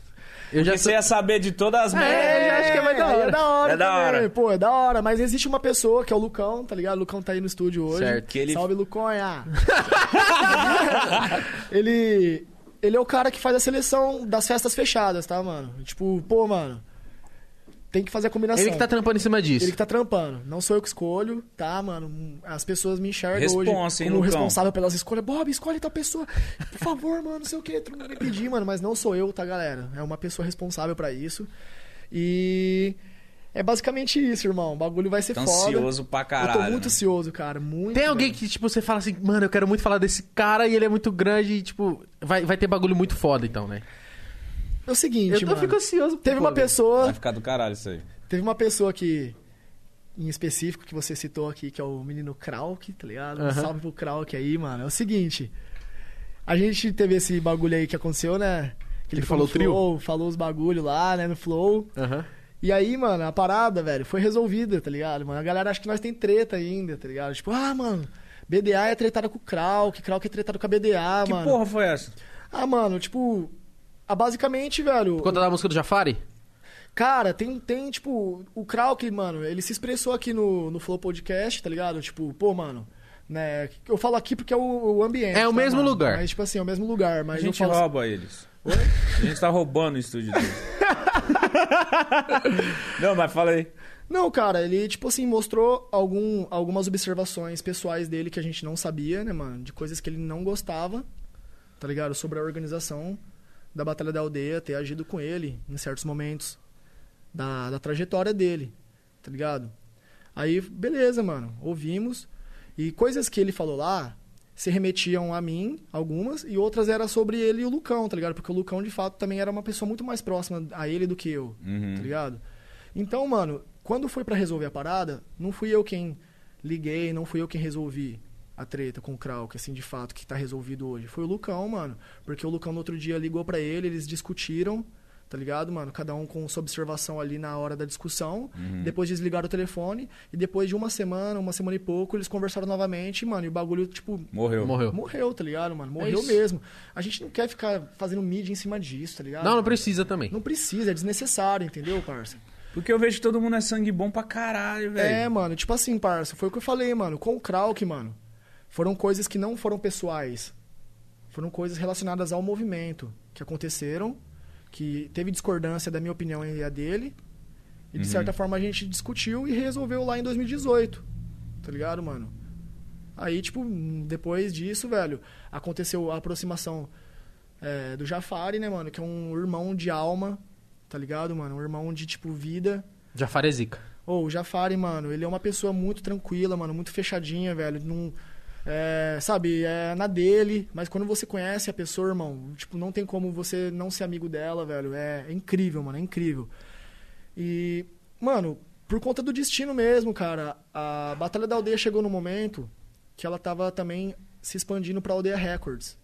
Eu já Porque você ia saber de todas as merdas. É, eu acho que é mais da hora. É da hora, É da também. hora. Pô, é da hora. Mas existe uma pessoa que é o Lucão, tá ligado? O Lucão tá aí no estúdio hoje. Certo. Que ele- Salve, Luconha! ele. Ele é o cara que faz a seleção das festas fechadas, tá, mano? Tipo, pô, mano. Tem que fazer a combinação. Ele que tá trampando em cima disso. Ele que tá trampando. Não sou eu que escolho, tá, mano? As pessoas me enxergam Responsa, hoje hein, como Lucão? responsável pelas escolhas. Bob, escolhe tal pessoa. Por favor, mano, não sei o que. Todo mundo me pedir, mano. Mas não sou eu, tá, galera? É uma pessoa responsável pra isso. E... É basicamente isso, irmão. O bagulho vai ser Tá foda. ansioso pra caralho. eu tô muito né? ansioso, cara. Muito. Tem alguém que, tipo, você fala assim, mano, eu quero muito falar desse cara e ele é muito grande e, tipo, vai, vai ter bagulho muito foda, então, né? É o seguinte, Eu tô, mano. fico ansioso. Teve uma pessoa... Vai ficar do caralho isso aí. Teve uma pessoa que... Em específico, que você citou aqui, que é o menino Krauk, tá ligado? Um Aham. salve pro Krauk aí, mano. É o seguinte... A gente teve esse bagulho aí que aconteceu, né? Que Ele falou trio? Flow, falou os bagulho lá, né? No Flow. Aham. E aí, mano, a parada, velho, foi resolvida, tá ligado? Mano, a galera acha que nós tem treta ainda, tá ligado? Tipo, ah, mano, BDA é tretada com o Krauk, Krauk é tretado com a BDA, que mano. porra foi essa? Ah, mano, tipo, ah, basicamente, velho. Por conta da música do Jafari? Cara, tem, tem, tipo, o Krauk, mano, ele se expressou aqui no, no Flow Podcast, tá ligado? Tipo, pô, mano, né? Eu falo aqui porque é o, o ambiente. É o tá, mesmo mano? lugar. Mas, tipo assim, é o mesmo lugar. A Mas gente eu falo rouba eles. A gente tá roubando o estúdio deles. Não, mas fala aí. Não, cara, ele, tipo assim, mostrou algum, algumas observações pessoais dele que a gente não sabia, né, mano? De coisas que ele não gostava, tá ligado? Sobre a organização da Batalha da Aldeia, ter agido com ele em certos momentos da, da trajetória dele, tá ligado? Aí, beleza, mano, ouvimos. E coisas que ele falou lá se remetiam a mim, algumas, e outras era sobre ele e o Lucão, tá ligado? Porque o Lucão, de fato, também era uma pessoa muito mais próxima a ele do que eu, Uhum. tá ligado? Então, mano, quando foi pra resolver a parada, não fui eu quem liguei, não fui eu quem resolvi a treta com o Krauk, assim, de fato, que tá resolvido hoje. Foi o Lucão, mano. Porque o Lucão no outro dia ligou pra ele, eles discutiram, tá ligado, mano? Cada um com sua observação ali na hora da discussão. Depois desligaram o telefone. E depois de uma semana, uma semana e pouco, eles conversaram novamente, mano. E o bagulho, tipo, Morreu. Morreu. morreu, tá ligado, mano? Morreu isso. mesmo. A gente não quer ficar fazendo mídia em cima disso, tá ligado? Não, não precisa também. Não precisa, é desnecessário, entendeu, parça? Porque eu vejo que todo mundo é sangue bom pra caralho, velho. É, mano, tipo assim, parça, foi o que eu falei, mano. Com o Krauk, mano, foram coisas que não foram pessoais. Foram coisas relacionadas ao movimento que aconteceram, que teve discordância da minha opinião e a dele. E de Uhum. certa forma a gente discutiu e resolveu lá em 2018. Tá ligado, mano? Aí, tipo, depois disso, velho, aconteceu a aproximação é, do Jafari, né, mano? Que é um irmão de alma, tá ligado, mano? Um irmão de, tipo, vida. Jafar é zica. Ô, o Jafari, mano, ele é uma pessoa muito tranquila, mano, muito fechadinha, velho. Não, é, sabe, é na dele, mas quando você conhece a pessoa, irmão, tipo, não tem como você não ser amigo dela, velho. É, é incrível, mano, é incrível. E, mano, por conta do destino mesmo, cara, a Batalha da Aldeia chegou no momento que ela tava também se expandindo pra Aldeia Records.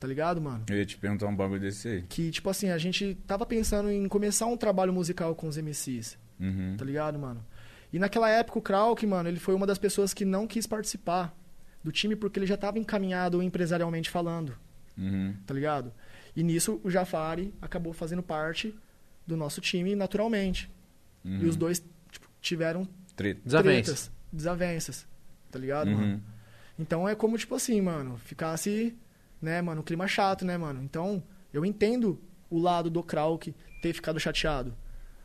Tá ligado, mano? Eu ia te perguntar um bagulho desse aí. Que, tipo assim, a gente tava pensando em começar um trabalho musical com os MCs Uhum. tá ligado, mano? E naquela época o Krauk, mano, ele foi uma das pessoas que não quis participar do time porque ele já tava encaminhado empresarialmente falando, Uhum. tá ligado? E nisso o Jafari acabou fazendo parte do nosso time naturalmente. Uhum. E os dois tipo, tiveram Treta. Desavença. tretas, desavenças, tá ligado, mano? Uhum. Então é como, tipo assim, mano, ficasse, né, mano, um clima chato, né, mano? Então, eu entendo o lado do Krauk ter ficado chateado.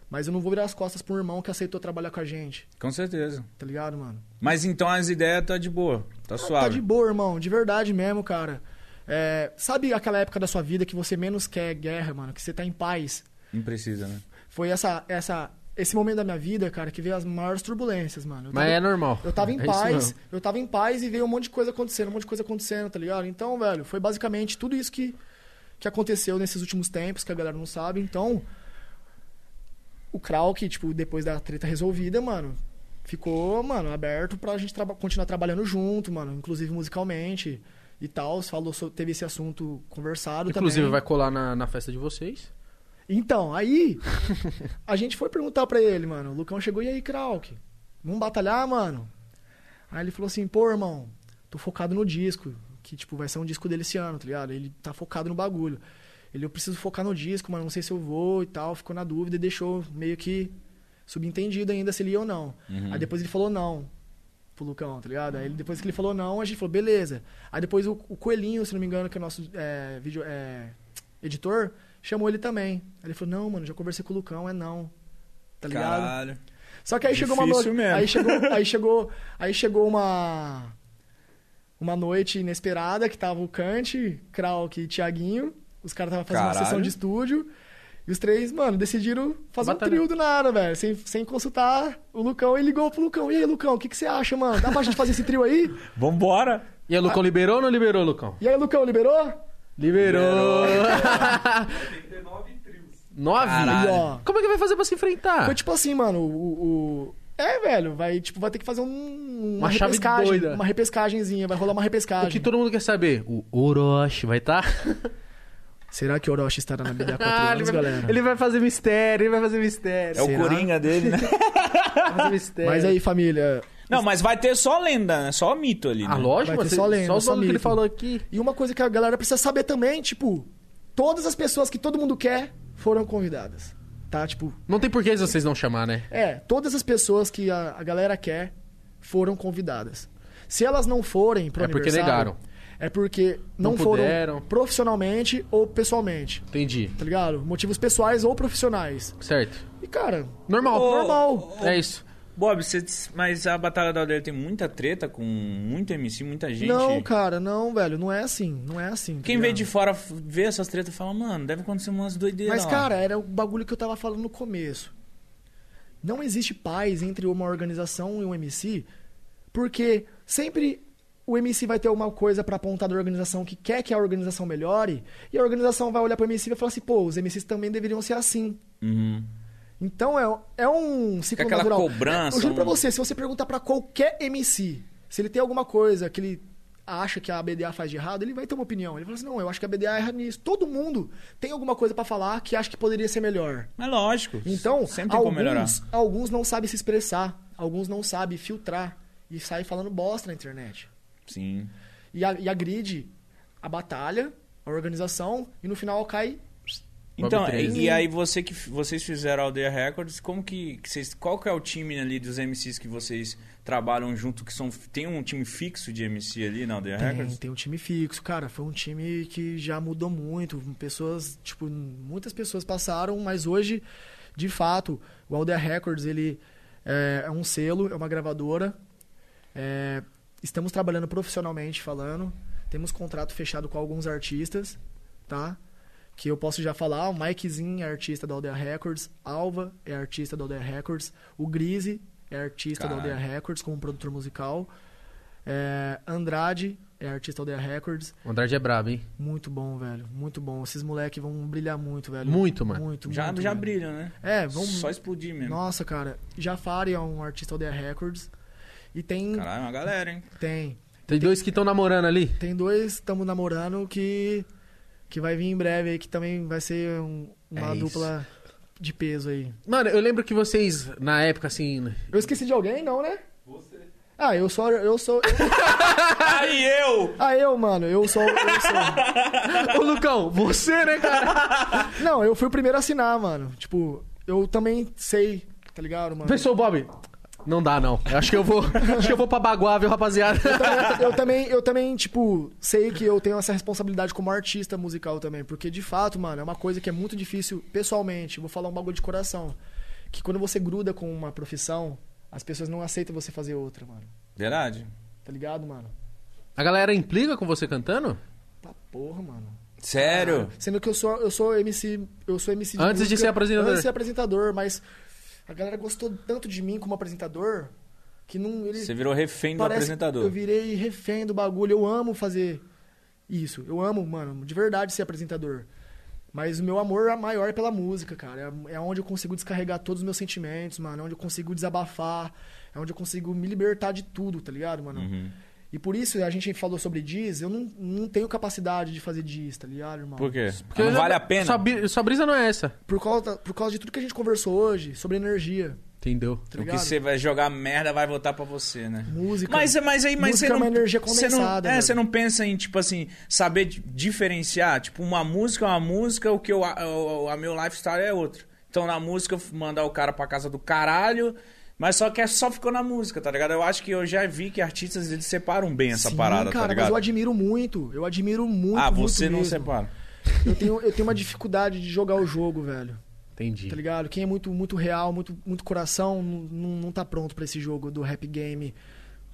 Mas eu não vou virar as costas pra um irmão que aceitou trabalhar com a gente, Com certeza. tá ligado, mano? Mas então as ideias tá de boa. Tá Ah, suave. Tá de boa, irmão, de verdade mesmo, cara. É, sabe aquela época da sua vida que você menos quer guerra, mano? Que você tá em paz? Não precisa, né? Foi essa, essa, esse momento da minha vida, cara, que veio as maiores turbulências, mano. Eu Mas tava- é normal. Eu tava em É paz, eu tava em paz e veio um monte de coisa acontecendo, um monte de coisa acontecendo, tá ligado? Então, velho, foi basicamente tudo isso que, que aconteceu nesses últimos tempos, que a galera não sabe. Então, o Krauk, tipo, depois da treta resolvida, mano, ficou, mano, aberto pra gente traba- continuar trabalhando junto, mano, inclusive musicalmente e tal. Falou, teve esse assunto conversado Inclusive, também. vai colar na, na festa de vocês. Então, aí a gente foi perguntar pra ele, mano. O Lucão chegou, e aí, Krauk? Vamos batalhar, mano? Aí ele falou assim, pô, irmão, tô focado no disco. Que, tipo, vai ser um disco dele esse ano, tá ligado? Ele tá focado no bagulho. Ele, eu preciso focar no disco, mano, não sei se eu vou e tal. Ficou na dúvida e deixou meio que subentendido ainda se ele ia ou não. Uhum. Aí depois ele falou não pro Lucão, tá ligado? Aí ele- depois que ele falou não, a gente falou, beleza. Aí depois o, o Coelhinho, se não me engano, que é o nosso é, vídeo, é, editor, chamou ele também. Aí ele falou, não, mano, já conversei com o Lucão, é não. Tá ligado? Caralho. Só que aí chegou uma Difícil noite. mesmo. Aí chegou, aí chegou, aí chegou uma uma noite inesperada que tava o Kant, Krauk e Thiaguinho. Os caras estavam fazendo uma Caralho. sessão de estúdio. E os três, mano, decidiram fazer Batalha. um trio do nada, velho. Sem, sem consultar o Lucão. E ligou pro Lucão. E aí, Lucão, o que, que você acha, mano? Dá pra gente fazer esse trio aí? Vambora! E aí, Lucão liberou ou não liberou, Lucão? E aí, Lucão, liberou? Liberou! Nove? Caralho. E, ó, Como é que vai fazer pra se enfrentar? Foi tipo assim, mano, o. o- É, velho, vai, tipo, vai ter que fazer um, Uma chave repescagem, doida. Uma repescagenzinha, vai rolar uma O repescagem. que todo mundo quer saber? O Orochi vai estar? Será que o Orochi estará na BD há quatro Ah, ele, anos, vai, galera? ele vai fazer mistério, ele vai fazer mistério. É o Será? Coringa dele, né? Vai fazer mistério. Mas aí, família, Não, mas vai ter só lenda, né? Só mito ali, né? Ah, lógico, Vai ter você- só lenda, só o só nome que ele mito. falou aqui. E uma coisa que a galera precisa saber também, tipo, todas as pessoas que todo mundo quer foram convidadas. tá? Tipo, Não tem por que vocês não chamar, né? é, todas as pessoas que a, a galera quer foram convidadas. Se elas não forem pro É porque negaram. É porque não, Não foram profissionalmente ou pessoalmente, Entendi. tá ligado? Motivos pessoais ou profissionais. Certo. E, cara, Normal. Ô, normal. É isso. Bob, você mas a Batalha da Aldeia tem muita treta com muito MC, muita gente. Não, cara, não, velho, não é assim, não é assim. tá Quem vê ligado? de fora vê essas tretas e fala, mano, deve acontecer umas doideiras. Mas, lá." cara, era o bagulho que eu tava falando no começo. Não existe paz entre uma organização e um MC, porque sempre o MC vai ter uma coisa pra apontar da organização que quer que a organização melhore, e a organização vai olhar pro MC e vai falar assim, pô, os MCs também deveriam ser assim. Uhum. Então é, é um ciclo aquela natural. cobrança, Eu juro pra um- você, se você perguntar pra qualquer MC, se ele tem alguma coisa que ele acha que a BDA faz de errado, ele vai ter uma opinião. Ele fala assim, não, eu acho que a BDA erra nisso. Todo mundo tem alguma coisa pra falar que acha que poderia ser melhor. É lógico. Então, sempre alguns, alguns não sabem se expressar, alguns não sabem filtrar e saem falando bosta na internet. Sim. E, a- e agride a batalha, a organização, e no final cai. Então, e, e aí você que vocês fizeram a Aldeia Records, como que, que vocês, qual que é o time ali dos MCs que vocês trabalham junto que são tem um time fixo de MC ali na Aldeia Tem, Records? tem um time fixo, cara. Foi um time que já mudou muito. Pessoas, tipo, muitas pessoas passaram, mas hoje, de fato, o Aldeia Records, ele é, é um selo, é uma gravadora. É, estamos trabalhando profissionalmente falando. Temos contrato fechado com alguns artistas, tá? Que eu posso já falar. O Mikezinho é artista da Aldeia Records. Alva é artista da Aldeia Records. O Grise é artista Caralho. da Aldeia Records como produtor musical. É, Andrade é artista da Aldeia Records. O Andrade é brabo, hein? Muito bom, velho. Muito bom. Esses moleques vão brilhar muito, velho. Muito, mano. Muito, Já, muito, já velho. brilham, né? É, vão. Só explodir mesmo. Nossa, cara. Jafari é um artista da Aldeia Records. E tem. Caralho, é uma galera, hein? Tem. Tem dois que estão namorando ali. Tem dois, estamos namorando, que. Que vai vir em breve aí, que também vai ser um- uma É isso. dupla de peso aí. Mano, eu lembro que vocês, na época, assim. Eu esqueci de alguém, não, né? Você. Ah, eu sou. Eu sou. Aí eu! ah, eu, mano. Eu sou. Eu sou. Ô, Lucão, você, né, cara? Não, eu fui o primeiro a assinar, mano. Tipo, eu também sei, tá ligado, mano? Pensou, Bob? Não dá, não. Eu acho que eu vou. acho que eu vou pra Baguá, viu, rapaziada? eu também, eu também, tipo, sei que eu tenho essa responsabilidade como artista musical também. Porque, de fato, mano, é uma coisa que é muito difícil, pessoalmente. Vou falar um bagulho de coração. Que quando você gruda com uma profissão, as pessoas não aceitam você fazer outra, mano. Verdade. Tá ligado, mano? A galera implica com você cantando? Tá porra, mano. Sério? Sendo que eu sou, eu sou MC. Eu sou MC de Antes de música, ser apresentador. Antes de ser apresentador, mas a galera gostou tanto de mim como apresentador que não. Ele, Você virou refém do apresentador. Eu virei refém do bagulho. Eu amo fazer isso. Eu amo, mano, de verdade ser apresentador. Mas o meu amor maior é pela música, cara. É, é onde eu consigo descarregar todos os meus sentimentos, mano. É onde eu consigo desabafar. É onde eu consigo me libertar de tudo, tá ligado, mano? Uhum. E por isso a gente falou sobre diz. Eu não, não tenho capacidade de fazer diz, tá ligado, irmão? Por quê? Porque não eu- vale a pena? Sua, sua brisa não é essa. Por causa, por causa de tudo que a gente conversou hoje sobre energia, Entendeu? tá O que você vai jogar merda vai voltar pra você, né? Música. Mas, mas aí, mas Música você é não, uma energia você não, condensada, é, você não pensa em, tipo assim, saber di- diferenciar? Tipo, uma música é uma música, o que eu, a, o- a meu lifestyle é outro. Então, na música, eu mandar o cara pra casa do caralho, mas só que é só ficou na música, tá ligado? Eu acho que eu já vi que artistas, eles separam bem essa Sim, parada, cara, tá mas ligado? eu admiro muito. Eu admiro muito, ah, muito você não mesmo. separa. Eu tenho, eu tenho uma dificuldade de jogar o jogo, velho. Entendi. Tá ligado? Quem é muito, muito real, muito, muito coração, não, não, não tá pronto pra esse jogo do rap game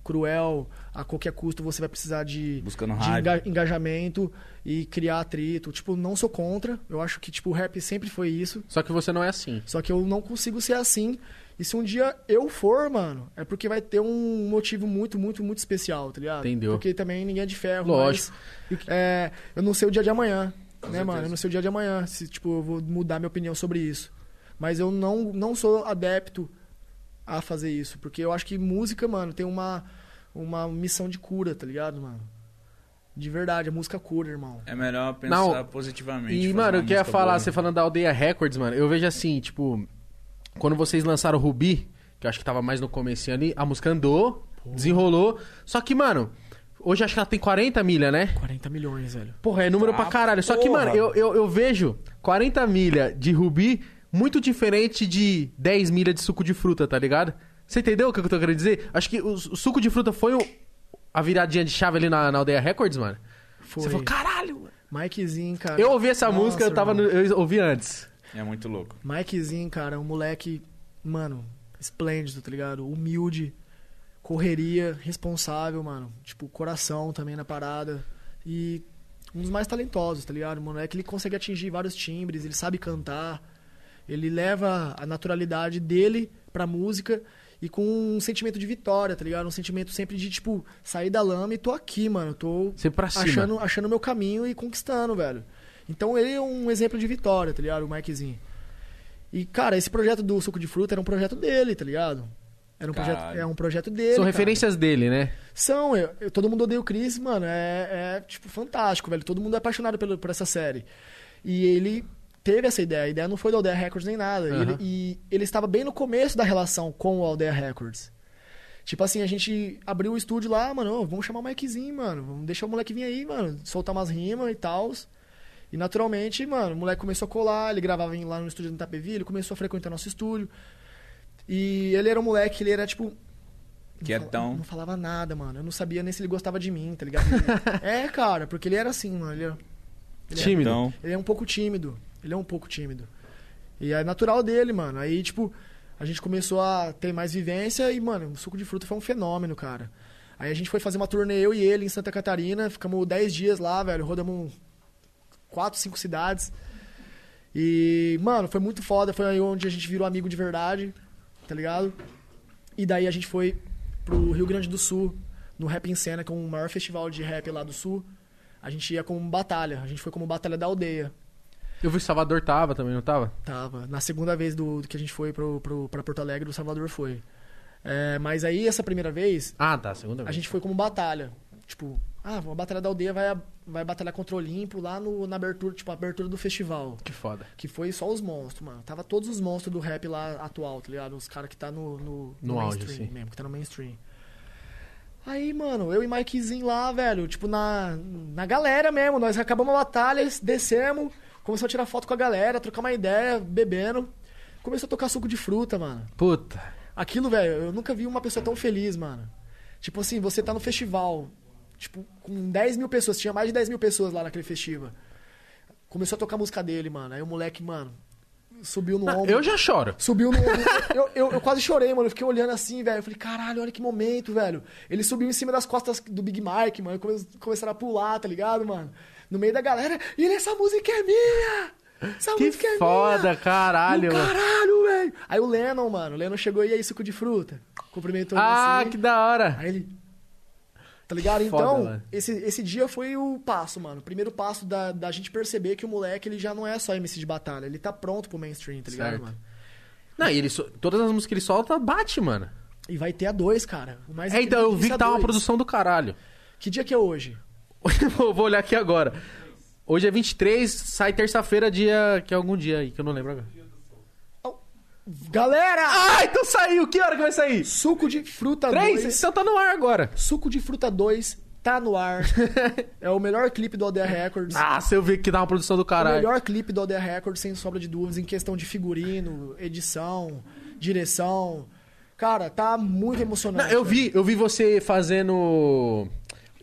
cruel. A qualquer custo você vai precisar de, Buscando de enga- engajamento e criar atrito. Tipo, não sou contra. Eu acho que, tipo, o rap sempre foi isso. Só que você não é assim. Só que eu não consigo ser assim. E se um dia eu for, mano, é porque vai ter um motivo muito, muito, muito especial, tá ligado? Entendeu. Porque também ninguém é de ferro. Lógico. Mas, é, eu não sei o dia de amanhã, né, certeza. mano? Eu não sei o dia de amanhã, se, tipo, eu vou mudar minha opinião sobre isso. Mas eu não, não sou adepto a fazer isso. Porque eu acho que música, mano, tem uma, uma missão de cura, tá ligado, mano? De verdade, a música cura, irmão. É melhor pensar Não. positivamente. E, mano, eu queria falar, boa. você falando da Aldeia Records, mano, eu vejo assim, tipo, quando vocês lançaram o Rubi, que eu acho que tava mais no comecinho ali, a música andou, desenrolou, só que, mano, hoje acho que ela tem 40 milha, né? 40 milhões, velho. Porra, é número Ah, pra caralho. Só que, mano, eu, eu, eu vejo 40 milha de Rubi muito diferente de 10 milhas de suco de fruta, tá ligado? Você entendeu o que eu tô querendo dizer? Acho que o, o suco de fruta foi o- a viradinha de chave ali na, na Aldeia Records, mano. Foi. Você falou, caralho, mano. Mikezinho, cara. Eu ouvi essa Nossa, música, eu tava no, eu ouvi antes. É muito louco. Mikezinho, cara, um moleque, mano, esplêndido, tá ligado? Humilde, correria, responsável, mano. Tipo, coração também na parada. E um dos mais talentosos, tá ligado? O moleque, ele consegue atingir vários timbres, ele sabe cantar. Ele leva a naturalidade dele pra música e com um sentimento de vitória, tá ligado? Um sentimento sempre de, tipo, sair da lama e tô aqui, mano. Tô achando achando meu caminho e conquistando, velho. Então ele é um exemplo de vitória, tá ligado? O Mikezinho. E, cara, esse projeto do suco de fruta era um projeto dele, tá ligado? Era um projeto, é um projeto dele. São cara. referências dele, né? São, eu, eu- todo mundo odeia o Chris, mano, é, é, tipo fantástico, velho. Todo mundo é apaixonado pelo, por essa série. E ele teve essa ideia, a ideia não foi da Aldeia Records nem nada. E Aham. ele- E, ele estava bem no começo da relação com o Aldeia Records. Tipo assim, a gente abriu o estúdio lá, mano, vamos chamar o Mikezinho, mano, vamos deixar o moleque vir aí, mano, soltar umas rimas e tal. E naturalmente, mano, o moleque começou a colar, ele gravava lá no estúdio do Itapevi, ele começou a frequentar nosso estúdio. E ele era um moleque, ele era tipo. não Quietão. fala- Não falava nada, mano. Eu não sabia nem se ele gostava de mim, tá ligado? é, cara, porque ele era assim, mano. Ele, era- ele é- Tímido. Então, ele é um pouco tímido. Ele é um pouco tímido. E é natural dele, mano. Aí, tipo, a gente começou a ter mais vivência e, mano, o suco de fruta foi um fenômeno, cara. Aí a gente foi fazer uma turnê, eu e ele, em Santa Catarina. Ficamos 10 dias lá, velho. Rodamos quatro, cinco cidades. E, mano, foi muito foda. Foi aí onde a gente virou amigo de verdade, tá ligado? E daí a gente foi pro Rio Grande do Sul, no Rap em Cena, que é o maior festival de rap lá do Sul. A gente ia como batalha. A gente foi como batalha da aldeia. Eu vi o Salvador tava também, não tava? Tava. Na segunda vez do, do que a gente foi pro, pro, pra Porto Alegre, o Salvador foi. É, mas aí, essa primeira vez, Ah, tá, segunda a vez. gente foi como batalha. Tipo, ah, a batalha da aldeia vai, vai batalhar contra o Olimpo lá no, na abertura, tipo, abertura do festival. Que foda. Que foi só os monstros, mano. Tava todos os monstros do rap lá atual, tá ligado? Os caras que tá no, no, No auge, mainstream assim. mesmo, que tá no mainstream. Aí, mano, eu e Mikezinho lá, velho, tipo, na, na galera mesmo. Nós acabamos a batalha, descemos, começamos a tirar foto com a galera, trocar uma ideia, bebendo. Começou a tocar suco de fruta, mano. Puta. Aquilo, velho, eu nunca vi uma pessoa tão feliz, mano. Tipo assim, você tá no festival, tipo, com 10 mil pessoas, tinha mais de 10 mil pessoas lá naquele festival. Começou a tocar a música dele, mano. Aí o moleque, mano, subiu no Não, ombro. eu já choro. Subiu no ombro. Eu, eu, eu quase chorei, mano. Eu fiquei olhando assim, velho. Eu falei, caralho, olha que momento, velho. Ele subiu em cima das costas do Big Mike, mano. Come- Começaram a pular, tá ligado, mano? No meio da galera. E ele, essa música é minha! Essa Que música é foda, minha! caralho, o mano. caralho, velho! Aí o Lennon, mano. O Lennon chegou e aí, suco de fruta. Cumprimentou ele Ah, assim. que da hora. Aí ele. Tá ligado? Foda, Então, mano. esse, esse dia foi o passo, mano. O primeiro passo da, da gente perceber que o moleque ele já não é só MC de batalha. Ele tá pronto pro mainstream, tá ligado, Certo. mano? Não, e ele so- todas as músicas que ele solta, bate, mano. E vai ter a dois, cara. O mais É, então, eu vi que tá uma produção do caralho. Que dia que é hoje? Vou olhar aqui agora. Hoje é 23, sai terça-feira, dia. que é algum dia aí, que eu não lembro agora. Galera! Ah, então saiu! Que hora que vai sair? Suco de fruta Três? 2. Então tá no ar agora. Suco de fruta 2 tá no ar. é o melhor clipe do Aldeia Records. Ah, se eu ver que dá uma produção do o caralho. melhor clipe do Aldeia Records, sem sombra de dúvidas, em questão de figurino, edição, direção. Cara, tá muito emocionante. Não, eu vi, eu vi você fazendo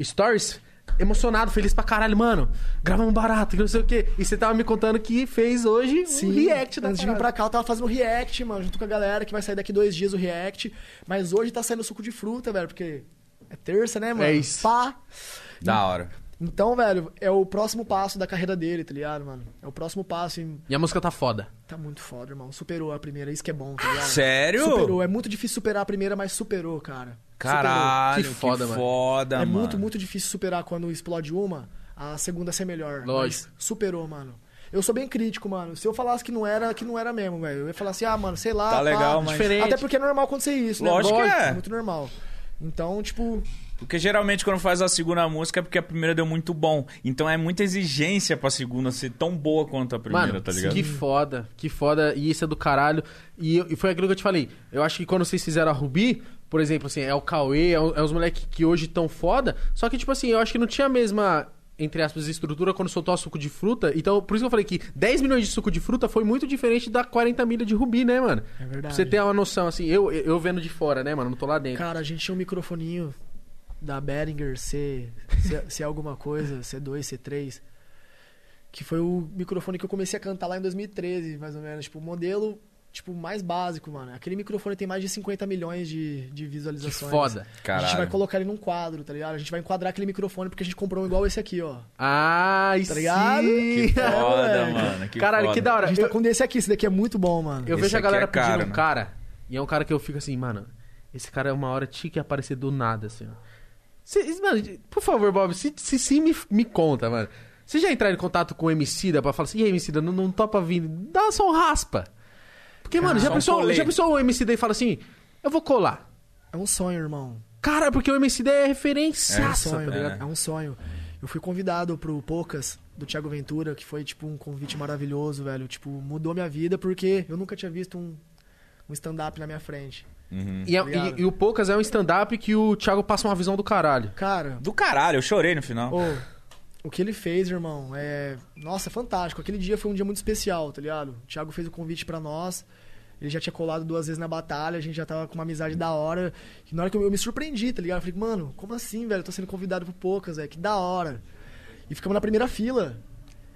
stories emocionado, feliz pra caralho, mano. Gravamos barato, que não sei o quê. E você tava me contando que fez hoje Sim, um react da Antes de vir pra cá, eu tava fazendo react, mano, junto com a galera, que vai sair daqui dois dias o react. Mas hoje tá saindo suco de fruta, velho, porque é terça, né, mano? É isso. Pá. da hora. Então, velho, é o próximo passo da carreira dele, tá ligado, mano? É o próximo passo e E a música tá foda. tá muito foda, irmão. Superou a primeira, isso que é bom, tá ligado? Sério? Superou. É muito difícil superar a primeira, mas superou, cara. Caralho, Que que foda, foda, mano. é mano. muito, muito difícil superar quando explode uma, a segunda ser melhor. Lógico. Mas superou, mano. Eu sou bem crítico, mano. Se eu falasse que não era, que não era mesmo, velho. Eu ia falar assim, ah, mano, sei lá. Tá pá. legal, mas- Diferente. Até porque é normal acontecer isso, né? Lógico que é. Muito normal. Então, tipo, Porque geralmente quando faz a segunda música é porque a primeira deu muito bom. Então é muita exigência pra segunda ser tão boa quanto a primeira, Mano, tá ligado? que foda, que foda. E isso é do caralho. E, e foi aquilo que eu te falei. Eu acho que quando vocês fizeram a Rubi, por exemplo, assim, é o Cauê, é, o- é os moleques que hoje tão foda. Só que, tipo assim, eu acho que não tinha a mesma entre aspas, estrutura quando soltou a suco de fruta. Então, por isso que eu falei que 10 milhões de suco de fruta foi muito diferente da 40 milha de rubi, né, mano? É verdade. Pra você ter uma noção, assim, eu, eu vendo de fora, né, mano? Não tô lá dentro. Cara, a gente tinha um microfoninho da Behringer C, C, C alguma coisa, C2, C3, que foi o microfone que eu comecei a cantar lá em 2013, mais ou menos. Tipo, o modelo tipo, mais básico, mano. Aquele microfone tem mais de 50 milhões de, de Que visualizações. foda. A gente Caralho. vai colocar ele num quadro, tá ligado? A gente vai enquadrar aquele microfone porque a gente comprou um igual esse aqui, ó. Ah, Tá ligado? sim. Que foda, mano. Que Caralho, foda. que da hora. A gente Eu- tá com um desse aqui, esse daqui é muito bom, mano. Eu Esse vejo a galera é caro, pedindo um né? cara, e é um cara que eu fico assim, mano, esse cara é uma hora tique aparecer do nada, assim, ó. Cê- mano, por favor, Bob, se, se sim, me, me conta, mano. Você já entraram em contato com o Emicida pra falar assim, e aí, Emicida, não, não topa vir, dá só um raspa. Porque, mano, já um pensou, colete. já pensou o Emicida e fala assim, eu vou colar. É um sonho, irmão. Cara, porque o Emicida é É um referenciaça, sonho, tá ligado? é um sonho. Eu fui convidado pro Poucas, do Thiago Ventura, que foi, tipo, um convite maravilhoso, velho. Tipo, mudou minha vida porque eu nunca tinha visto um, um stand-up na minha frente. Uhum. E, é- e- e o Poucas é um stand-up que o Thiago passa uma visão do caralho. Cara, Do caralho, eu chorei no final. ô, o que ele fez, irmão, é. Nossa, é fantástico. Aquele dia foi um dia muito especial, tá ligado? O Thiago fez o convite pra nós. Ele já tinha colado duas vezes na batalha, a gente já tava com uma amizade da hora. E na hora que eu, eu me surpreendi, tá ligado? Eu falei, mano, como assim, velho? Eu tô sendo convidado pro Poucas, velho. Que da hora. E ficamos na primeira fila.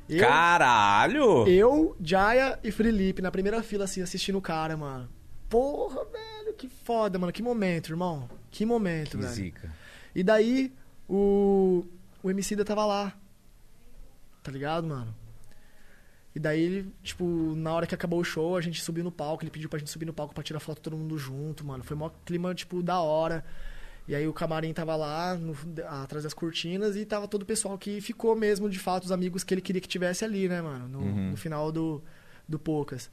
Eu, Caralho! eu, Jaya e Felipe na primeira fila, assim, assistindo o cara, mano. Porra, velho, que foda, mano. Que momento, irmão. Que momento, Que velho. zica. E daí, o, o Emicida tava lá. Tá ligado, mano? E daí, ele, tipo, na hora que acabou o show, a gente subiu no palco. Ele pediu pra gente subir no palco pra tirar foto todo mundo junto, mano. Foi mó clima, tipo, da hora. E aí o camarim tava lá, no- atrás das cortinas, e tava todo o pessoal que ficou mesmo, de fato, os amigos que ele queria que tivesse ali, né, mano? No, Uhum. no final do, do Poucas.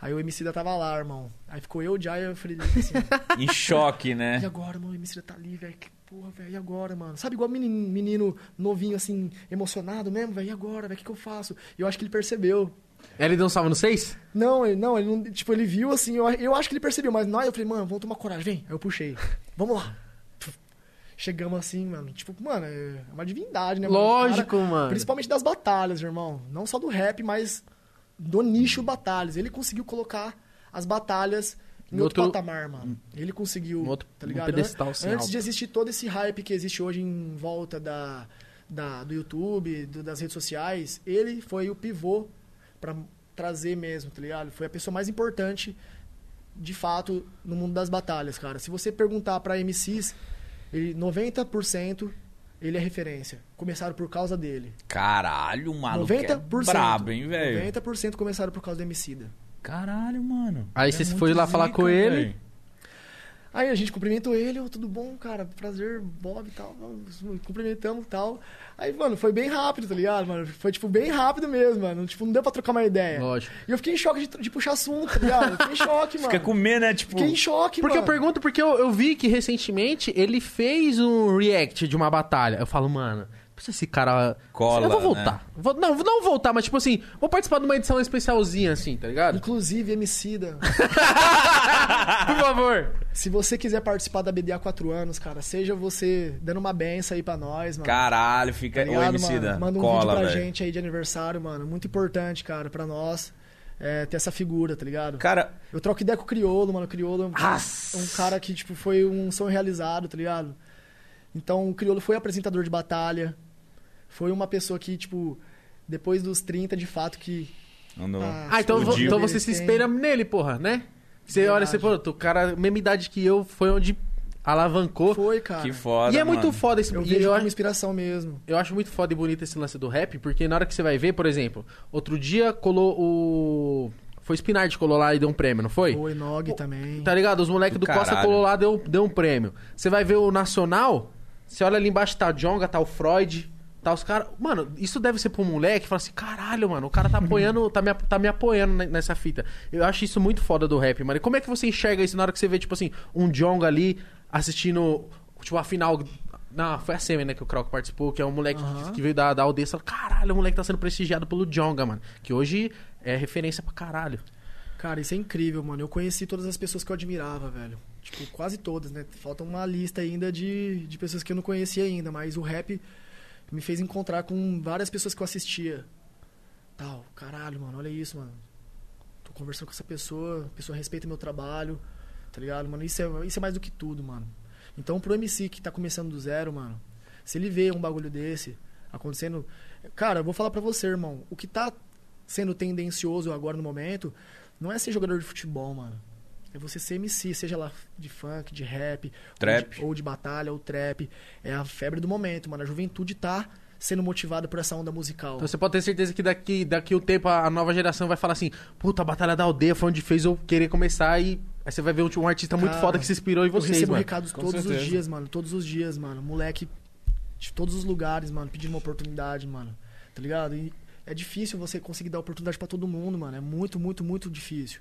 Aí o Emicida tava lá, irmão. Aí ficou eu, o Jaya e o Felipe, assim... Em choque, E né? agora, mano, o Emicida tá ali, velho. Que porra, velho. E agora, mano? Sabe igual menino, menino novinho, assim, emocionado mesmo, velho? E agora, velho? O que, que eu faço? E eu acho que ele percebeu. Ele deu um salve no 6? Não, ele não, ele não. Tipo, ele viu assim, eu, eu acho que ele percebeu, mas nós eu falei, mano, vamos tomar coragem, vem. Aí eu puxei. Vamos lá. Chegamos assim, mano. Tipo, mano, é uma divindade, né, mano? Lógico, Cara, mano. Principalmente das batalhas, irmão. Não só do rap, mas do nicho batalhas. Ele conseguiu colocar as batalhas em outro, outro- patamar, mano. Ele conseguiu, outro- tá ligado? pedestal, An- Antes alto. de existir todo esse hype que existe hoje em volta da, da- do YouTube, do- das redes sociais, ele foi o pivô pra trazer mesmo, tá ligado? Foi a pessoa mais importante, de fato, no mundo das batalhas, cara. Se você perguntar pra MCs, ele, 90% ele é referência. Começaram por causa dele. Caralho, maluco 90%. é brabo, hein, velho? 90% começaram por causa do Emicida. Caralho, mano. Aí É você muito foi lá falar com ele? Aí a gente cumprimentou ele, "Ô, tudo bom, cara? Prazer, Bob e tal. Cumprimentamos e tal. Aí, mano, foi bem rápido, tá ligado, mano? Foi, tipo, bem rápido mesmo, mano. Tipo, não deu pra trocar uma ideia. Lógico. E eu fiquei em choque de, de puxar assunto, tá ligado? Eu fiquei em choque, mano. Fica com medo, né? Tipo, Fiquei em choque, Porque eu mano. pergunto, porque eu, eu vi que recentemente ele fez um react de uma batalha. Eu falo, mano, precisa esse cara. Cola, eu vou voltar. Vou- não, não voltar, mas tipo assim, vou participar de uma edição especialzinha, assim, tá ligado? Inclusive, Emicida, Por favor. se você quiser participar da BD há quatro anos, cara, seja você dando uma benção aí pra nós, mano. Caralho, fica. Tá Ô, ligado, MC da. mano? Manda um Cola, vídeo pra velho. gente aí de aniversário, mano. Muito importante, cara, pra nós é, ter essa figura, tá ligado? Cara, Eu troco ideia com o Criolo, mano. O Criolo é um, um cara que, tipo, foi um sonho realizado, tá ligado? Então, o Criolo foi apresentador de batalha. Foi uma pessoa que, tipo, depois dos 30, de fato, que... andou. Ah, então, vo- explodiu. então você se Tem. espelha nele, porra, né? Você olha e você, pô, o cara, mesma idade que eu, foi onde alavancou. Foi, cara. Que foda. e é mano. muito foda esse Eu e vejo eu acho- inspiração mesmo. Eu acho muito foda e bonito esse lance do rap, porque na hora que você vai ver, por exemplo, outro dia colou o. Foi o Spinard que colou lá e deu um prêmio, não foi? Foi Nog também. Tá ligado? Os moleques Do do, Costa colou lá deu, deu um prêmio. Você vai ver o Nacional, você olha ali embaixo, tá o Jonga, tá o Freud, tá os caras. Mano, isso deve ser um moleque fala assim: caralho, mano, o cara tá apoiando, tá me, tá me apoiando ne- nessa fita. Eu acho isso muito foda do rap, mano. E como é que você enxerga isso na hora que você vê, tipo assim, um Jonga ali assistindo, tipo, a final. Não, foi a Semi, né, que o Croc participou, que é um moleque Aham. que veio da, da aldeia. Fala, caralho, o moleque tá sendo prestigiado pelo Jonga, mano. Que hoje é referência pra caralho. Cara, isso é incrível, mano. Eu conheci todas as pessoas que eu admirava, velho. Tipo, quase todas, né? Falta uma lista ainda de, de pessoas que eu não conhecia ainda, mas o rap me fez encontrar com várias pessoas que eu assistia. Tal, caralho, mano, olha isso, mano. Tô conversando com essa pessoa, a pessoa respeita meu trabalho, tá ligado, mano? Isso é, isso é mais do que tudo, mano. Então, pro MC que tá começando do zero, mano, se ele vê um bagulho desse acontecendo. Cara, eu vou falar pra você, irmão. O que tá sendo tendencioso agora no momento não é ser jogador de futebol, mano. É você ser MC, seja lá de funk, de rap, Trap. Ou, de, ou de batalha, ou trap. É a febre do momento, mano. A juventude tá sendo motivada por essa onda musical. Então você pode ter certeza que daqui, daqui o tempo a nova geração vai falar assim: Puta, a Batalha da Aldeia foi onde fez eu querer começar e. Aí você vai ver um, artista muito Cara, foda que se inspirou em Eu vocês, recebo mano. recados Com todos os certeza. dias, mano. Todos os dias, mano. Moleque de todos os lugares, mano, pedindo uma oportunidade, mano. Tá ligado? E é difícil você conseguir dar oportunidade pra todo mundo, mano. É muito, muito, muito difícil.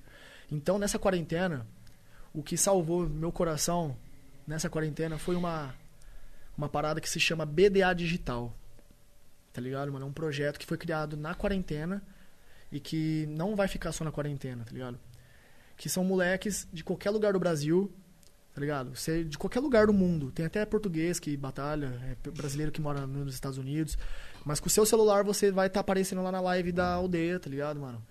Então, nessa quarentena, o que salvou meu coração nessa quarentena foi uma uma parada que se chama BDA Digital. Tá ligado, mano? É um projeto que foi criado na quarentena e que não vai ficar só na quarentena, tá ligado? Que são moleques de qualquer lugar do Brasil, tá ligado? Você de qualquer lugar do mundo. Tem até português que batalha, é brasileiro que mora nos Estados Unidos. Mas com o seu celular você vai estar aparecendo lá na live da aldeia, tá ligado, mano?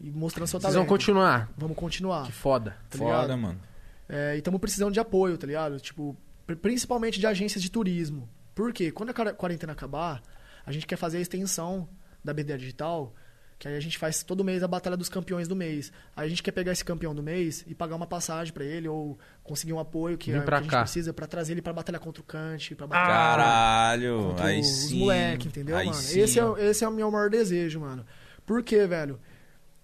E mostrando seu Vocês talento. vão continuar. Vamos continuar. Que foda. Tá Foda, ligado? mano. É, e estamos precisando de apoio, tá ligado? Tipo, pri- principalmente de agências de turismo. Por quê? Quando a quar- quarentena acabar, a gente quer fazer a extensão da BDA Digital, que aí a gente faz todo mês a Batalha dos Campeões do mês. Aí a gente quer pegar esse campeão do mês e pagar uma passagem pra ele, ou conseguir um apoio que, pra que a gente precisa pra trazer ele pra batalhar contra o Kant, pra batalhar Caralho, contra aí os sim. moleque, entendeu, aí mano? Sim. Esse é, esse é o meu maior desejo, mano. Por quê, velho?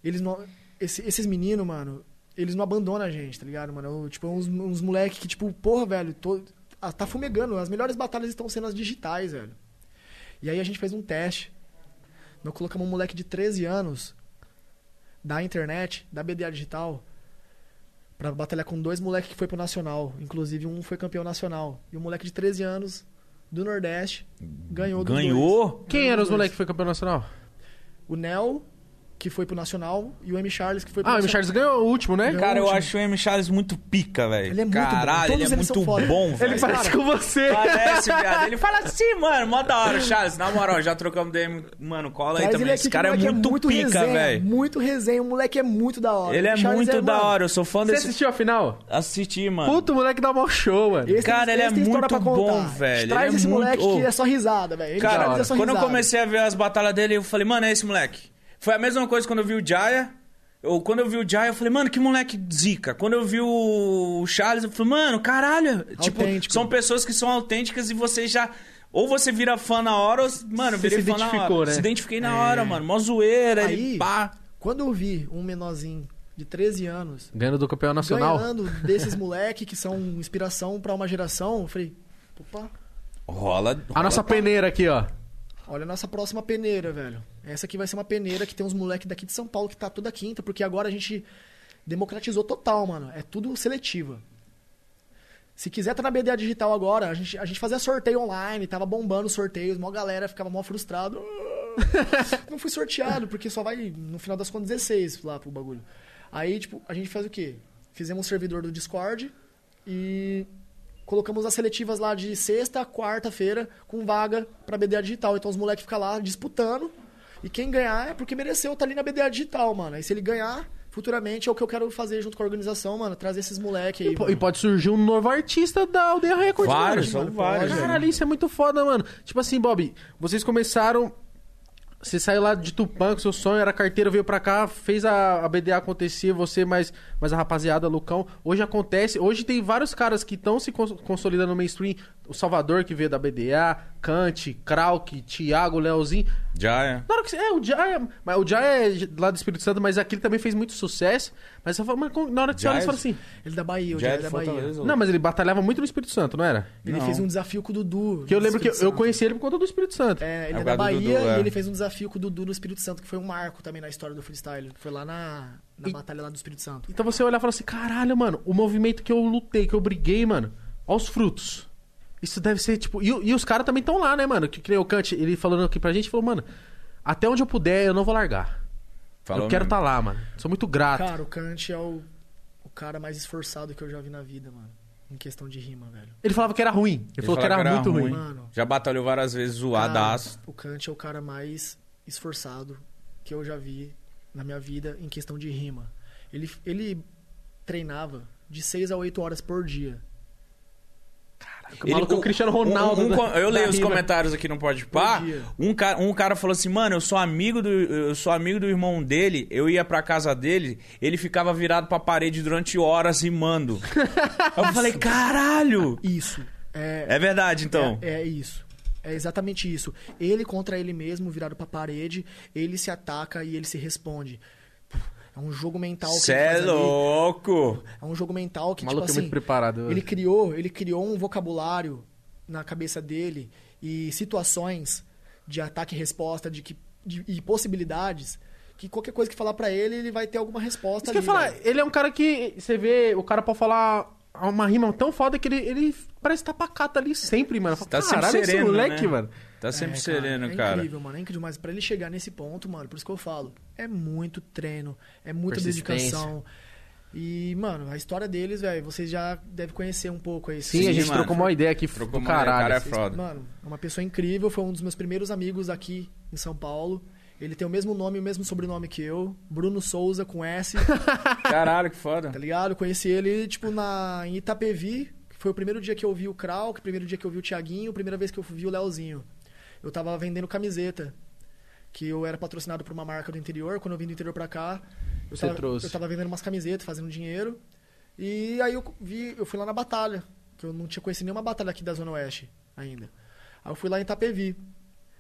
Eles não. esse- esses meninos, mano, eles não abandonam a gente, tá ligado, mano? Eu, tipo, uns, uns moleque que, tipo, porra, velho, tô, ah, tá fumegando. As melhores batalhas estão sendo as digitais, velho. E aí a gente fez um teste. Nós colocamos um moleque de 13 anos da internet, da BDA Digital, pra batalhar com dois moleques que foi pro Nacional. Inclusive, um foi campeão nacional. E um moleque de 13 anos, do Nordeste, ganhou dois. Ganhou? Quem eram os moleques que foi campeão nacional? O Nel, que foi pro Nacional, e o M. Charles, que foi pro Ah, o M. Nacional. Charles ganhou o último, né? Ganhou. Cara, eu último. acho o M. Charles muito pica, velho. Ele é muito bom. Caralho, Todos ele é eles são muito foda. bom, Ele velho. Parece com você. Parece, viado. Ele fala assim, mano, mó da hora, Charles. Na moral, já trocamos DM. Mano, cola aí Traz também. ele Esse cara é moleque muito, pica, resenha, velho. Muito resenha, o moleque é muito da hora. Ele é O Charles muito da mano, hora, eu sou fã Você desse. assistiu a final? Assisti, mano. Puta, o moleque dá mó show, mano. esse Cara, ele é esse tem história muito contar. bom, velho. Traz Ele é esse moleque que é só risada, velho. Ele Cara, Charles é só quando eu risada. comecei a ver as batalhas dele, eu falei, mano, é esse moleque. Foi a mesma coisa quando eu vi o Jaya. Ou quando eu vi o Jaya, eu falei, mano, que moleque zica. Quando eu vi o Charles, eu falei, mano, caralho. Tipo, Autêntico. são pessoas que são autênticas e você já. Ou você vira fã na hora, ou. Mano, Você virei se fã na identificou, hora. né? Se identifiquei na hora, mano. Mó zoeira, Aí, pá. quando eu vi um menorzinho de 13 anos Ganhando do campeão nacional. ganhando desses moleque que são inspiração pra uma geração, eu falei, opa, Rola. A nossa peneira aqui, ó. Olha a nossa próxima peneira, velho. Essa aqui vai ser uma peneira que tem uns moleques daqui de São Paulo que tá toda quinta, porque agora a gente democratizou total, mano. É tudo seletiva. Se quiser tá na BDA digital agora, a gente, a gente fazia sorteio online, tava bombando os sorteios, mó galera ficava mó frustrado. Não fui sorteado, porque só vai no final das contas 16 lá pro bagulho. Aí, tipo, a gente faz o quê? Fizemos um servidor do Discord e colocamos as seletivas lá de sexta, quarta-feira, com vaga pra BDA digital. Então os moleques ficam lá disputando. E quem ganhar é porque mereceu estar ali na BDA digital, mano. Aí se ele ganhar, futuramente é o que eu quero fazer junto com a organização, mano. Trazer esses moleques aí. E, mano. e pode surgir um novo artista da Aldeia Record, Vários, mano. são vários. Caralho, isso é muito foda, mano. Tipo assim, Bob, vocês começaram. Você saiu lá de Tupã, que seu sonho era carteira, veio pra cá, fez a, a BDA acontecer, você mais, mais a rapaziada, Lucão. Hoje acontece, hoje tem vários caras que estão se cons- consolidando no mainstream. O Salvador, que veio da BDA, Kant, Krauk, Thiago, Leozinho. Jaya. Hora que é, o Jaya, mas o Jaya é lá do Espírito Santo, mas aqui ele também fez muito sucesso. Mas, fala, mas na hora que você olha, você fala assim... Ele é da Bahia, o Jaya Jaya é da Bahia. Fortaleza. Não, mas ele batalhava muito no Espírito Santo, não era? Ele Não. fez um desafio com o Dudu. Que eu lembro que eu, eu conheci ele por conta do Espírito Santo. É, ele É é, da Bahia Dudu, é. e ele fez um desafio com o Dudu no Espírito Santo, que foi um marco também na história do freestyle. Foi lá na, na E- batalha lá do Espírito Santo. Então você olhar e falar assim, caralho, mano, o movimento que eu lutei, que eu briguei, mano, aos frutos. Isso deve ser, tipo... E, e os caras também estão lá, né, mano? Que, que nem o Kant, ele falando aqui pra gente, falou, mano, até onde eu puder, eu não vou largar. Falou eu quero estar lá, mano. Sou muito grato. Cara, o Kant é o, o cara mais esforçado que eu já vi na vida, mano. em questão de rima, velho. Ele falava que era ruim. Ele, falou que era, muito ruim. Mano. Já batalhou várias vezes zoadaço. O Kant é o cara mais esforçado que eu já vi na minha vida em questão de rima. Ele, ele treinava de 6 a 8 horas por dia. O maluco é o Cristiano Ronaldo. um- um da- eu leio os comentários aqui no Pode Pá. Um cara, um cara falou assim, mano, eu sou amigo do, eu sou amigo do irmão dele. Eu ia pra casa dele, ele ficava virado pra parede durante horas rimando. eu falei, caralho. Isso. É, É verdade, então. É, é isso. É exatamente isso. Ele contra ele mesmo, virado pra parede, ele se ataca e ele se responde. É um jogo mental que Cê ele é ali. louco. É um jogo mental que, O tipo maluco é assim, muito preparado. ele criou, ele criou um vocabulário na cabeça dele e situações de ataque e resposta, de que de- e possibilidades que qualquer coisa que falar pra ele, ele vai ter alguma resposta Isso ali. falar, velho. ele é um cara que você vê, o cara pode falar uma rima tão foda que ele, ele parece estar pacato ali sempre, mano. Tá sempre sereno, moleque, né? mano. Tá sempre É, sereno, é cara. incrível, mano. É incrível. Mas pra ele chegar nesse ponto, mano, por isso que eu falo, é muito treino, é muita dedicação. E, mano, a história deles, velho, vocês já devem conhecer um pouco aí. Sim, Sim, a gente mano. trocou uma ideia aqui Trocou do uma ideia, caralho. cara é assim. foda. Mano, é uma pessoa incrível, foi um dos meus primeiros amigos aqui em São Paulo. Ele tem o mesmo nome e o mesmo sobrenome que eu, Bruno Souza com S, Caralho, que foda. tá ligado? Eu conheci ele, tipo, na, em Itapevi, que foi o primeiro dia que eu vi o Krau, que o primeiro dia que eu vi o Thiaguinho, a primeira vez que eu vi o Leozinho. Eu tava vendendo camiseta, que eu era patrocinado por uma marca do interior, quando eu vim do interior pra cá, eu Você tava, trouxe. eu tava vendendo umas camisetas, fazendo dinheiro, e aí eu vi, eu fui lá na batalha, que eu não tinha conhecido nenhuma batalha aqui da Zona Oeste ainda. Aí eu fui lá em Itapevi.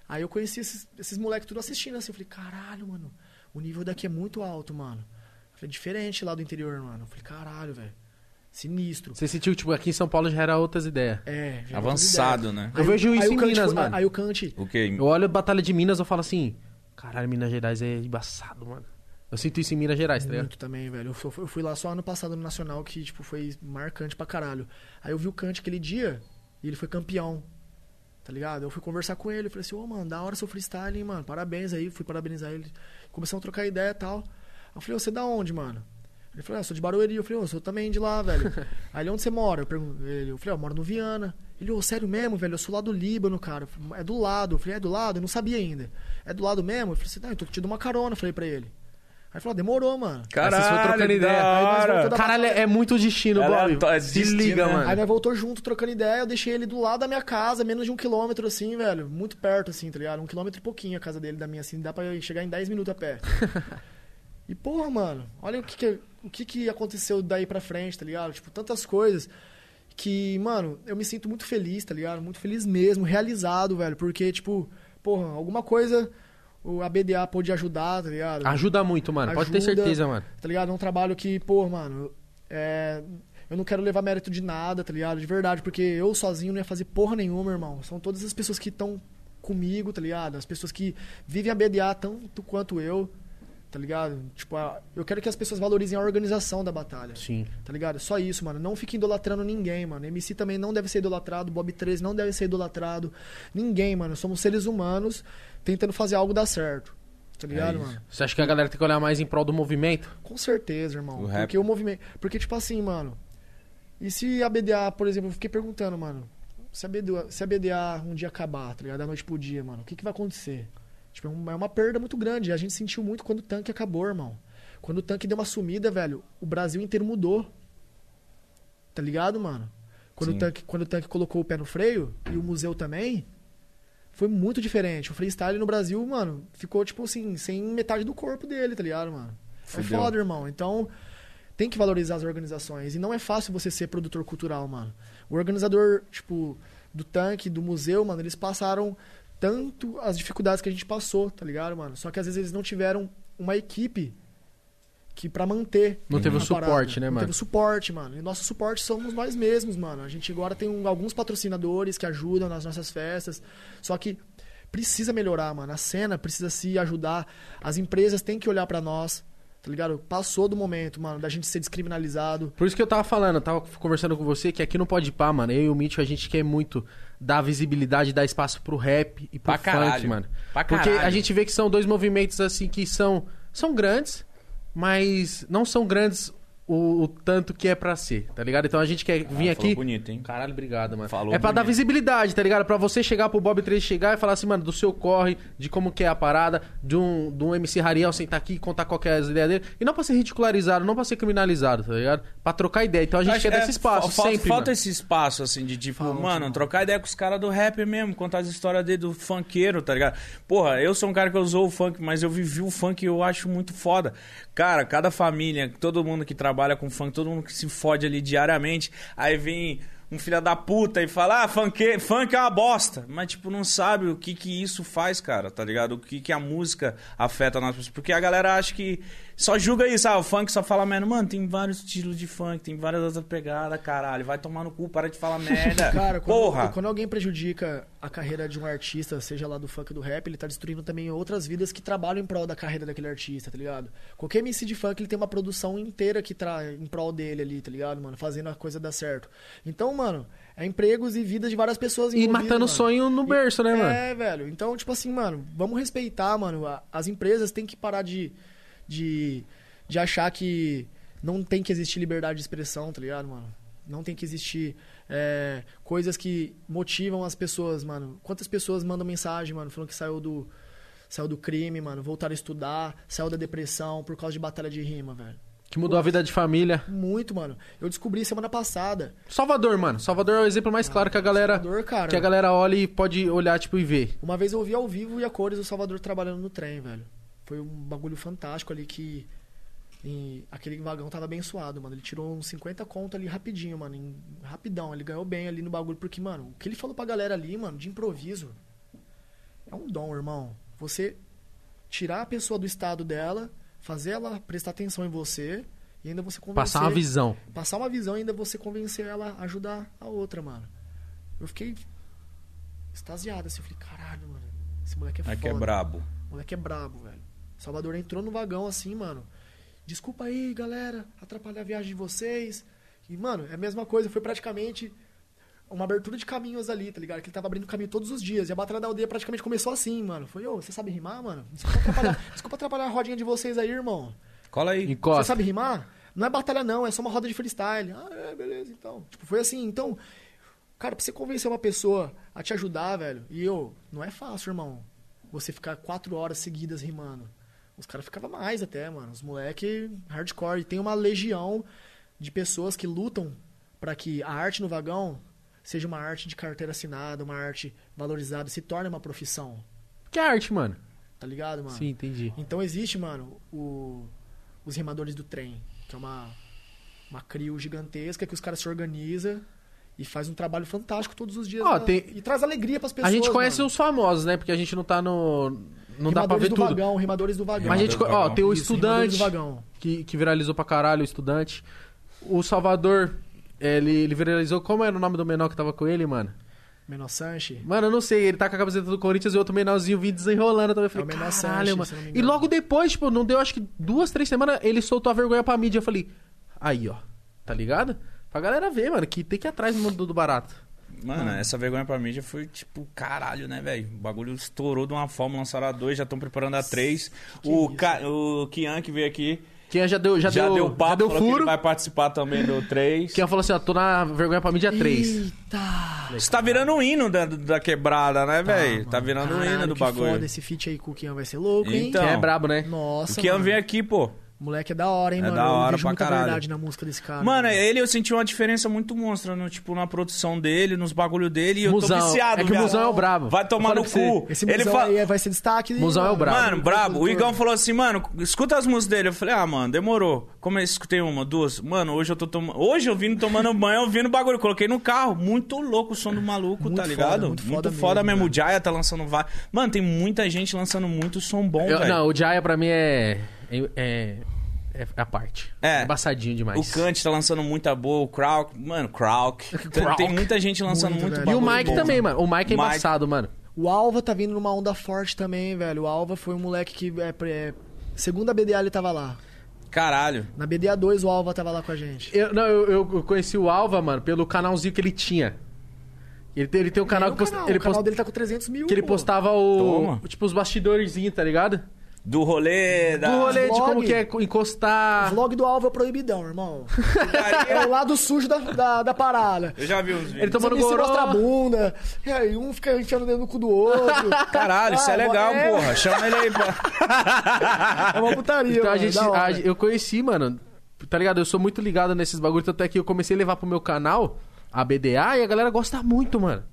Aí eu conheci esses, esses moleques tudo assistindo assim. Eu falei, caralho, mano, o nível daqui é muito alto, mano. Eu falei, diferente lá do interior, mano. Eu falei, caralho, velho. Sinistro. Você sentiu que, tipo, aqui em São Paulo já era outras ideias. É, já Avançado, né? Eu vejo isso aí em Minas, foi- mano. Aí o Kant, O quê? Eu olho a Batalha de Minas eu falo assim, caralho, Minas Gerais é embaçado, mano. Eu sinto isso em Minas Gerais, tá ligado? Muito também, velho. Eu fui- eu fui lá só ano passado no Nacional, que, tipo, foi marcante pra caralho. Aí eu vi o Kant aquele dia e ele foi campeão. Tá ligado? Eu fui conversar com ele, eu falei assim, ô, mano, da hora seu freestyle, hein, mano. Parabéns aí, fui parabenizar ele. Começamos a trocar ideia e tal. Eu falei, ô, você é da onde, mano? Ele falou, ah, eu sou de Barueri. Eu falei, ô, eu sou também de lá, velho. aí ele, onde você mora? Eu, pergun- ele, eu falei, ó, eu moro no Viana. Ele, ô, sério mesmo, velho? Eu sou lá do Líbano, cara. É do lado. Eu falei, é do lado? Eu não sabia ainda. É do lado mesmo? Eu falei assim, não, eu tô te dando uma carona, eu falei pra ele. Aí ele falou, ah, demorou, mano. Caralho, Vocês foram trocando ideia. Aí Caralho, é é muito destino, Bob. é Se destino, liga, né? mano. Aí nós voltou junto, trocando ideia, eu deixei ele do lado da minha casa, menos de um quilômetro, assim, velho. Muito perto, assim, tá ligado? Um quilômetro e pouquinho a casa dele, da minha, assim, dá pra chegar em 10 minutos a pé. e, porra, mano, olha o que que, o que que aconteceu daí pra frente, tá ligado? Tipo, tantas coisas que, mano, eu me sinto muito feliz, tá ligado? Muito feliz mesmo, realizado, velho. Porque, tipo, porra, alguma coisa o ABDA pôde ajudar, tá ligado? Ajuda muito, mano. Pode ter Ajuda. certeza, mano. tá ligado? É um trabalho que, pô, mano, é, eu não quero levar mérito de nada, tá ligado? De verdade, porque eu sozinho não ia fazer porra nenhuma, irmão. São todas as pessoas que estão comigo, tá ligado? As pessoas que vivem a BDA tanto quanto eu, tá ligado? Tipo, eu quero que as pessoas valorizem a organização da batalha. Sim. Tá ligado? Só isso, mano. Não fique idolatrando ninguém, mano. MC também não deve ser idolatrado, Bob 13 não deve ser idolatrado. Ninguém, mano. Somos seres humanos tentando fazer algo dar certo. Tá ligado, isso. mano? Você acha que a galera tem que olhar mais em prol do movimento? Com certeza, irmão. O rap. Porque o movimento. Porque, tipo assim, mano. E se a BDA, por exemplo, eu fiquei perguntando, mano. Se a BDA, se a BDA um dia acabar, tá ligado? Da noite pro dia, mano, o que, que vai acontecer? Tipo, é uma, é uma perda muito grande. A gente sentiu muito quando o tanque acabou, irmão. Quando o tanque deu uma sumida, velho, o Brasil inteiro mudou. Tá ligado, mano? Quando, Sim. o tanque, quando o tanque colocou o pé no freio, e o museu também, foi muito diferente. O freestyle no Brasil, mano, ficou, tipo assim, sem metade do corpo dele, tá ligado, mano? É Fudeu. foda, irmão. Então, tem que valorizar as organizações. E não é fácil você ser produtor cultural, mano. O organizador, tipo, do tanque, do museu, mano, eles passaram tanto as dificuldades que a gente passou, tá ligado, mano? Só que às vezes eles não tiveram uma equipe que para manter. Não teve o suporte, né, não mano? teve o suporte, mano. E nosso suporte somos nós mesmos, mano. A gente agora tem um- alguns patrocinadores que ajudam nas nossas festas. Só que precisa melhorar, mano. A cena precisa se ajudar. As empresas têm que olhar pra nós. Tá ligado? Passou do momento, mano, da gente ser descriminalizado. Por isso que eu tava falando, eu tava conversando com você, que aqui no Pode Pá, mano, eu e o Mitch, a gente quer muito dar visibilidade, dar espaço pro rap e pro Pra funk, caralho. mano. Pra Porque caralho. a gente vê que são dois movimentos, assim, que são, são grandes, mas não são grandes o, o tanto que é pra ser, tá ligado? Então a gente quer vir Ah, aqui. falou bonito, hein? Caralho, obrigado, mano. Falou é pra dar bonito. visibilidade, tá ligado? Pra você chegar pro Bob 3 chegar e falar assim, mano, do seu corre, de como que é a parada, de um, de um MC Rariel sentar aqui e contar qual que é as ideias dele. E não pra ser ridicularizado, não pra ser criminalizado, tá ligado? Pra trocar ideia. Então a gente Acho- quer dar é, esse espaço, fa- falta, sempre, Falta mano. esse espaço, assim, de tipo, mano, trocar ideia com os caras do rap mesmo, contar as histórias dele do funkeiro, tá ligado? Porra, eu sou um cara que usou o funk, mas eu vivi o funk e eu acho muito foda. Cara, cada família, todo mundo que trabalha com funk, todo mundo que se fode ali diariamente, aí vem um filho da puta e fala, ah, funk, funk é uma bosta. Mas, tipo, não sabe o que que isso faz, cara, tá ligado? O que que a música afeta nas pessoas. Porque a galera acha que só julga isso, ah, o funk só fala merda. Mano, tem vários estilos de funk, tem várias outras pegadas, caralho. Vai tomar no cu, para de falar merda. Cara, quando, Porra! quando alguém prejudica a carreira de um artista, seja lá do funk ou do rap, ele tá destruindo também outras vidas que trabalham em prol da carreira daquele artista, tá ligado? Qualquer MC de funk, ele tem uma produção inteira que tra... em prol dele ali, tá ligado, mano? Fazendo a coisa dar certo. Então, mano, é empregos e vidas de várias pessoas E matando o mano. sonho no berço, né, mano? É, velho. Então, tipo assim, mano, vamos respeitar, mano. A- As empresas têm que parar de, de, de achar que não tem que existir liberdade de expressão, tá ligado, mano? Não tem que existir é, coisas que motivam as pessoas, mano. Quantas pessoas mandam mensagem, mano, falando que saiu do, saiu do crime, mano, voltaram a estudar, saiu da depressão por causa de batalha de rima, velho. Que mudou a vida de família. Muito, mano. Eu descobri semana passada. Salvador, mano. Salvador é o exemplo mais claro que a galera. Salvador, cara. Que a galera olha e pode olhar, tipo, e ver. Uma vez eu ouvi ao vivo e a cores o Salvador trabalhando no trem, velho. Foi um bagulho fantástico ali que. em- aquele vagão tava abençoado, mano. Ele tirou uns 50 conto ali rapidinho, mano. em- rapidão. Ele ganhou bem ali no bagulho. Porque, mano, o que ele falou pra galera ali, mano, de improviso. É um dom, irmão. Você tirar a pessoa do estado dela, fazer ela prestar atenção em você e ainda você convencer. Passar uma visão. Passar uma visão e ainda você convencer ela a ajudar a outra, mano. Eu fiquei extasiado assim. Eu falei, caralho, mano. Esse moleque é foda. Aqui é brabo. O moleque é brabo, velho. Salvador entrou no vagão assim, mano. Desculpa aí, galera, atrapalhar a viagem de vocês. E, mano, é a mesma coisa. Foi praticamente uma abertura de caminhos ali, tá ligado? Que ele tava abrindo caminho todos os dias. E a Batalha da Aldeia praticamente começou assim, mano. Foi, ô, você sabe rimar, mano? Desculpa atrapalhar, desculpa atrapalhar a rodinha de vocês aí, irmão. Cola aí. Encosta. Você sabe rimar? Não é batalha, não, é só uma roda de freestyle. Ah, é, beleza, então. Tipo, foi assim. Então, cara, pra você convencer uma pessoa a te ajudar, velho, e eu, não é fácil, irmão. Você ficar quatro horas seguidas rimando. Os caras ficavam mais até, mano. Os moleque hardcore. E tem uma legião de pessoas que lutam pra que a arte no vagão seja uma arte de carteira assinada, uma arte valorizada, se torne uma profissão. Que é arte, mano. Tá ligado, mano? Sim, entendi. Então existe, mano, o- os rimadores do trem, que é uma, uma crio gigantesca que os caras se organizam e faz um trabalho fantástico todos os dias. Ó, na- tem- E traz alegria pras pessoas. a gente conhece mano. os famosos, né? Porque a gente não tá no. Não dá pra rimadores ver do tudo. vagão, rimadores do vagão. Mas a gente. Ó, vagão. tem o Isso, estudante. do vagão. Que, que viralizou pra caralho, o estudante. O Salvador. Ele, ele viralizou. Como era o nome do menor que tava com ele, mano? Menor Sanche. Mano, eu não sei, ele tá com a camiseta do Corinthians e outro menorzinho vindo desenrolando também. Eu falei, É o menor caralho, Sanches, mano. se eu não me E logo depois, tipo, não deu acho que duas, três semanas, ele soltou a vergonha pra mídia. Eu falei, aí, ó, tá ligado? Pra galera ver, mano, que tem que ir atrás do mundo do barato. Mano, essa vergonha pra mídia foi tipo, caralho, né, velho? O bagulho estourou de uma forma, lançaram a dois, já estão preparando a três. O, Ca... o Kian que veio aqui Quem já deu, já, já, deu, deu papo, já deu falou que furo. ele vai participar também do três. Quem falou assim, ó, tô na vergonha pra mídia 3. Eita! Isso tá virando o hino da, da quebrada, né, velho? Tá, virando o hino Caralho, do que bagulho. foda esse feat aí com o Kian vai ser louco, hein? Então. Quem é brabo, né? Nossa, O Kian mano. veio aqui, pô. Moleque é da hora, hein, É mano? da hora eu vejo pra muita caralho. verdade na música desse cara. Mano, velho. ele eu senti uma diferença muito monstra, no, tipo, na produção dele, nos bagulho dele, e eu Musão. tô viciado, É que o. Musão é o brabo. Vai tomar Eu no cu. Esse ele fala... aí vai ser destaque. Musão é o brabo. Mano, brabo. O Igão falou assim, mano, escuta as músicas dele. Eu falei, ah, mano, demorou. Como eu escutei uma, duas. Mano, hoje eu tô tomando. Hoje eu vim tomando banho, ouvindo bagulho. Coloquei no carro. Muito louco o som do maluco, Muito tá foda, ligado? muito foda foda mesmo, mesmo. O Jaya tá lançando vários. Mano, tem muita gente lançando muito som bom, Eu- velho. não, o Jaya pra mim é. É, é, é a parte. É. embaçadinho demais. O Kant tá lançando muita boa, o Krauk, mano, Krauk. Tem- Tem muita gente lançando Muito, muito. E o Mike bom. também, mano. O Mike é Mike- embaçado, mano. O Alva tá vindo numa onda forte também, velho. O Alva foi um moleque que. É, é, segunda BDA ele tava lá. Caralho. Na BDA 2 o Alva tava lá com a gente. Eu, não, eu, eu conheci o Alva, mano, pelo canalzinho que ele tinha. Ele tem, ele tem um canal É, que, o posta- canal, ele o canal dele tá com 300 mil. que ele pô. postava o. Toma. Tipo, os bastidorzinhos, tá ligado? Do rolê da. Do rolê de como que é encostar. Vlog do Alvo é proibidão, irmão. É o lado sujo da, da, da parada. Eu já vi uns Ele vídeos. tomando Você se mostra a goró. bunda, e aí um fica enfiando o dedo no cu do outro. Caralho, isso é Ah, legal, é- porra. Chama ele aí pra. É uma putaria, Então a mano, gente, da hora. a- eu conheci, mano. Tá ligado? Eu sou muito ligado nesses bagulho, tanto é que eu comecei a levar pro meu canal a BDA e a galera gosta muito, mano.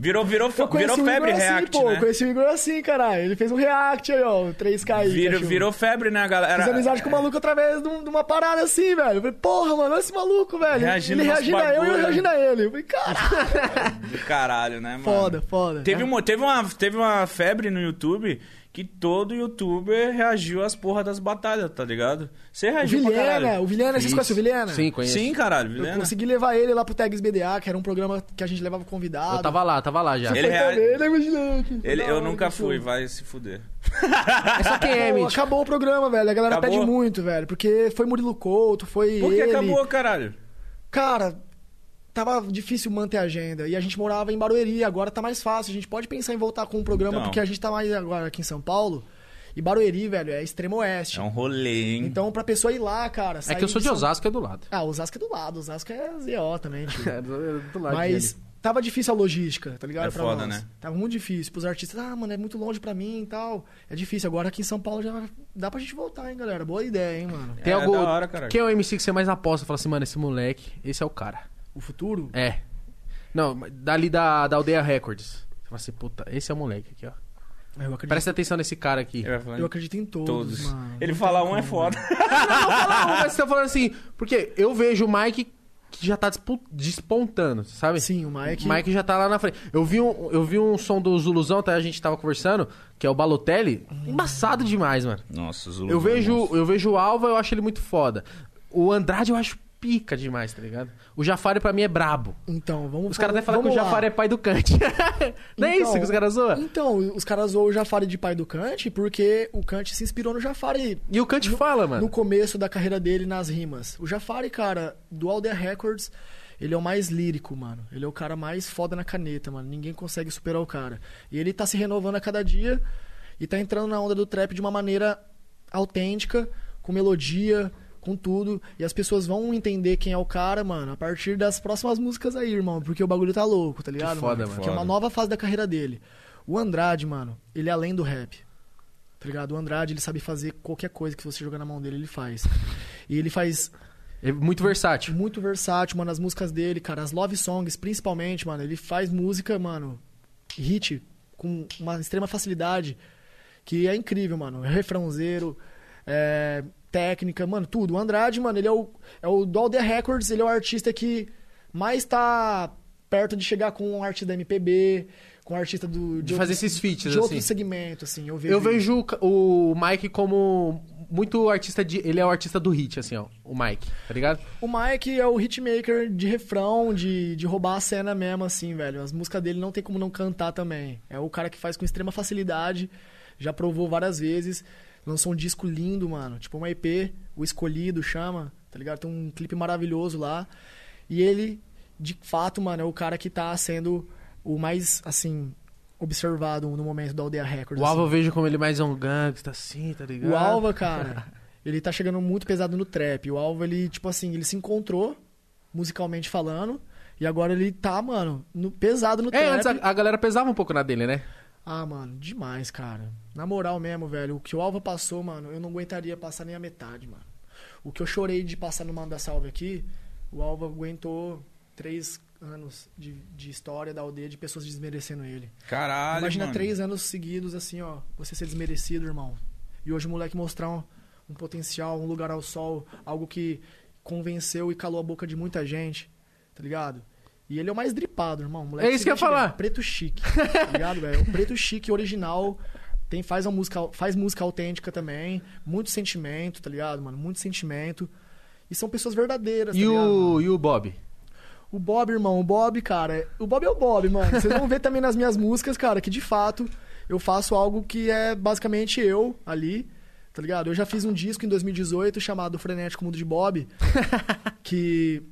Virou, virou, Eu virou o febre assim, react, pô. né? Conheci o Igor assim, caralho. Ele fez um react aí, ó. 3K aí. Virou, virou febre, né, galera? Fiz amizade com o maluco através de, um- uma parada assim, velho. Eu falei, porra, mano, olha esse maluco, velho. Reagindo ele reagindo a eu e eu bagulho. reagindo a ele. Eu falei, caralho. Do caralho, né, mano? foda, foda. Teve, É. uma, teve, uma, teve uma febre no YouTube que todo youtuber reagiu às porra das batalhas, tá ligado? Você O reagiu pra Vilhena, caralho. o Vilhena, vocês conhecem o Vilhena? Sim, conheço. Sim, caralho, Eu Vilhena. consegui levar ele lá pro Tags BDA, que era um programa que a gente levava convidado. Eu tava lá, tava lá já. Ele foi rea- também, né? Ele, Da eu nunca fui, vai se fuder. É só quem é, Mitch. acabou o programa, velho. A galera Acabou? pede muito, velho. Porque foi Murilo Couto, foi Por que ele. acabou, caralho? Cara, tava difícil manter a agenda. E a gente morava em Barueri, agora tá mais fácil. A gente pode pensar em voltar com um programa, Então. porque a gente tá mais agora aqui em São Paulo. E Barueri, velho, é extremo oeste. É um rolê, hein? Então, pra pessoa ir lá, cara. É que eu sou de São- Osasco, é do lado. Ah, Osasco é do lado. Osasco é ZO também, tio. É do, do lado Mas dele. tava difícil a logística, tá ligado? É pra foda, nós. né? Tava muito difícil pros artistas. Ah, mano, é muito longe pra mim e tal. É difícil. Agora aqui em São Paulo já dá pra gente voltar, hein, galera? Boa ideia, hein, mano. Tem É, algo. da hora, caralho. Quem é o MC que você mais aposta? Fala assim, mano, esse moleque, esse é o cara. O futuro? É. Não, dali da, da Aldeia Records. Você fala assim, puta, esse é o moleque aqui, ó. Eu acredito, Presta atenção nesse cara aqui. Falar eu em acredito em todos, todos. mano. Ele Não fala tem um é foda. Não, mas você tá falando assim, porque eu vejo o Mike que já tá despontando, sabe? Sim, o Mike- O Mike já tá lá na frente. Eu vi um, eu vi um som do Zuluzão, até a gente tava conversando, que é o Balotelli. Embaçado demais, mano. Nossa, Zulu. Eu vejo, eu vejo o Alva, eu acho ele muito foda. O Andrade eu acho pica demais, tá ligado? O Jafari pra mim é brabo. Então, vamos Os caras até falam que o. Jafari é pai do Kant. Não é Então, isso que os caras zoam? Então, os caras zoam o Jafari de pai do Kant porque o Kant se inspirou no Jafari E o Kant fala, mano. no começo da carreira dele nas rimas. O Jafari, cara, do Aldeia Records, ele é o mais lírico, mano. Ele é o cara mais foda na caneta, mano. Ninguém consegue superar o cara. E ele tá se renovando a cada dia e tá entrando na onda do trap de uma maneira autêntica, com melodia, com tudo. E as pessoas vão entender quem é o cara, mano, a partir das próximas músicas aí, irmão. Porque o bagulho tá louco, tá ligado? foda, mano? mano. Que é uma nova fase da carreira dele. O Andrade, mano, ele é além do rap. Tá ligado? O Andrade, ele sabe fazer qualquer coisa que você jogar na mão dele, ele faz. E ele faz É muito versátil. muito versátil, mano, as músicas dele, cara, as love songs, principalmente, mano, ele faz música, mano, hit com uma extrema facilidade, que é incrível, mano. Refrãozeiro, é, técnica, mano, tudo. O Andrade, mano, ele é o, é o do All The Records, ele é o artista que mais tá perto de chegar com um artista da MPB, com um artista do... De fazer esses feats, De assim. outro segmento, assim, eu vejo... Eu vejo o Mike como muito artista de. Ele é o artista do hit, assim, ó. O Mike, tá ligado? O Mike é o hitmaker de refrão, de, de roubar a cena mesmo, assim, velho. As músicas dele não tem como não cantar também. É o cara que faz com extrema facilidade, já provou várias vezes. Lançou um disco lindo, mano. Tipo uma EP, O Escolhido chama, tá ligado? Tem um clipe maravilhoso lá. E ele, de fato, mano, é o cara que tá sendo o mais, assim, observado no momento da Aldeia Records. O Alva eu assim. vejo como ele mais é um gangsta, assim, tá ligado? O Alva, cara, ele tá chegando muito pesado no trap. O Alva, ele, tipo assim, ele se encontrou, musicalmente falando, e agora ele tá, mano, no- pesado no É, trap. antes a, a galera pesava um pouco na dele, né? Ah, mano, demais, cara. Na moral mesmo, velho, o que o Alva passou, mano, eu não aguentaria passar nem a metade, mano. O que eu chorei de passar no Manda Salve aqui, o Alva aguentou três anos de, de história da aldeia de pessoas desmerecendo ele. Caralho, Imagina mano. três anos seguidos, assim, ó, você ser desmerecido, irmão. E hoje o moleque mostrar um, um potencial, um lugar ao sol, algo que convenceu e calou a boca de muita gente, tá ligado? E ele é o mais dripado, irmão. Moleque É isso que eu ia falar. Preto chique, tá ligado, velho? O preto chique original tem, faz, uma música, faz música autêntica também, muito sentimento, tá ligado, mano? Muito sentimento. E são pessoas verdadeiras, tá E ligado, mano? o, e o Bob? O Bob, irmão, o Bob, cara. O Bob é o Bob, mano. Vocês vão ver também nas minhas músicas, cara, que de fato eu faço algo que é basicamente eu ali, tá ligado? Eu já fiz um disco em 2018 chamado Frenético Mundo de Bob, que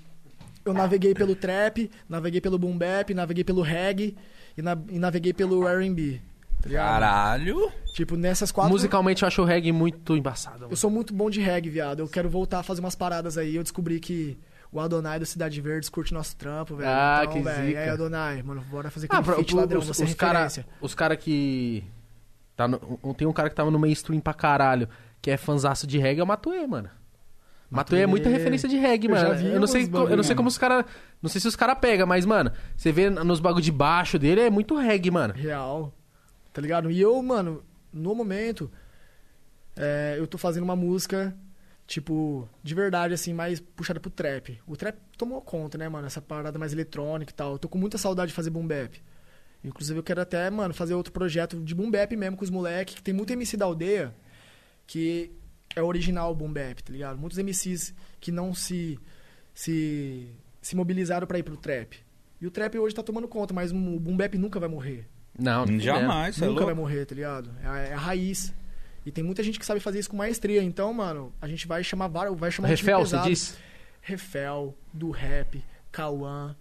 eu naveguei pelo trap, naveguei pelo boom bap, naveguei pelo reggae e, na- e naveguei pelo R&B. Tá? Caralho. Tipo, nessas quatro. Musicalmente eu acho o reggae muito embaçado. mano. Eu sou muito bom de reggae, viado. Eu quero voltar a fazer umas paradas aí. Eu descobri que o Adonai do Cidade Verdes curte nosso trampo, velho. Ah, então, que velho, zica. E aí, Adonai, mano, bora fazer Ah, aquele pra, feat o- ladrão, os, você é os cara, referência. os cara que. Tá no- um- tem um cara que tava no mainstream pra caralho, que é fanzaço de reggae, é o Matuê, mano. Matuê é muita referência de reggae, Eu mano. Eu não sei, eu não sei como os caras. Não sei se os caras pegam, mas, mano, você vê nos bagulho de baixo dele, é muito reggae, mano. Real. Tá ligado? E eu, mano, no momento, é, eu tô fazendo uma música, tipo, de verdade, assim, mais puxada pro trap. O trap tomou conta, né, mano? Essa parada mais eletrônica e tal. Eu tô com muita saudade de fazer boom bap. Inclusive, eu quero até, mano, fazer outro projeto de boom bap mesmo com os moleques, que tem muito MC da aldeia que é original boom bap, tá ligado? Muitos MCs que não se se, se mobilizaram pra ir pro trap. E o trap hoje tá tomando conta, mas o boom bap nunca vai morrer. Não, não Jamais, você é Nunca vai louco. morrer, tá ligado? É a, é a raiz. E tem muita gente que sabe fazer isso com maestria. Então, mano, a gente vai chamar vários. Vai chamar um Refel, você pesado. diz? Refel, do rap, Cauã,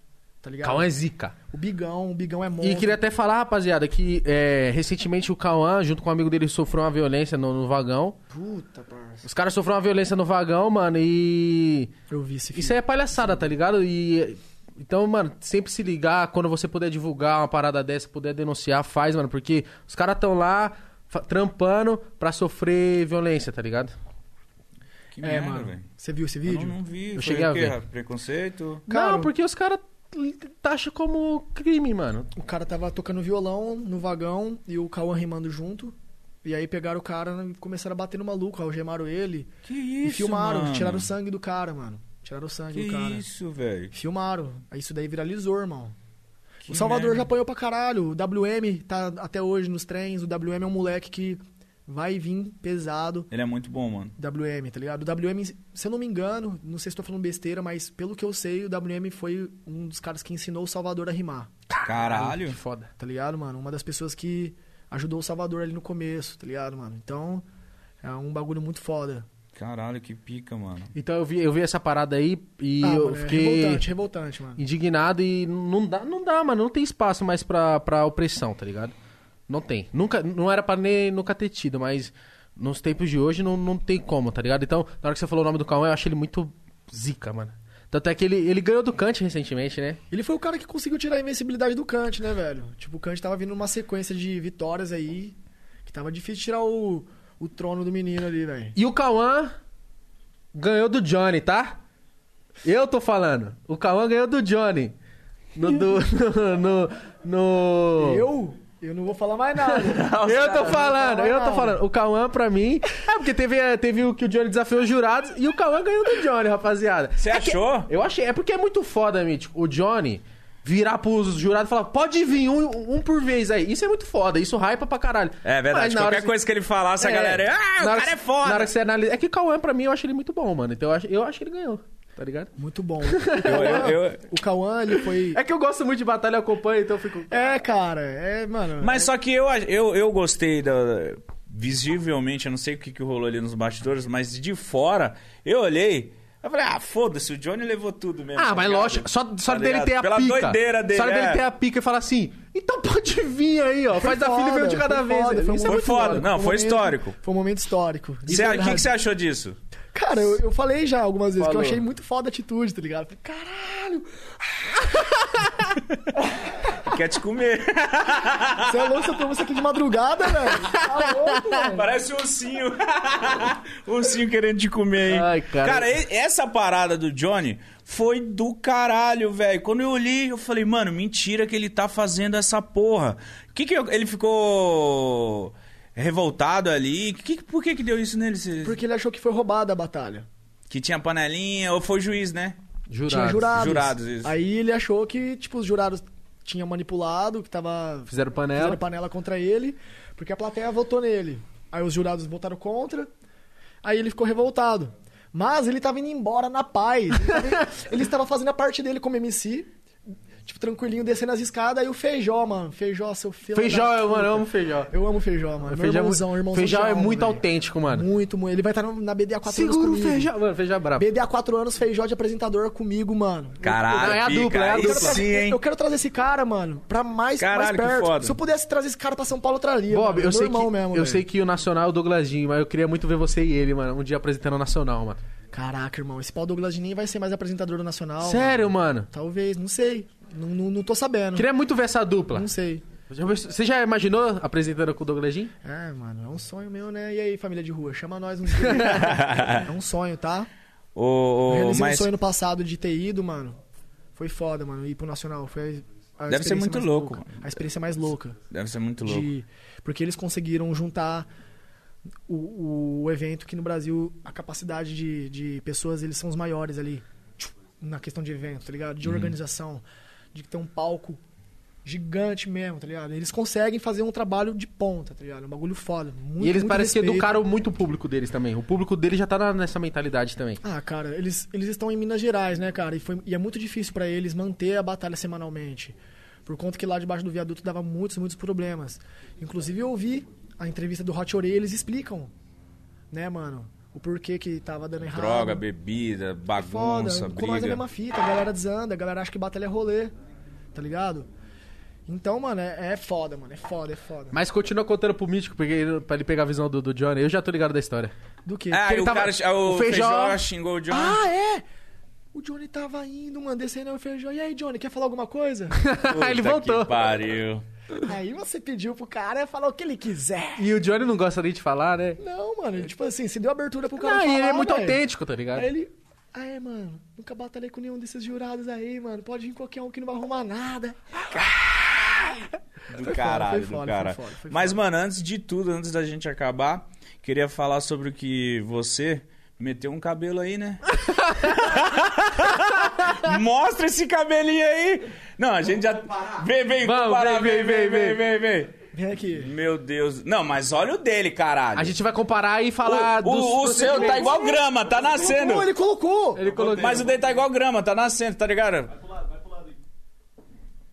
tá ligado? Cauã é zica. O Bigão, o Bigão é monstro. E queria até falar, rapaziada, que é, recentemente o Cauã, junto com um amigo dele, sofreu uma violência no, no vagão. Puta, parça. Os caras sofreram uma violência no vagão, mano, e. Eu vi esse filme. Isso aí é palhaçada, tá ligado? E. Então, mano, sempre se ligar, quando você puder divulgar uma parada dessa, puder denunciar, faz, mano, porque os caras tão lá trampando pra sofrer violência, tá ligado? Que É, merda, mano. velho. Você viu esse Eu vídeo? não, não vi. Eu Foi cheguei a o quê, ver. Preconceito? Cara, Não, porque os caras taxam como crime, mano. O cara tava tocando violão no vagão e o Cauã rimando junto. E aí pegaram o cara e começaram a bater no maluco, algemaram ele. Que e isso, filmaram, mano? tiraram o sangue do cara, mano. Tiraram o sangue Que do cara. isso, velho? Filmaram. Aí Isso daí viralizou, irmão. Que o Salvador merda. já apanhou pra caralho. O WM tá até hoje nos trens. O WM é um moleque que vai vir pesado. Ele é muito bom, mano. WM, tá ligado? O WM, se eu não me engano, não sei se tô falando besteira, mas pelo que eu sei, o WM foi um dos caras que ensinou o Salvador a rimar. Caralho. Que foda. Tá ligado, mano? Uma das pessoas que ajudou o Salvador ali no começo, tá ligado, mano? Então, é um bagulho muito foda. Caralho, que pica, mano. Então eu vi, eu vi essa parada aí e ah, eu mano, é fiquei revoltante, revoltante, mano. indignado e não dá, não dá, mano. Não tem espaço mais pra, pra opressão, tá ligado? Não tem. Nunca, não era pra nem nunca ter tido, mas nos tempos de hoje não, não tem como, tá ligado? Então, na hora que você falou o nome do Cauã, eu achei ele muito zica, mano. Tanto é que ele, ele ganhou do Kant recentemente, né? Ele foi o cara que conseguiu tirar a invencibilidade do Kant, né, velho? Tipo, o Kant tava vindo numa sequência de vitórias aí, que tava difícil tirar o, o trono do menino ali, velho. E o Cauã ganhou do Johnny, tá? Eu tô falando. O Cauã ganhou do Johnny. No. do- no, no, no- Eu? Eu não vou falar mais nada. Eu tô falando, eu tô falando. O Cauã, pra mim. É porque teve, eh, teve o que o Johnny desafiou os jurados e o Cauã ganhou do Johnny, rapaziada. Você É que- achou? eu achei. É porque é muito foda, Mítico. O Johnny virar pros jurados e falar: pode vir um, um por vez aí. Isso é muito foda. Isso hypa pra caralho. É verdade. Mas na hora Qualquer que- coisa que ele falasse, a É, galera. Ah, o cara que- é foda. Na hora que você analisa. É que o Cauã, pra mim, eu acho ele muito bom, mano. Então eu acho, eu acho que ele ganhou. Tá ligado? Muito bom. Eu- eu- eu- O Cauã, ele foi... É que eu gosto muito de batalha, eu acompanho, então eu fico. É, cara, é, mano... Mas só que eu, eu, eu gostei da. Visivelmente, eu não sei o que, que rolou ali nos bastidores, mas de fora, eu olhei. Eu falei, ah, foda-se, o Johnny levou tudo mesmo. Ah, tá mas ligado? lógico, só, só Tá dele ligado? ter a Pela pica. doideira dele. Só dele é. ter a pica e falar assim, então pode vir aí, ó. Foi Faz a filha e foda, de cada foi vez. foda, Isso foi é muito muito foda. foda. Não, um foi momento- histórico. Foi um momento histórico. O que, que você achou disso? Cara, eu, eu falei já algumas vezes que Falou. eu achei muito foda a atitude, tá ligado? Falei, Caralho! Quer te comer. Você é louco, você isso aqui de madrugada, velho? Tá louco, velho? Parece um ursinho. um ursinho querendo te comer, hein? Ai, cara. Cara, essa parada do Johnny foi do caralho, velho. Quando eu olhei, eu falei, mano, mentira que ele tá fazendo essa porra. Que que eu- ele ficou revoltado ali? Que, por que que deu isso nele? Porque ele achou que foi roubada a batalha. Que tinha panelinha, ou foi juiz, né? Jurados. Tinha jurados. Jurados, isso. Aí ele achou que, tipo, os jurados tinham manipulado, que tava Fizeram panela. fizeram panela contra ele, porque a plateia votou nele. Aí os jurados votaram contra, aí ele ficou revoltado. Mas ele tava indo embora na paz. Ele, tava- ele estava fazendo a parte dele como MC. Tipo, tranquilinho, descendo as escadas, aí o feijó, mano. Feijó, seu filho. Feijó, da eu, mano, eu amo feijó. Eu amo feijó, mano. Meu Feijó, é irmãozão, muito- irmãozão feijó é muito autêntico, mano. Muito, muito. Ele vai estar no- na BD há 4 anos Segura o feijó. Mano, feijó é brabo. BD há 4 anos, feijó de apresentador comigo, mano. Caralho, Não, é a dupla, é a dupla. sim, hein? Eu quero trazer esse cara, mano, pra mais, Caralho, mais perto. foda. Se eu pudesse trazer esse cara pra São Paulo, eu traria. Bob, mano. eu, Meu sei que, irmão mesmo, eu velho. sei que o Nacional é o Douglasinho, mas eu queria muito ver você e ele, mano, um dia apresentando o Nacional, mano. Caraca, irmão, esse Paulo Douglas nem vai ser mais apresentador do Nacional. Sério, mano? mano. Talvez, não sei. Não, não, não tô sabendo. Queria muito ver essa dupla. Não sei. Você já imaginou apresentando com o Douglasinho? É, mano, é um sonho meu, né? E aí, família de rua, chama nós uns dias. É um sonho, tá? Ô, Eu ô, realizei mas um sonho no passado de ter ido, mano. Foi foda, mano, ir pro Nacional. Foi a, a Deve ser experiência muito mais louco, louca. A experiência mais louca. deve ser muito louco. de porque eles conseguiram juntar o, o evento que no Brasil a capacidade de, de pessoas eles são os maiores ali na questão de evento, tá ligado? Uhum. De organização, de ter um palco gigante mesmo, tá ligado? Eles conseguem fazer um trabalho de ponta, tá ligado? Um bagulho foda. Muito, e eles muito parecem que respeito. educaram muito o público deles também. O público deles já tá na- nessa mentalidade também. Ah, cara, eles, eles estão em Minas Gerais, né, cara? E, foi, e é muito difícil pra eles manter a batalha semanalmente. Por conta que lá debaixo do viaduto dava muitos, muitos problemas. Inclusive eu ouvi a entrevista do Hot Orelha, eles explicam, né, mano? O porquê que tava dando errado. Droga, bebida, Foda, bagunça, com nós é a briga. mesma fita, a galera desanda, a galera acha que batalha é rolê, tá ligado? Então, mano, é, é foda, mano, é foda, é foda. Mas continua contando pro Mítico porque ele- pra ele pegar a visão do, do Johnny. Eu já tô ligado da história. Do quê? Ah, ele o tava- cara, o, o Feijó- Feijó xingou o John. Ah, é? O Johnny tava indo, mano, descendo o feijão. E aí, Johnny, quer falar alguma coisa? Puta ele que voltou. pariu. aí você pediu pro cara falar o que ele quiser. E o Johnny não gosta nem de falar, né? Não, mano, tipo assim, se deu abertura pro cara Não, falar, e ele é muito velho. autêntico, tá ligado? Aí ele... Ah, é, mano, nunca batalhei com nenhum desses jurados aí, mano. Pode vir qualquer um que não vai arrumar nada. Do Foi foda, caralho, foi foda, do cara. foi foda, foi Mas, foda. mano, antes de tudo, antes da gente acabar, queria falar sobre o que você meteu um cabelo aí, né? Mostra esse cabelinho aí! Não, a gente já. Vem, vem, vem, vem, vem, vem, vem. Vem, aqui. Meu Deus. Não, mas olha o dele, caralho. A gente vai comparar e falar O, o- dos o seu tá igual grama, tá nascendo. Ele colocou! Ele colocou. Mas o dele tá igual grama, tá nascendo, tá ligado?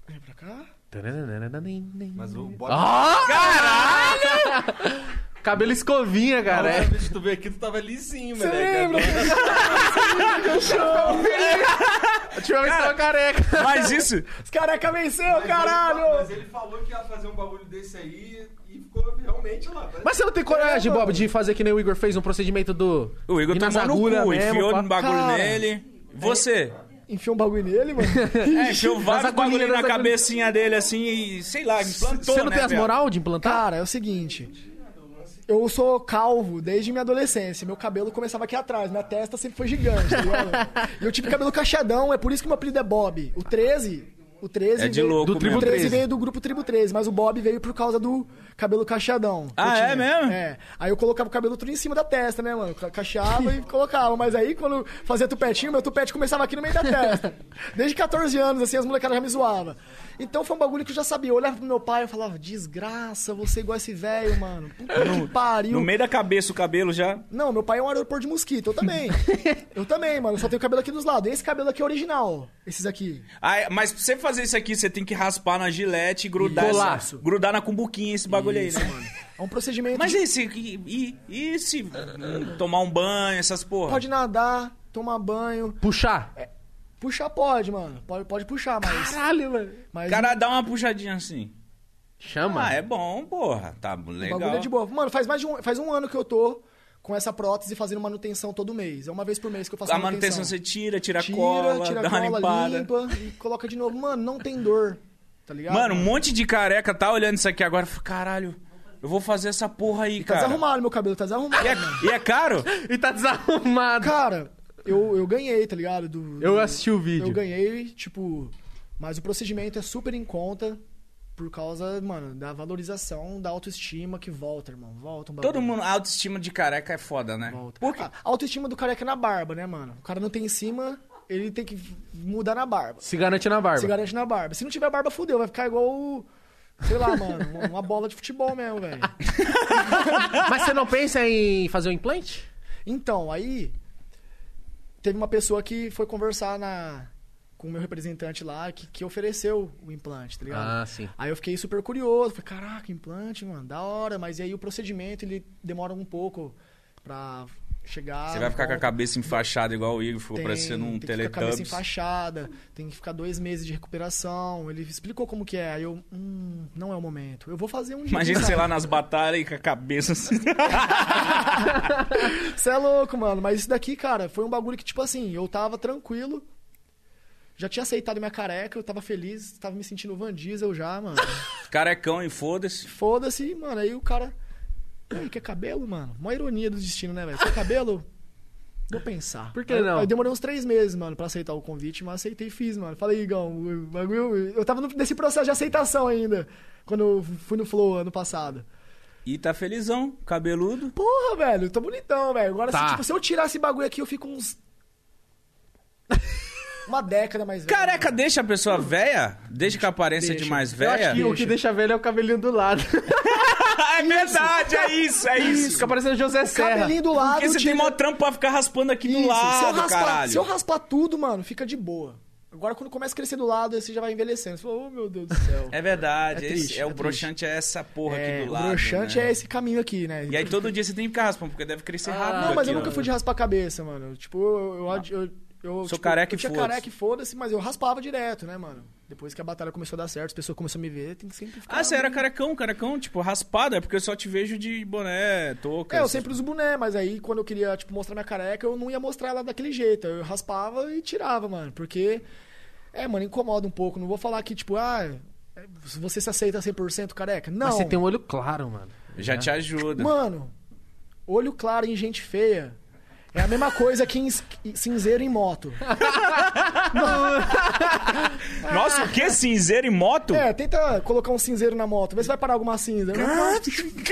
Vem pra cá. Mas o bode. Ah! Caralho! Cabelo escovinha, cara. É. Deixa tu ver aqui, tu tava lisinho, lembra? Ultimamente tava careca. Mas isso. Os careca venceu, Mas caralho! ele falou que ia fazer um bagulho desse aí e ficou realmente lá. Mas você não tem coragem, Bob, de fazer que nem o Igor fez, um procedimento do... O Igor tomou no cu, mesmo, enfiou um bagulho Cara, nele. Você? Enfiou um bagulho nele, mano. É, enfiou vários bagulhos na cabecinha dele assim e sei lá, implantou. Você não né, tem as moral de implantar? Cara, é o seguinte. Eu sou calvo desde minha adolescência. Meu cabelo começava aqui atrás. Minha testa sempre foi gigante, tá? E eu tive cabelo cacheadão, é por isso que meu apelido é Bob. O 13. O 13 É de veio- louco Do Tribo O mesmo. 13 veio do grupo Tribo 13, mas o Bob veio por causa do cabelo cacheadão. Ah, é mesmo? É. Aí eu colocava o cabelo tudo em cima da testa, né, mano? Ca- Cacheava e colocava. Mas aí, quando fazia tupetinho, meu tupete começava aqui no meio da testa. Desde 14 anos, assim, as molecadas já me zoavam. Então foi um bagulho que eu já sabia. Eu olhava pro meu pai e falava, desgraça, você é igual esse velho, mano. Puta que pariu. No meio da cabeça o cabelo já. Não, meu pai é um aeroporto de mosquito. Eu também. eu também, mano. Eu só tenho cabelo aqui dos lados. Esse cabelo aqui é original. Esses aqui. Ah, mas pra você fazer isso aqui, você tem que raspar na gilete e grudar, essa- grudar na cumbuquinha esse bagulho aí, né? mano. É um procedimento. Mas de- e se, e, e- e se hum, tomar um banho, essas porra? Pode nadar, tomar banho. Puxar? Puxar pode, mano. Pode, pode puxar, mas. Caralho, mano. mas Cara, dá uma puxadinha assim. Chama. Ah, é bom, porra. Tá o legal. bagulho é de boa. Mano, faz mais de um, faz um ano que eu tô com essa prótese fazendo manutenção todo mês. É uma vez por mês que eu faço A manutenção você tira, tira, a cola, tira dá a uma cola, limpada. limpa e coloca de novo. Mano, não tem dor. Tá ligado? Mano, um monte de careca tá olhando isso aqui agora e fala, caralho, eu vou fazer essa porra aí, Tá cara. desarrumado meu cabelo, tá desarrumado. E é, e é caro? E tá desarrumado. Cara, eu, eu ganhei, tá ligado? Do, Eu do- assisti o vídeo. Eu ganhei, tipo. Mas o procedimento é super em conta por causa, mano, da valorização da autoestima que volta, irmão. Volta um bagulho. Todo mundo, a autoestima de careca é foda, né? Volta. Por quê? A autoestima do careca é na barba, né, mano? O cara não tem em cima, ele tem que mudar na barba. Se garante na barba. Se garante na barba. Se não tiver barba, fudeu. Vai ficar igual o. Sei lá, mano. uma- Uma bola de futebol mesmo, velho. Mas você não pensa em fazer um implante? Então, aí. Teve uma pessoa que foi conversar na. com o meu representante lá que, que ofereceu o implante, tá ligado? Ah, sim. Aí eu fiquei super curioso, falei, caraca, implante, mano, da hora, mas aí o procedimento ele demora um pouco pra chegar. Você vai ficar com a cabeça enfaixada igual o Igor, ficou Tem- parecendo um tem que ficar com a cabeça enfaixada, tem que ficar dois meses de recuperação. Ele explicou como que é. Aí eu, hum, não é o momento. Eu vou fazer um dia. Imagina, sei lá, nas batalhas e com a cabeça assim. Você é louco, mano. Mas isso daqui, cara, foi um bagulho que, tipo assim, eu tava tranquilo. Já tinha aceitado minha careca, eu tava feliz, tava me sentindo Van Diesel já, mano. Carecão e foda-se. Foda-se, mano. Aí o cara. Aí, quer cabelo, mano? Uma ironia do destino, né, velho? Quer cabelo? Vou pensar. Por que Aí- não? Aí demorei uns três meses, mano, pra aceitar o convite, mas aceitei e fiz, mano. Falei, Igão, o bagulho. Eu tava nesse processo de aceitação ainda. Quando eu fui no Flow ano passado. E tá felizão, cabeludo. Porra, velho, tô bonitão, velho. Agora, Tá. se, tipo, se eu tirar esse bagulho aqui, eu fico uns. Uma década mais velho. Careca deixa a pessoa velha? Deixa com a aparência Deixa. de mais Eu acho velha? que o que deixa velho é o cabelinho do lado. é verdade, é isso, é isso. Fica parecendo José Serra. Cabelinho do lado. Porque você tem tira- mó trampo pra ficar raspando aqui do Isso, se, eu lado, raspar, caralho. se eu raspar tudo, mano, fica de boa. Agora, quando começa a crescer do lado, você já vai envelhecendo. Você fala, oh, meu Deus do céu. É verdade, É esse- triste, é, o é broxante é essa porra É, aqui do o lado. broxante né? é esse caminho aqui, né? E aí todo dia você tem que ficar raspando, porque deve crescer rápido. Não, mas aqui, eu nunca fui de raspar a cabeça, mano. Tipo, eu. eu, eu, eu Sou tipo, careca eu e tinha foda-se. careca e foda-se, mas eu raspava direto, né, mano? Depois que a batalha começou a dar certo, as pessoas começaram a me ver, tem que sempre ficar. Ah, você era carecão, carecão, tipo, raspado, é porque eu só te vejo de boné, touca. É, eu sempre uso boné, mas aí quando eu queria, tipo, mostrar minha careca, eu não ia mostrar ela daquele jeito. Eu raspava e tirava, mano. Porque, é, mano, incomoda um pouco. Não vou falar que, tipo, ah, é, você se aceita 100% careca. Não. Mas você tem um olho claro, mano. Já te ajuda. Mano, olho claro em gente feia é a mesma coisa que em cinzeiro em moto. Nossa, o que? Cinzeiro e moto? É, tenta colocar um cinzeiro na moto, vê se vai parar alguma cinza. Não,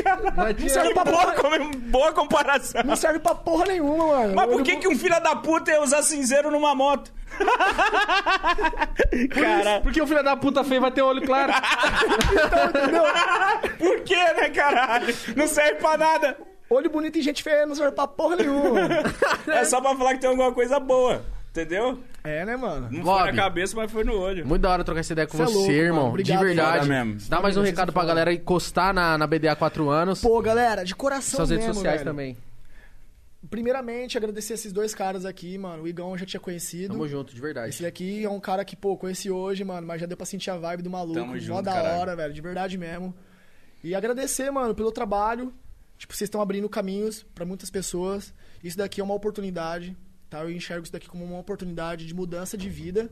Cara, não serve pra boa, porra, como- boa comparação. não serve pra porra nenhuma, mano. Mas por que, que um filho da puta ia usar cinzeiro numa moto? Cara, Porque o filho da puta feio vai ter olho claro. por que, né, caralho? Não serve pra nada. Olho bonito em gente feia não serve pra porra nenhuma. É só pra falar que tem alguma coisa boa. Entendeu? É, né, mano? Não Bob. foi na cabeça, mas foi no olho. Muito da hora trocar essa ideia com é você, louco, irmão. mano. Obrigado, de verdade. mesmo. Dá mais um recado pra galera encostar na, na BDA 4 anos. Pô, galera, de coração Suas redes mesmo, sociais velho. também. Primeiramente, agradecer esses dois caras aqui, mano. O Igão eu já tinha conhecido. Tamo junto, de verdade. Esse daqui é um cara que, pô, conheci hoje, mano, mas já deu pra sentir a vibe do maluco. Tamo Mó junto, da caralho. hora, velho, de verdade mesmo. E agradecer, mano, pelo trabalho. Tipo, vocês estão abrindo caminhos pra muitas pessoas. Isso daqui é uma oportunidade, tá? Eu enxergo isso daqui como uma oportunidade de mudança de vida.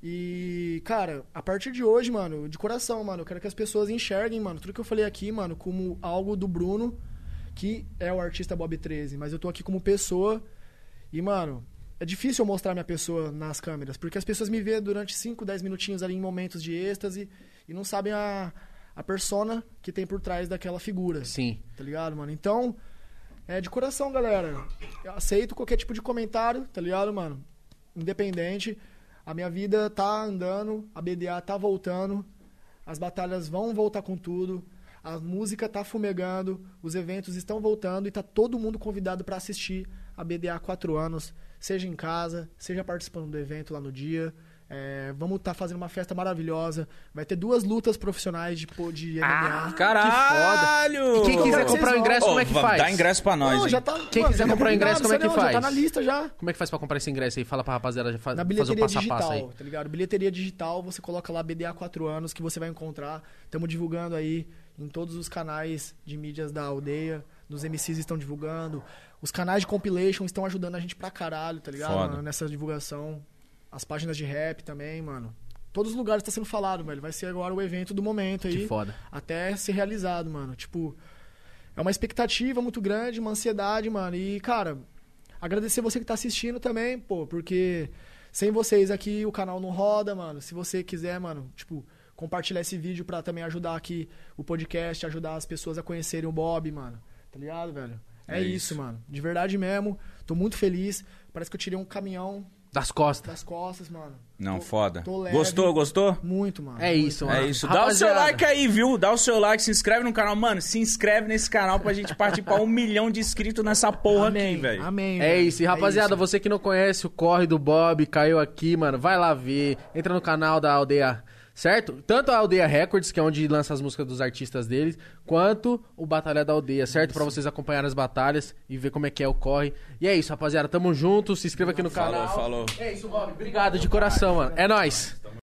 E, cara, a partir de hoje, mano, de coração, mano, eu quero que as pessoas enxerguem, mano, tudo que eu falei aqui, mano, como algo do Bruno, que é o artista Bob 13, mas eu tô aqui como pessoa. E, mano, é difícil eu mostrar minha pessoa nas câmeras, porque as pessoas me vêem durante 5, 10 minutinhos ali em momentos de êxtase e não sabem a, a persona que tem por trás daquela figura. Sim. Tá ligado, mano? Então, é de coração, galera. Eu aceito qualquer tipo de comentário, tá ligado, mano? Independente. A minha vida tá andando, a BDA tá voltando, as batalhas vão voltar com tudo, a música tá fumegando, os eventos estão voltando e tá todo mundo convidado pra assistir a BDA há quatro anos, seja em casa, seja participando do evento lá no dia. É, vamos estar fazendo uma festa maravilhosa. Vai ter duas lutas profissionais de, de MMA. Caralho! E quem quiser comprar o ingresso, Ô, como é que faz? Dá ingresso pra nós, Não, tá, Quem mano, quiser tá comprar o ingresso, como é que combinado, faz? Já tá na lista já. Como é que faz pra comprar esse ingresso aí? Fala pra rapaziada já fa- Na fazer o passo a passo digital, aí. tá ligado? Bilheteria digital, você coloca lá BDA 4 anos que você vai encontrar. Estamos divulgando aí em todos os canais de mídias da aldeia. Nos MCs estão divulgando. Os canais de compilation estão ajudando a gente pra caralho, tá ligado? Foda. Nessa divulgação. As páginas de rap também, mano. Todos os lugares tá sendo falado, velho. Vai ser agora o evento do momento aí. Que foda. Até ser realizado, mano. Tipo, é uma expectativa muito grande, uma ansiedade, mano. E, cara, agradecer você que tá assistindo também, pô, porque sem vocês aqui o canal não roda, mano. Se você quiser, mano, tipo, compartilhar esse vídeo pra também ajudar aqui o podcast, ajudar as pessoas a conhecerem o Bob, mano. Tá ligado, velho? É, É isso, isso. mano. De verdade mesmo. Tô muito feliz. Parece que eu tirei um caminhão Das costas. das costas, mano. Não, Tô- foda. tô leve. Gostou, gostou? Muito, mano. É isso, mano. É isso. Dá o seu Rapaziada, like aí, viu? Dá o seu like, se inscreve no canal. Mano, se inscreve nesse canal pra gente partir pra um milhão de inscritos nessa porra Amém, aqui, velho. Amém. É isso. E rapaziada, isso. você que não conhece o Corre do Bob, caiu aqui, mano, vai lá ver. Entra no canal da Aldeia, certo? Tanto a Aldeia Records, que é onde lança as músicas dos artistas deles, quanto o Batalha da Aldeia, certo? Pra vocês acompanharem as batalhas e ver como é que é o corre. E é isso, rapaziada. Tamo junto. Se inscreva aqui no Falou, canal. falou. É isso, Bob. Obrigado de coração, mano. É nóis.